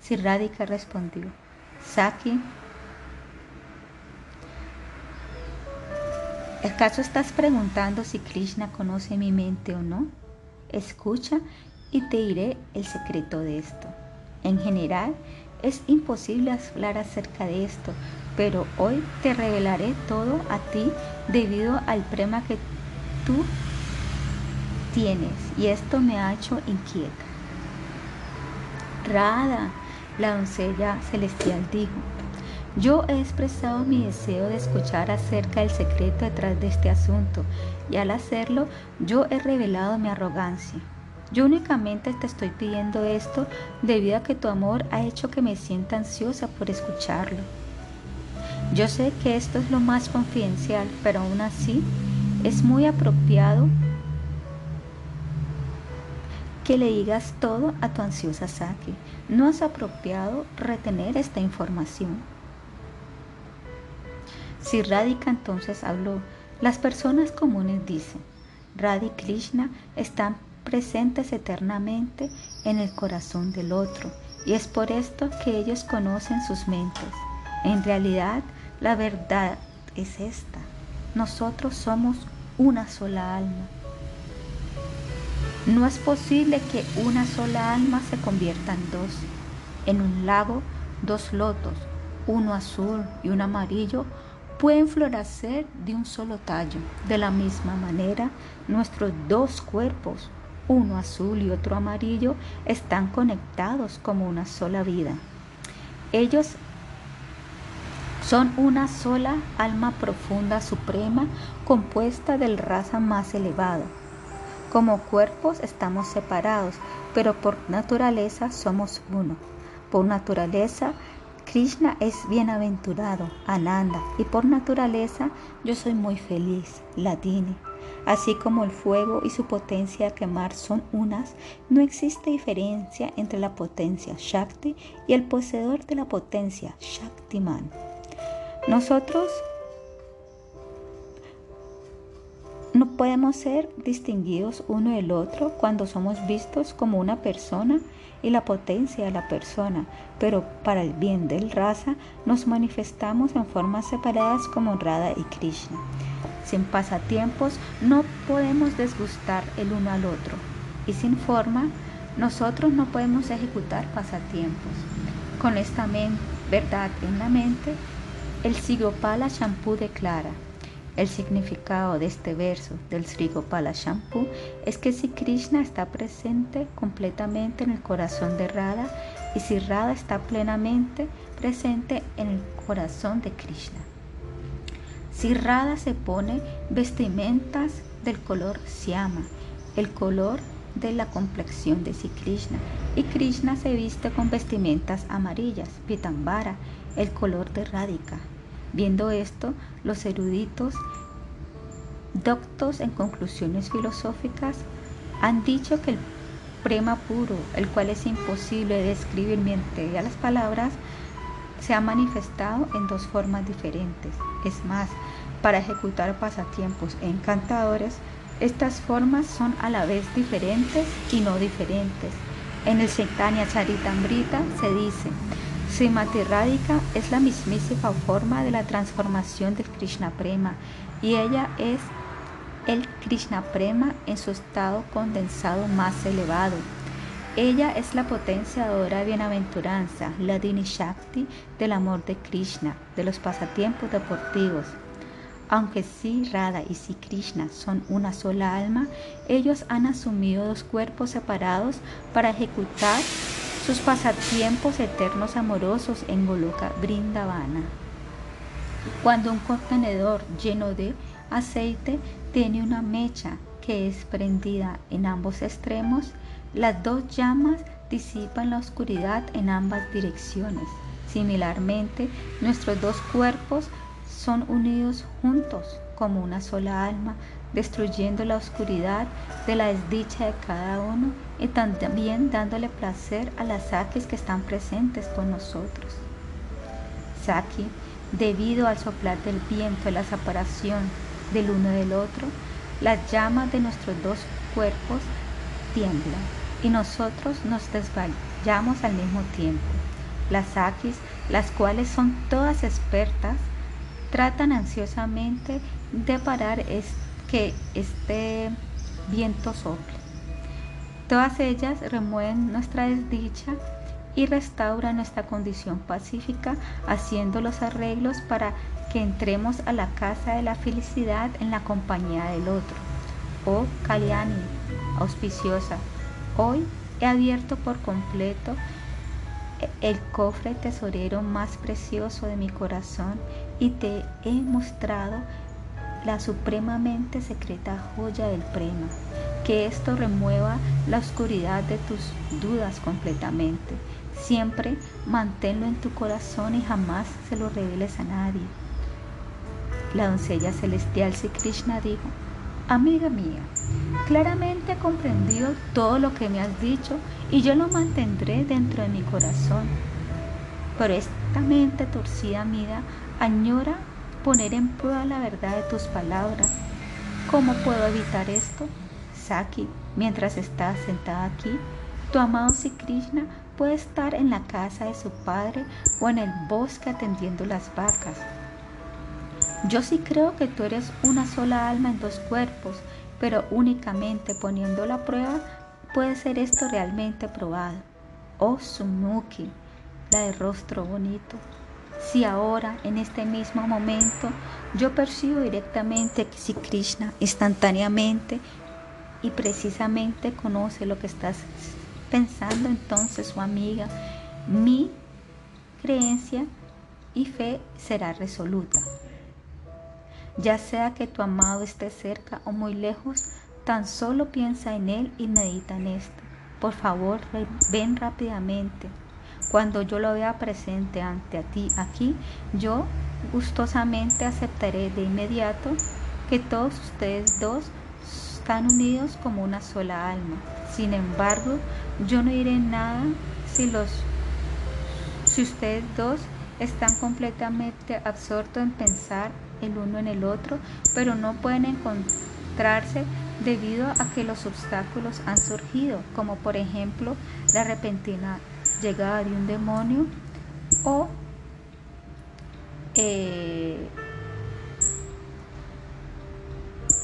Si Radhika respondió, Saki, ¿acaso estás preguntando si Krishna conoce mi mente o no? Escucha y te diré el secreto de esto. En general, es imposible hablar acerca de esto, pero hoy te revelaré todo a ti debido al prema que tú tienes y esto me ha hecho inquieta. Rada, la doncella celestial dijo, yo he expresado mi deseo de escuchar acerca del secreto detrás de este asunto y al hacerlo yo he revelado mi arrogancia. Yo únicamente te estoy pidiendo esto debido a que tu amor ha hecho que me sienta ansiosa por escucharlo. Yo sé que esto es lo más confidencial, pero aún así es muy apropiado que le digas todo a tu ansiosa Saki. No es apropiado retener esta información. Si Radhika entonces habló, las personas comunes dicen, Radhi Krishna están presentes eternamente en el corazón del otro y es por esto que ellos conocen sus mentes. En realidad, la verdad es esta. Nosotros somos una sola alma no es posible que una sola alma se convierta en dos. En un lago, dos lotos, uno azul y uno amarillo, pueden florecer de un solo tallo. De la misma manera, nuestros dos cuerpos, uno azul y otro amarillo, están conectados como una sola vida. Ellos son una sola alma profunda suprema compuesta del raza más elevada como cuerpos estamos separados, pero por naturaleza somos uno. Por naturaleza Krishna es bienaventurado, Ananda, y por naturaleza yo soy muy feliz, Ladini. Así como el fuego y su potencia a quemar son unas, no existe diferencia entre la potencia Shakti y el poseedor de la potencia Shaktiman. Nosotros no podemos ser distinguidos uno del otro cuando somos vistos como una persona y la potencia de la persona, pero para el bien del raza nos manifestamos en formas separadas como Radha y Krishna. Sin pasatiempos no podemos desgustar el uno al otro y sin forma nosotros no podemos ejecutar pasatiempos. Con esta verdad en la mente, el Sigopala Shampoo declara, el significado de este verso del Sri Gopala Shampoo es que si Krishna está presente completamente en el corazón de Radha y si Radha está plenamente presente en el corazón de Krishna. Si Radha se pone vestimentas del color Siama, el color de la complexión de Sri Krishna, y Krishna se viste con vestimentas amarillas, Pitambara, el color de Radhika. Viendo esto, los eruditos, doctos en conclusiones filosóficas, han dicho que el prema puro, el cual es imposible de describir mediante las palabras, se ha manifestado en dos formas diferentes. Es más, para ejecutar pasatiempos encantadores, estas formas son a la vez diferentes y no diferentes. En el Chaitanya Charitamrita se dice, Srimati Radhika es la mismísima forma de la transformación del Krishna Prema y ella es el Krishna Prema en su estado condensado más elevado. Ella es la potenciadora bienaventuranza, la Dini Shakti del amor de Krishna, de los pasatiempos deportivos. Aunque sí Radha y sí Krishna son una sola alma, ellos han asumido dos cuerpos separados para ejecutar sus pasatiempos eternos amorosos en Goloka Brindavana. Cuando un contenedor lleno de aceite tiene una mecha que es prendida en ambos extremos, las dos llamas disipan la oscuridad en ambas direcciones. Similarmente, nuestros dos cuerpos son unidos juntos como una sola alma, destruyendo la oscuridad de la desdicha de cada uno y también dándole placer a las Sakis que están presentes con nosotros. Saki, debido al soplar del viento de la separación del uno del otro, las llamas de nuestros dos cuerpos tiemblan y nosotros nos desvayamos al mismo tiempo. Las Sakis, las cuales son todas expertas, tratan ansiosamente de parar que este viento sople. Todas ellas remueven nuestra desdicha y restauran nuestra condición pacífica haciendo los arreglos para que entremos a la casa de la felicidad en la compañía del otro. Oh Kalyani, auspiciosa, hoy he abierto por completo el cofre tesorero más precioso de mi corazón y te he mostrado la supremamente secreta joya del prema. Que esto remueva la oscuridad de tus dudas completamente. Siempre manténlo en tu corazón y jamás se lo reveles a nadie. La doncella celestial Sri Krishna dijo, Amiga mía, claramente he comprendido todo lo que me has dicho y yo lo mantendré dentro de mi corazón. Pero esta mente torcida mía añora poner en prueba la verdad de tus palabras. ¿Cómo puedo evitar esto? Saki, mientras estás sentada aquí, tu amado Sri Krishna puede estar en la casa de su padre o en el bosque atendiendo las vacas. Yo sí creo que tú eres una sola alma en dos cuerpos, pero únicamente poniendo la prueba puede ser esto realmente probado. Oh Sunuki, la de rostro bonito. Si ahora, en este mismo momento, yo percibo directamente que si Krishna instantáneamente y precisamente conoce lo que estás pensando, entonces su amiga, mi creencia y fe será resoluta. Ya sea que tu amado esté cerca o muy lejos, tan solo piensa en él y medita en esto. Por favor, ven rápidamente. Cuando yo lo vea presente ante ti aquí, yo gustosamente aceptaré de inmediato que todos ustedes dos están unidos como una sola alma. Sin embargo, yo no diré nada si los si ustedes dos están completamente absortos en pensar el uno en el otro, pero no pueden encontrarse debido a que los obstáculos han surgido, como por ejemplo la repentina llegada de un demonio o eh,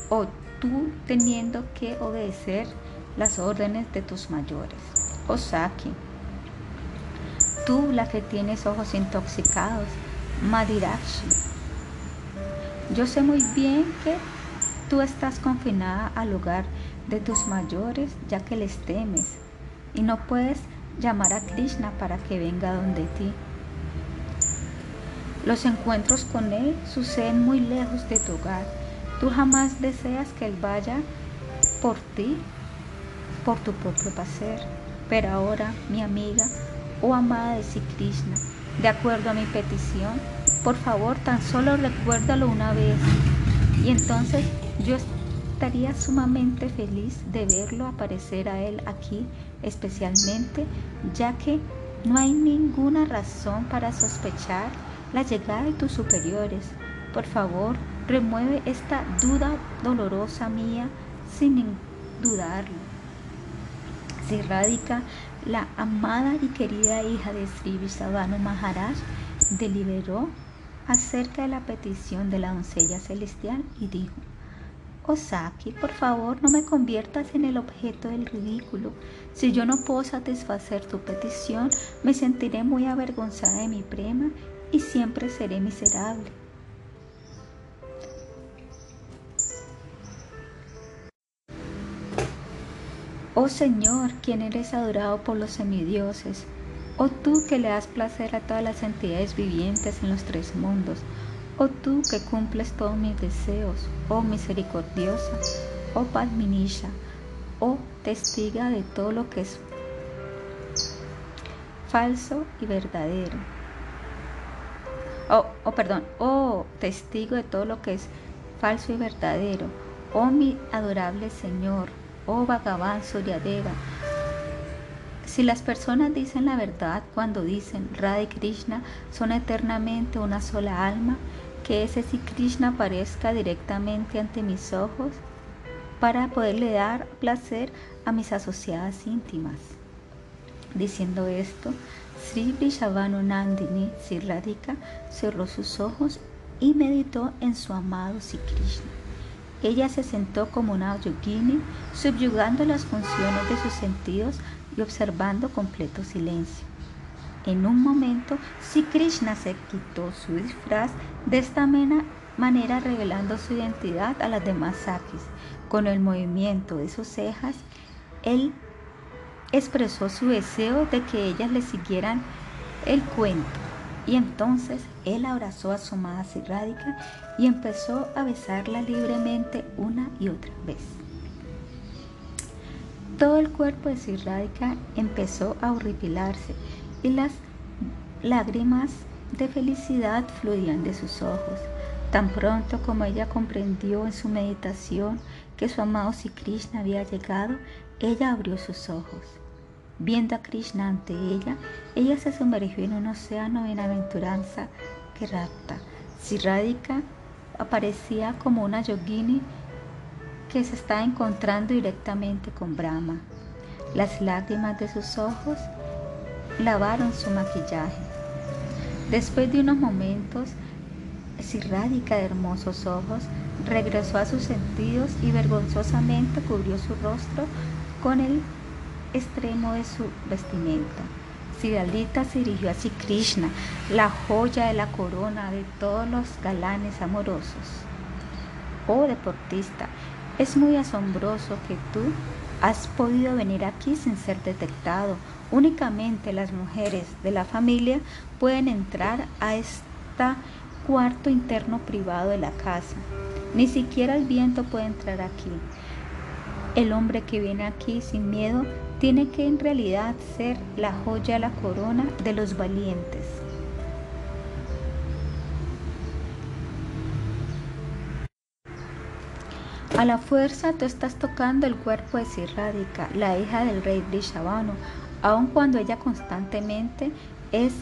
o tú teniendo que obedecer las órdenes de tus mayores. Osaki, tú la que tienes ojos intoxicados, Madirashi. Yo sé muy bien que tú estás confinada al hogar de tus mayores ya que les temes y no puedes llamar a Krishna para que venga donde ti. Los encuentros con Él suceden muy lejos de tu hogar. Tú jamás deseas que Él vaya por ti, por tu propio placer. Pero ahora, mi amiga oh amada de Sri Krishna, de acuerdo a mi petición, por favor tan solo recuérdalo una vez. Y entonces yo estaría sumamente feliz de verlo aparecer a Él aquí, especialmente ya que no hay ninguna razón para sospechar la llegada de tus superiores. Por favor, remueve esta duda dolorosa mía sin dudarlo. Si radica la amada y querida hija de Sri Visavano Maharaj, deliberó acerca de la petición de la doncella celestial y dijo, Osaki, por favor, no me conviertas en el objeto del ridículo. Si yo no puedo satisfacer tu petición, me sentiré muy avergonzada de mi prema y siempre seré miserable. Oh Señor, quien eres adorado por los semidioses, oh tú que le das placer a todas las entidades vivientes en los tres mundos, oh tú que cumples todos mis deseos, oh misericordiosa, oh Padminisha, oh testiga de todo lo que es falso y verdadero. Oh, oh, perdón, oh testigo de todo lo que es falso y verdadero, oh mi adorable Señor, oh Bhagavan Suryadeva. Si las personas dicen la verdad cuando dicen Radha y Krishna son eternamente una sola alma, que ese si Krishna aparezca directamente ante mis ojos para poderle dar placer a mis asociadas íntimas. Diciendo esto, Sri Vrishabhanu Nandini Sri cerró sus ojos y meditó en su amado Sri Krishna. Ella se sentó como una yogini, subyugando las funciones de sus sentidos y observando completo silencio. En un momento, Sri Krishna se quitó su disfraz de esta manera revelando su identidad a las demás sakis. Con el movimiento de sus cejas, él expresó su deseo de que ellas le siguieran el cuento. Y entonces él abrazó a su amada Radhika y empezó a besarla libremente una y otra vez. Todo el cuerpo de Sirrádica empezó a horripilarse y las lágrimas de felicidad fluían de sus ojos. Tan pronto como ella comprendió en su meditación que su amado Sri Krishna había llegado, ella abrió sus ojos. Viendo a Krishna ante ella, ella se sumergió en un océano de bienaventuranza que rapta. Radhika aparecía como una yogini que se está encontrando directamente con Brahma. Las lágrimas de sus ojos lavaron su maquillaje. Después de unos momentos, Sirrádica de hermosos ojos regresó a sus sentidos y vergonzosamente cubrió su rostro con el extremo de su vestimenta. Sidalita se dirigió a Krishna, la joya de la corona de todos los galanes amorosos. Oh deportista, es muy asombroso que tú has podido venir aquí sin ser detectado. Únicamente las mujeres de la familia pueden entrar a este cuarto interno privado de la casa. Ni siquiera el viento puede entrar aquí. El hombre que viene aquí sin miedo tiene que en realidad ser la joya, la corona de los valientes. A la fuerza tú estás tocando el cuerpo de Sirrádica, la hija del rey Brishabano, aun cuando ella constantemente es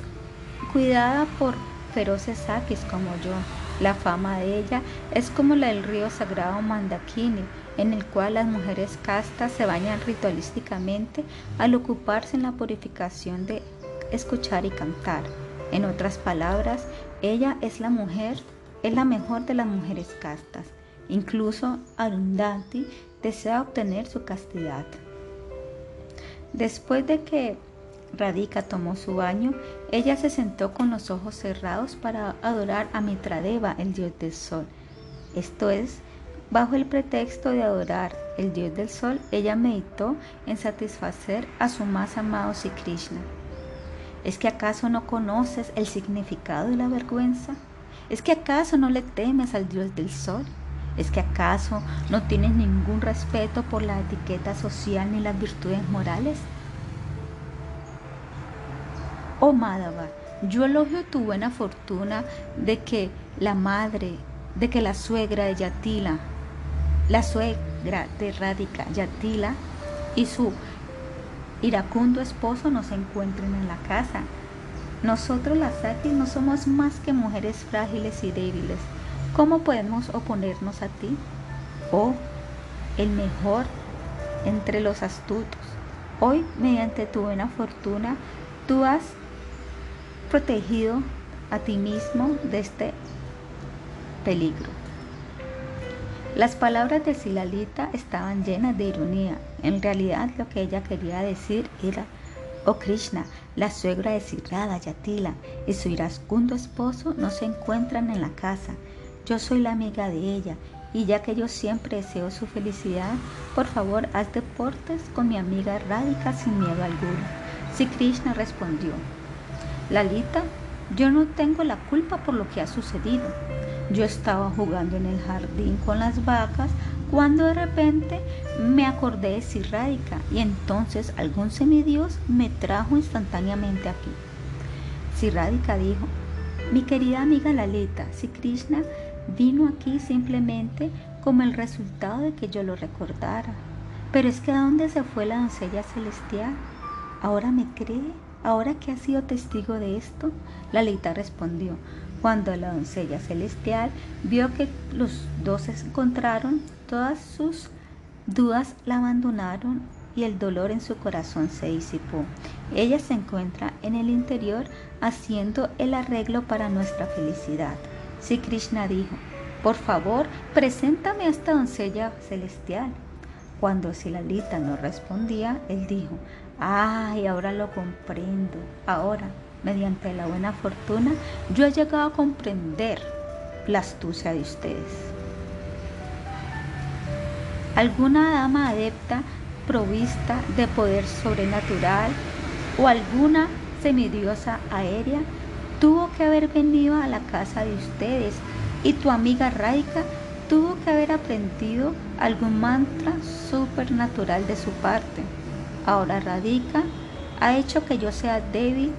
cuidada por feroces saquis como yo. La fama de ella es como la del río sagrado Mandakini, en el cual las mujeres castas se bañan ritualísticamente al ocuparse en la purificación de escuchar y cantar. En otras palabras, ella es la mujer, es la mejor de las mujeres castas. Incluso Arundhati desea obtener su castidad. Después de que Radhika tomó su baño, ella se sentó con los ojos cerrados para adorar a Mitradeva, el dios del sol. Esto es, bajo el pretexto de adorar el dios del sol, ella meditó en satisfacer a su más amado Sri Krishna. ¿Es que acaso no conoces el significado de la vergüenza? ¿Es que acaso no le temes al dios del sol? ¿Es que acaso no tienes ningún respeto por la etiqueta social ni las virtudes morales? Oh Madhava, yo elogio tu buena fortuna de que la madre, de que la suegra de Yatila, la suegra de Radhika Yatila y su iracundo esposo no se encuentren en la casa. Nosotros las Satis no somos más que mujeres frágiles y débiles ¿Cómo podemos oponernos a ti? Oh, el mejor entre los astutos. Hoy, mediante tu buena fortuna, tú has protegido a ti mismo de este peligro. Las palabras de Silalita estaban llenas de ironía. En realidad lo que ella quería decir era, oh Krishna, la suegra de Sirrada Yatila y su irascundo esposo no se encuentran en la casa. Yo soy la amiga de ella y ya que yo siempre deseo su felicidad, por favor haz deportes con mi amiga Radhika sin miedo alguno. Si Krishna respondió, Lalita, yo no tengo la culpa por lo que ha sucedido. Yo estaba jugando en el jardín con las vacas cuando de repente me acordé de Sri Radhika y entonces algún semidios me trajo instantáneamente aquí. Si Radhika dijo, mi querida amiga Lalita, si Krishna Vino aquí simplemente como el resultado de que yo lo recordara. Pero es que ¿a dónde se fue la doncella celestial? ¿Ahora me cree? ¿Ahora que ha sido testigo de esto? La leita respondió. Cuando la doncella celestial vio que los dos se encontraron, todas sus dudas la abandonaron y el dolor en su corazón se disipó. Ella se encuentra en el interior haciendo el arreglo para nuestra felicidad. Si Krishna dijo, por favor, preséntame a esta doncella celestial. Cuando Silalita no respondía, él dijo, ay, ahora lo comprendo. Ahora, mediante la buena fortuna, yo he llegado a comprender la astucia de ustedes. ¿Alguna dama adepta provista de poder sobrenatural o alguna semidiosa aérea tuvo que haber venido a la casa de ustedes y tu amiga Raika tuvo que haber aprendido algún mantra supernatural de su parte. Ahora Radika ha hecho que yo sea débil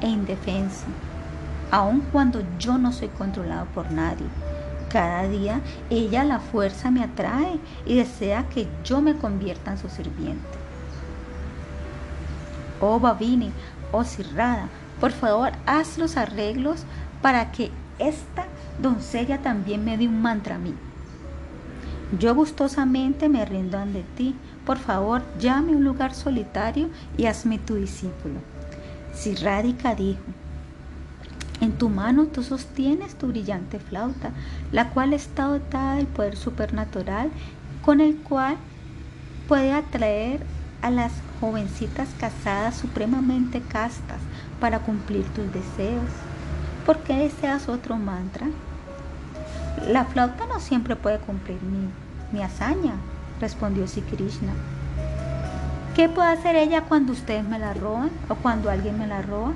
e indefensa, aun cuando yo no soy controlado por nadie. Cada día ella la fuerza me atrae y desea que yo me convierta en su sirviente. Oh Babini, oh Sirrada, por favor, haz los arreglos para que esta doncella también me dé un mantra a mí. Yo gustosamente me rindo ante ti. Por favor, llame a un lugar solitario y hazme tu discípulo. Si Radhika dijo, en tu mano tú sostienes tu brillante flauta, la cual está dotada del poder supernatural con el cual puede atraer a las jovencitas casadas supremamente castas para cumplir tus deseos. ¿Por qué deseas otro mantra? La flauta no siempre puede cumplir mi, mi hazaña, respondió Sri Krishna. ¿Qué puede hacer ella cuando ustedes me la roban o cuando alguien me la roba?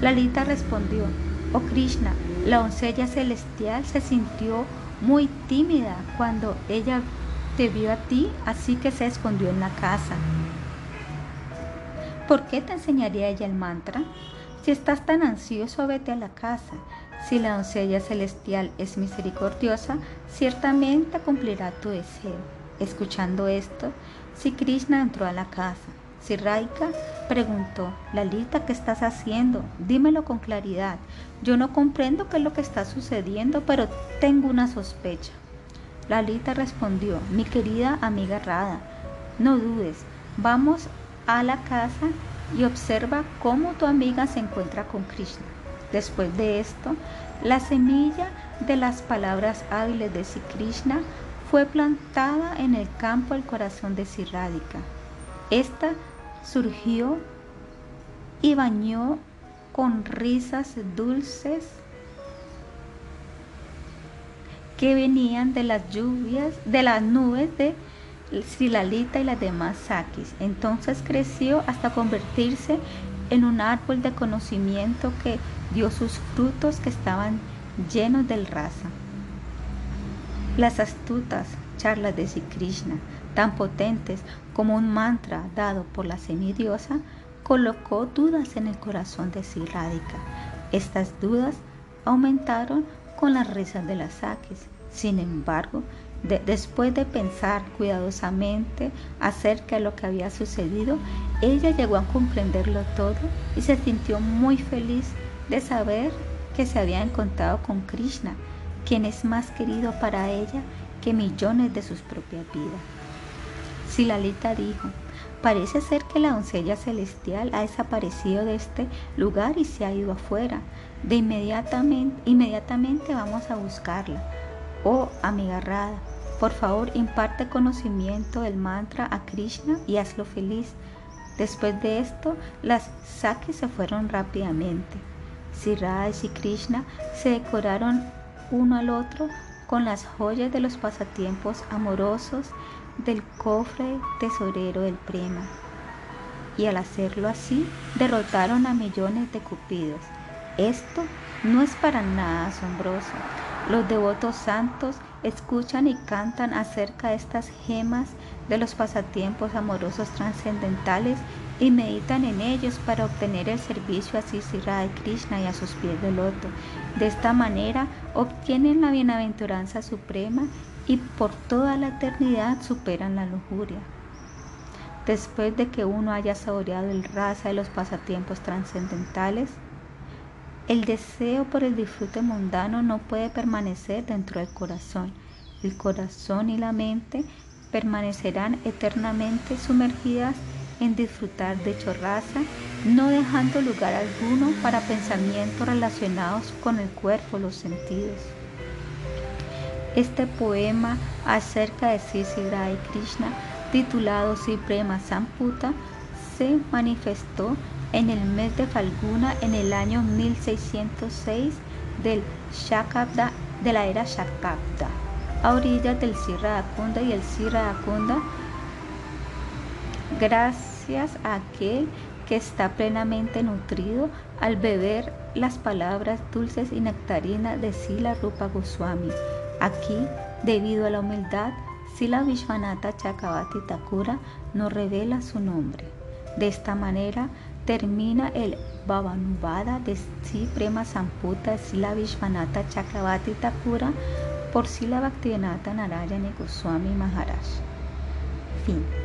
Lalita respondió, oh Krishna, la doncella celestial se sintió muy tímida cuando ella te vio a ti, así que se escondió en la casa. ¿Por qué te enseñaría ella el mantra? Si estás tan ansioso, vete a la casa. Si la doncella celestial es misericordiosa, ciertamente cumplirá tu deseo. Escuchando esto, si Krishna entró a la casa. Si Raika preguntó, Lalita, ¿qué estás haciendo? Dímelo con claridad. Yo no comprendo qué es lo que está sucediendo, pero tengo una sospecha. Lalita respondió, mi querida amiga Rada, no dudes, vamos a la casa y observa cómo tu amiga se encuentra con Krishna. Después de esto, la semilla de las palabras hábiles de Sri Krishna fue plantada en el campo del corazón de Sri Radhika. Esta surgió y bañó con risas dulces que venían de las lluvias, de las nubes de Silalita y las demás Sakis. Entonces creció hasta convertirse en un árbol de conocimiento que dio sus frutos que estaban llenos del rasa. Las astutas charlas de Sri Krishna, tan potentes como un mantra dado por la semidiosa, colocó dudas en el corazón de Sri. Estas dudas aumentaron con las risas de las Sakis. Sin embargo, después de pensar cuidadosamente acerca de lo que había sucedido, ella llegó a comprenderlo todo y se sintió muy feliz de saber que se había encontrado con Krishna, quien es más querido para ella que millones de sus propias vidas. Silalita dijo, parece ser que la doncella celestial ha desaparecido de este lugar y se ha ido afuera. De inmediatamente, inmediatamente vamos a buscarla. Oh, amiga Rada, por favor, imparte conocimiento del mantra a Krishna y hazlo feliz. Después de esto, las Sakis se fueron rápidamente. Sirada y Krishna se decoraron uno al otro con las joyas de los pasatiempos amorosos del cofre tesorero del prema. Y al hacerlo así, derrotaron a millones de cupidos. Esto no es para nada asombroso. Los devotos santos escuchan y cantan acerca de estas gemas de los pasatiempos amorosos trascendentales y meditan en ellos para obtener el servicio a Sri de Krishna y a sus pies de loto. De esta manera obtienen la bienaventuranza suprema y por toda la eternidad superan la lujuria. Después de que uno haya saboreado el raza de los pasatiempos trascendentales, el deseo por el disfrute mundano no puede permanecer dentro del corazón. El corazón y la mente permanecerán eternamente sumergidas en disfrutar de chorraza, no dejando lugar alguno para pensamientos relacionados con el cuerpo, los sentidos. Este poema acerca de Sisira y Krishna, titulado Siprema Samputa, se manifestó en el mes de Falguna en el año 1606 del Shakabda, de la era Shakabda, a orillas del Sirra Akunda y el Sirra Akunda, gracias a aquel que está plenamente nutrido al beber las palabras dulces y nectarinas de Sila Rupa Goswami. Aquí, debido a la humildad, Sila Vishwanatha Chakavati Thakura nos revela su nombre. De esta manera, termina el Bhavanubhada de Sri Prema Samputa Sila Vishwanatha Chakravati Thakura por Sila Bhaktivedanta Narayana Goswami Maharaj. Fin.